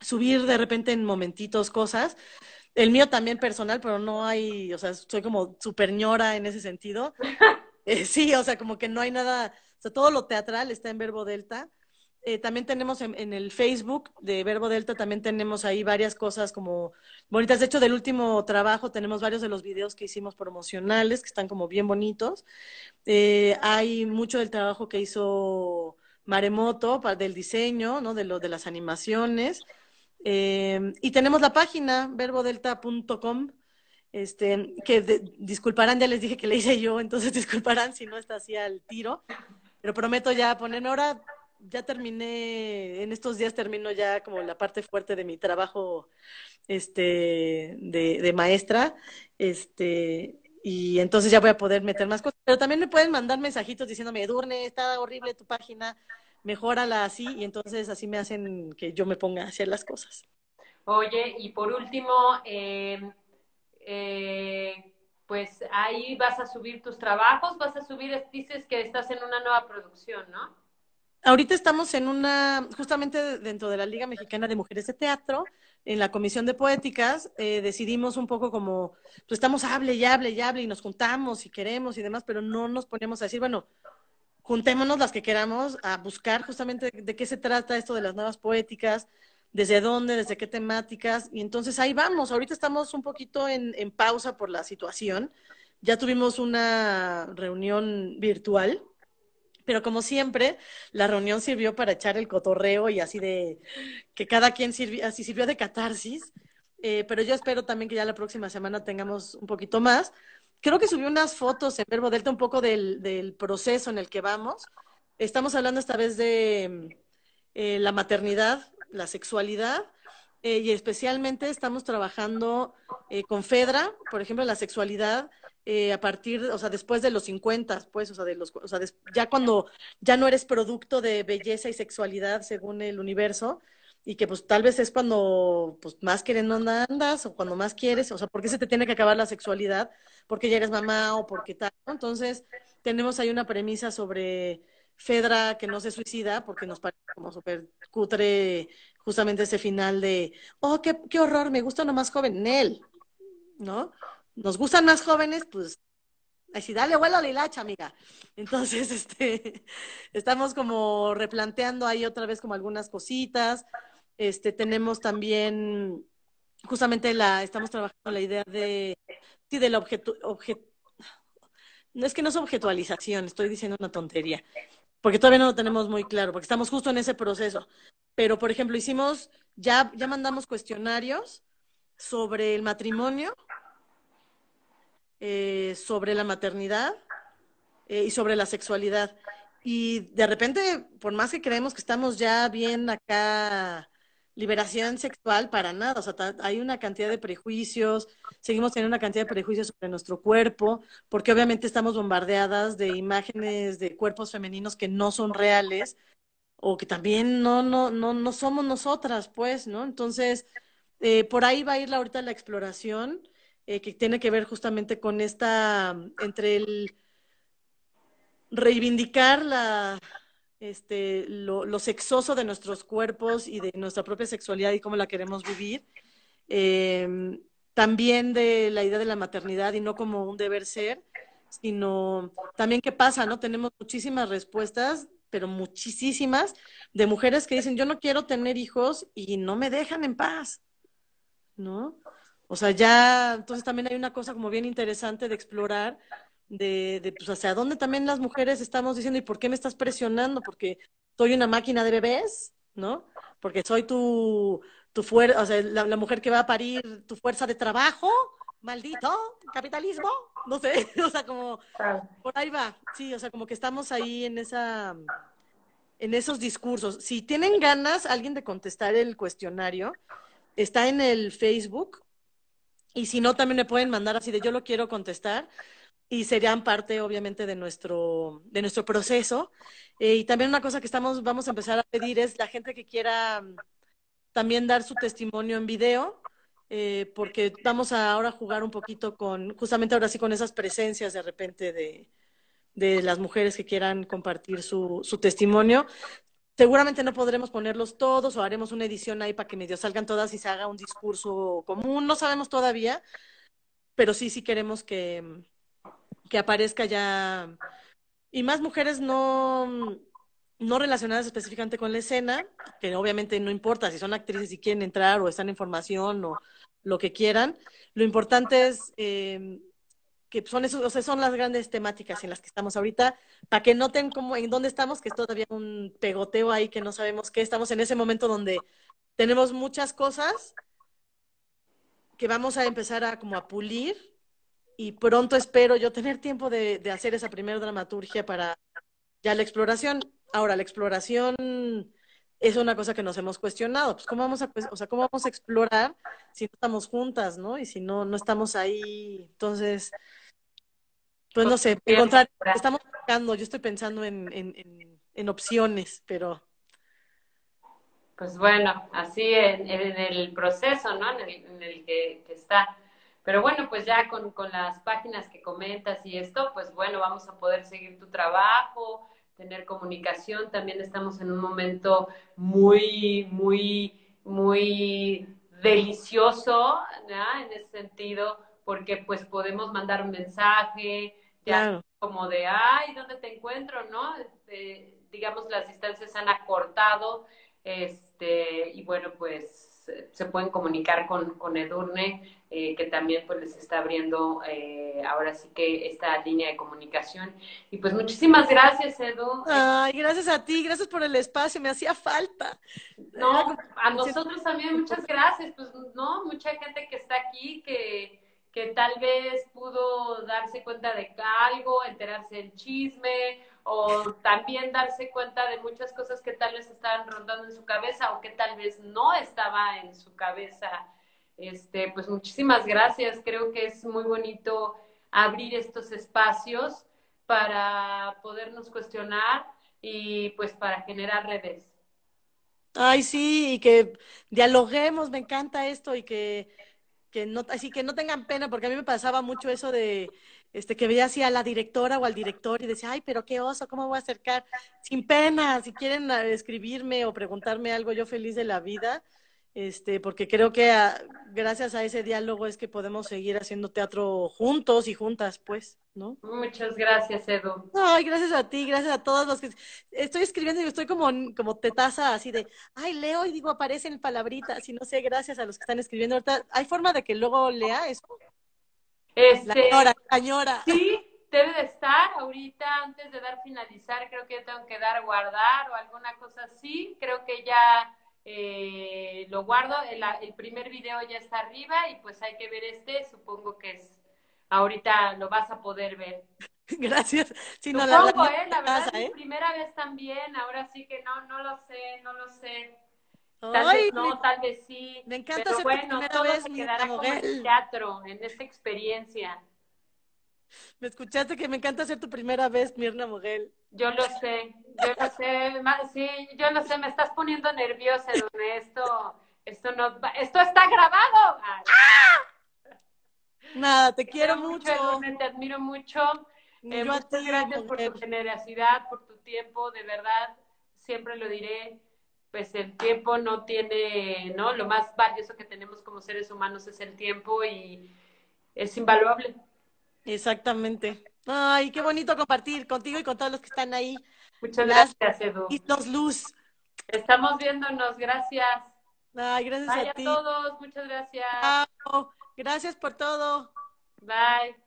[SPEAKER 2] subir de repente en momentitos cosas. El mío también personal, pero no hay, o sea, soy como super ñora en ese sentido. Eh, sí, o sea, como que no hay nada, o sea, todo lo teatral está en Verbo Delta. Eh, también tenemos en, el Facebook de Verbo Delta, también tenemos ahí varias cosas como bonitas. De hecho, del último trabajo tenemos varios de los videos que hicimos promocionales, que están como bien bonitos. Eh, hay mucho del trabajo que hizo Maremoto, del diseño, ¿no? De, lo, de las animaciones. Eh, y tenemos la página verbodelta.com, este, que disculparán, ya les dije que le hice yo, entonces disculparán si no está así al tiro, pero prometo ya ponerme ahora, ya terminé, en estos días termino ya como la parte fuerte de mi trabajo este, de, maestra, este, y entonces ya voy a poder meter más cosas, pero también me pueden mandar mensajitos diciéndome, Edurne, está horrible tu página, mejórala así y entonces así me hacen que yo me ponga a hacer las cosas.
[SPEAKER 1] Oye, y por último, em, eh, pues ahí vas a subir tus trabajos, vas a subir, dices que estás en una nueva producción, ¿no?
[SPEAKER 2] Ahorita estamos en una, justamente dentro de la Liga Mexicana de Mujeres de Teatro, en la Comisión de Poéticas, eh, decidimos un poco como, pues estamos hable y hable y hable y nos juntamos y queremos y demás, pero no nos ponemos a decir, bueno, juntémonos las que queramos a buscar justamente de, qué se trata esto de las nuevas poéticas, desde dónde, desde qué temáticas, y entonces ahí vamos. Ahorita estamos un poquito en, en pausa por la situación. Ya tuvimos una reunión virtual, pero como siempre, la reunión sirvió para echar el cotorreo y así de que cada quien sirvió, así sirvió de catarsis. Eh, pero yo espero también que ya la próxima semana tengamos un poquito más creo que subió unas fotos en Verbo Delta un poco del, del proceso en el que vamos. Estamos hablando esta vez de eh, la maternidad, la sexualidad, eh, y especialmente estamos trabajando eh, con Fedra, por ejemplo, la sexualidad a partir, o sea, después de los 50, pues, o sea, de los, o sea, ya cuando ya no eres producto de belleza y sexualidad según el universo, y que pues tal vez es cuando pues más queriendo andas o cuando más quieres, o sea, ¿por qué se te tiene que acabar la sexualidad? Porque ya eres mamá o porque tal, Entonces, tenemos ahí una premisa sobre Fedra que no se suicida porque nos parece como súper cutre justamente ese final de, oh, qué, qué horror, me gusta uno más joven, él, ¿no? Nos gustan más jóvenes, pues Así, dale vuelo a la hilacha, amiga. Entonces, este, estamos como replanteando ahí otra vez como algunas cositas. Este, tenemos también, justamente la, estamos trabajando la idea de, sí, del objeto, no es que no es objetualización, estoy diciendo una tontería, porque todavía no lo tenemos muy claro, porque estamos justo en ese proceso. Pero, por ejemplo, hicimos, ya, ya mandamos cuestionarios sobre el matrimonio, eh, sobre la maternidad eh, y sobre la sexualidad. Y de repente, por más que creemos que estamos ya bien acá liberación sexual para nada, o sea, hay una cantidad de prejuicios, seguimos teniendo una cantidad de prejuicios sobre nuestro cuerpo, porque obviamente estamos bombardeadas de imágenes de cuerpos femeninos que no son reales o que también no, no, no, no somos nosotras, pues, ¿no? Entonces, eh, por ahí va a ir ahorita la exploración, eh, que tiene que ver justamente con esta, entre el reivindicar la, este, lo, sexoso de nuestros cuerpos y de nuestra propia sexualidad y cómo la queremos vivir. Em, también de la idea de la maternidad y no como un deber ser, sino también qué pasa, ¿no? Tenemos muchísimas respuestas, pero muchísimas, de mujeres que dicen, yo no quiero tener hijos y no me dejan en paz, ¿no? O sea, ya, entonces también hay una cosa como bien interesante de explorar de, de pues hacia dónde también las mujeres estamos diciendo, ¿y por qué me estás presionando? Porque soy una máquina de bebés, ¿no? porque soy tu, tu fuerza, o sea, la, mujer que va a parir tu fuerza de trabajo, maldito capitalismo, no sé, o sea, como por ahí va, sí, o sea, como que estamos ahí en esa, en esos discursos. Si tienen ganas alguien de contestar el cuestionario, está en el Facebook, y si no, también me pueden mandar así de yo lo quiero contestar y serían parte, obviamente, de nuestro, de nuestro proceso. Eh, y también una cosa que estamos, vamos a empezar a pedir es la gente que quiera mm, también dar su testimonio en video, eh, porque vamos a ahora jugar un poquito con, justamente ahora sí, con esas presencias de repente de, de las mujeres que quieran compartir su, su testimonio. Seguramente no podremos ponerlos todos o haremos una edición ahí para que medio salgan todas y se haga un discurso común. No sabemos todavía, pero sí, sí queremos que, que aparezca ya y más mujeres no no relacionadas específicamente con la escena, que obviamente no importa si son actrices y quieren entrar o están en formación o lo que quieran. Lo importante es eh, que son esos, o sea, son las grandes temáticas en las que estamos ahorita, para que noten cómo, en dónde estamos, que es todavía un pegoteo ahí que no sabemos qué, estamos en ese momento donde tenemos muchas cosas que vamos a empezar a como a pulir y pronto espero yo tener tiempo de, hacer esa primera dramaturgia para ya la exploración. Ahora, la exploración es una cosa que nos hemos cuestionado. Pues, ¿cómo vamos a, o sea, ¿cómo vamos a explorar si no estamos juntas, no? Y si no, no estamos ahí. Entonces, pues no sé, encontrar, estamos buscando, yo estoy pensando en, en, en, opciones, pero...
[SPEAKER 1] Pues bueno, así en, el proceso, ¿no? En el, el que, que está. Pero bueno, pues ya con, con, las páginas que comentas y esto, pues bueno, vamos a poder seguir tu trabajo, tener comunicación. También estamos en un momento muy, muy, muy delicioso, ¿no? En ese sentido, porque pues podemos mandar un mensaje, ya como de, ay, ¿dónde te encuentro? ¿No? Este, digamos, las distancias han acortado, este, y bueno, pues se pueden comunicar con, con Edurne eh, que también pues les está abriendo eh, ahora sí que esta línea de comunicación. Y pues muchísimas gracias, Edu.
[SPEAKER 2] Ay, gracias a ti, gracias por el espacio, me hacía falta.
[SPEAKER 1] No, a nosotros también muchas gracias, pues no, mucha gente que está aquí que que tal vez pudo darse cuenta de algo, enterarse del chisme, o también darse cuenta de muchas cosas que tal vez estaban rondando en su cabeza o que tal vez no estaba en su cabeza este, pues muchísimas gracias. Creo que es muy bonito abrir estos espacios para podernos cuestionar y pues para generar redes.
[SPEAKER 2] Ay, sí, y que dialoguemos, me encanta esto y que, que no, así que no tengan pena, porque a mí me pasaba mucho eso de este que veía así a la directora o al director y decía, ay, pero qué oso, ¿cómo voy a acercar? Sin pena, si quieren ah, escribirme o preguntarme algo, yo feliz de la vida este, porque creo que gracias a ese diálogo es que podemos seguir haciendo teatro juntos y juntas, pues, ¿no?
[SPEAKER 1] Muchas gracias, Edu.
[SPEAKER 2] Ay, gracias a ti, gracias a todos los que estoy escribiendo y estoy como, como tetaza así de, ay, leo y digo, aparecen palabritas y no sé, gracias a los que están escribiendo. Ahorita, ¿hay forma de que luego lea eso?
[SPEAKER 1] Este,
[SPEAKER 2] la señora, la señora.
[SPEAKER 1] Sí, debe de estar ahorita antes de dar finalizar, creo que tengo que dar guardar o alguna cosa así, creo que ya eh, lo guardo, el, el, primer video ya está arriba y pues hay que ver este, supongo que es, ahorita lo vas a poder ver.
[SPEAKER 2] Gracias.
[SPEAKER 1] Sí, no, la, eh, la verdad, ¿eh? primera vez también, ahora sí que no, no lo sé, no lo sé. Tal vez no, tal vez sí.
[SPEAKER 2] Me encanta
[SPEAKER 1] pero bueno, todo vez, se quedará como el teatro, en esta experiencia.
[SPEAKER 2] Me escuchaste que me encanta ser tu primera vez, Mirna Moguel.
[SPEAKER 1] Yo lo sé, yo lo sé, sí, yo lo sé, me estás poniendo nerviosa, Edurne, esto, esto no, esto está grabado.
[SPEAKER 2] Nada, te, quiero mucho.
[SPEAKER 1] te admiro mucho. Eh, muchas gracias por tu generosidad, por tu tiempo, de verdad, siempre lo diré, pues el tiempo no tiene, ¿no? Lo más valioso que tenemos como seres humanos es el tiempo y es invaluable.
[SPEAKER 2] Exactamente. Ay, qué bonito compartir contigo y con todos los que están ahí.
[SPEAKER 1] Muchas gracias, Edu.
[SPEAKER 2] Y luz.
[SPEAKER 1] Estamos viéndonos, gracias.
[SPEAKER 2] Ay, gracias a ti.
[SPEAKER 1] a todos, muchas gracias.
[SPEAKER 2] Gracias por todo.
[SPEAKER 1] Bye.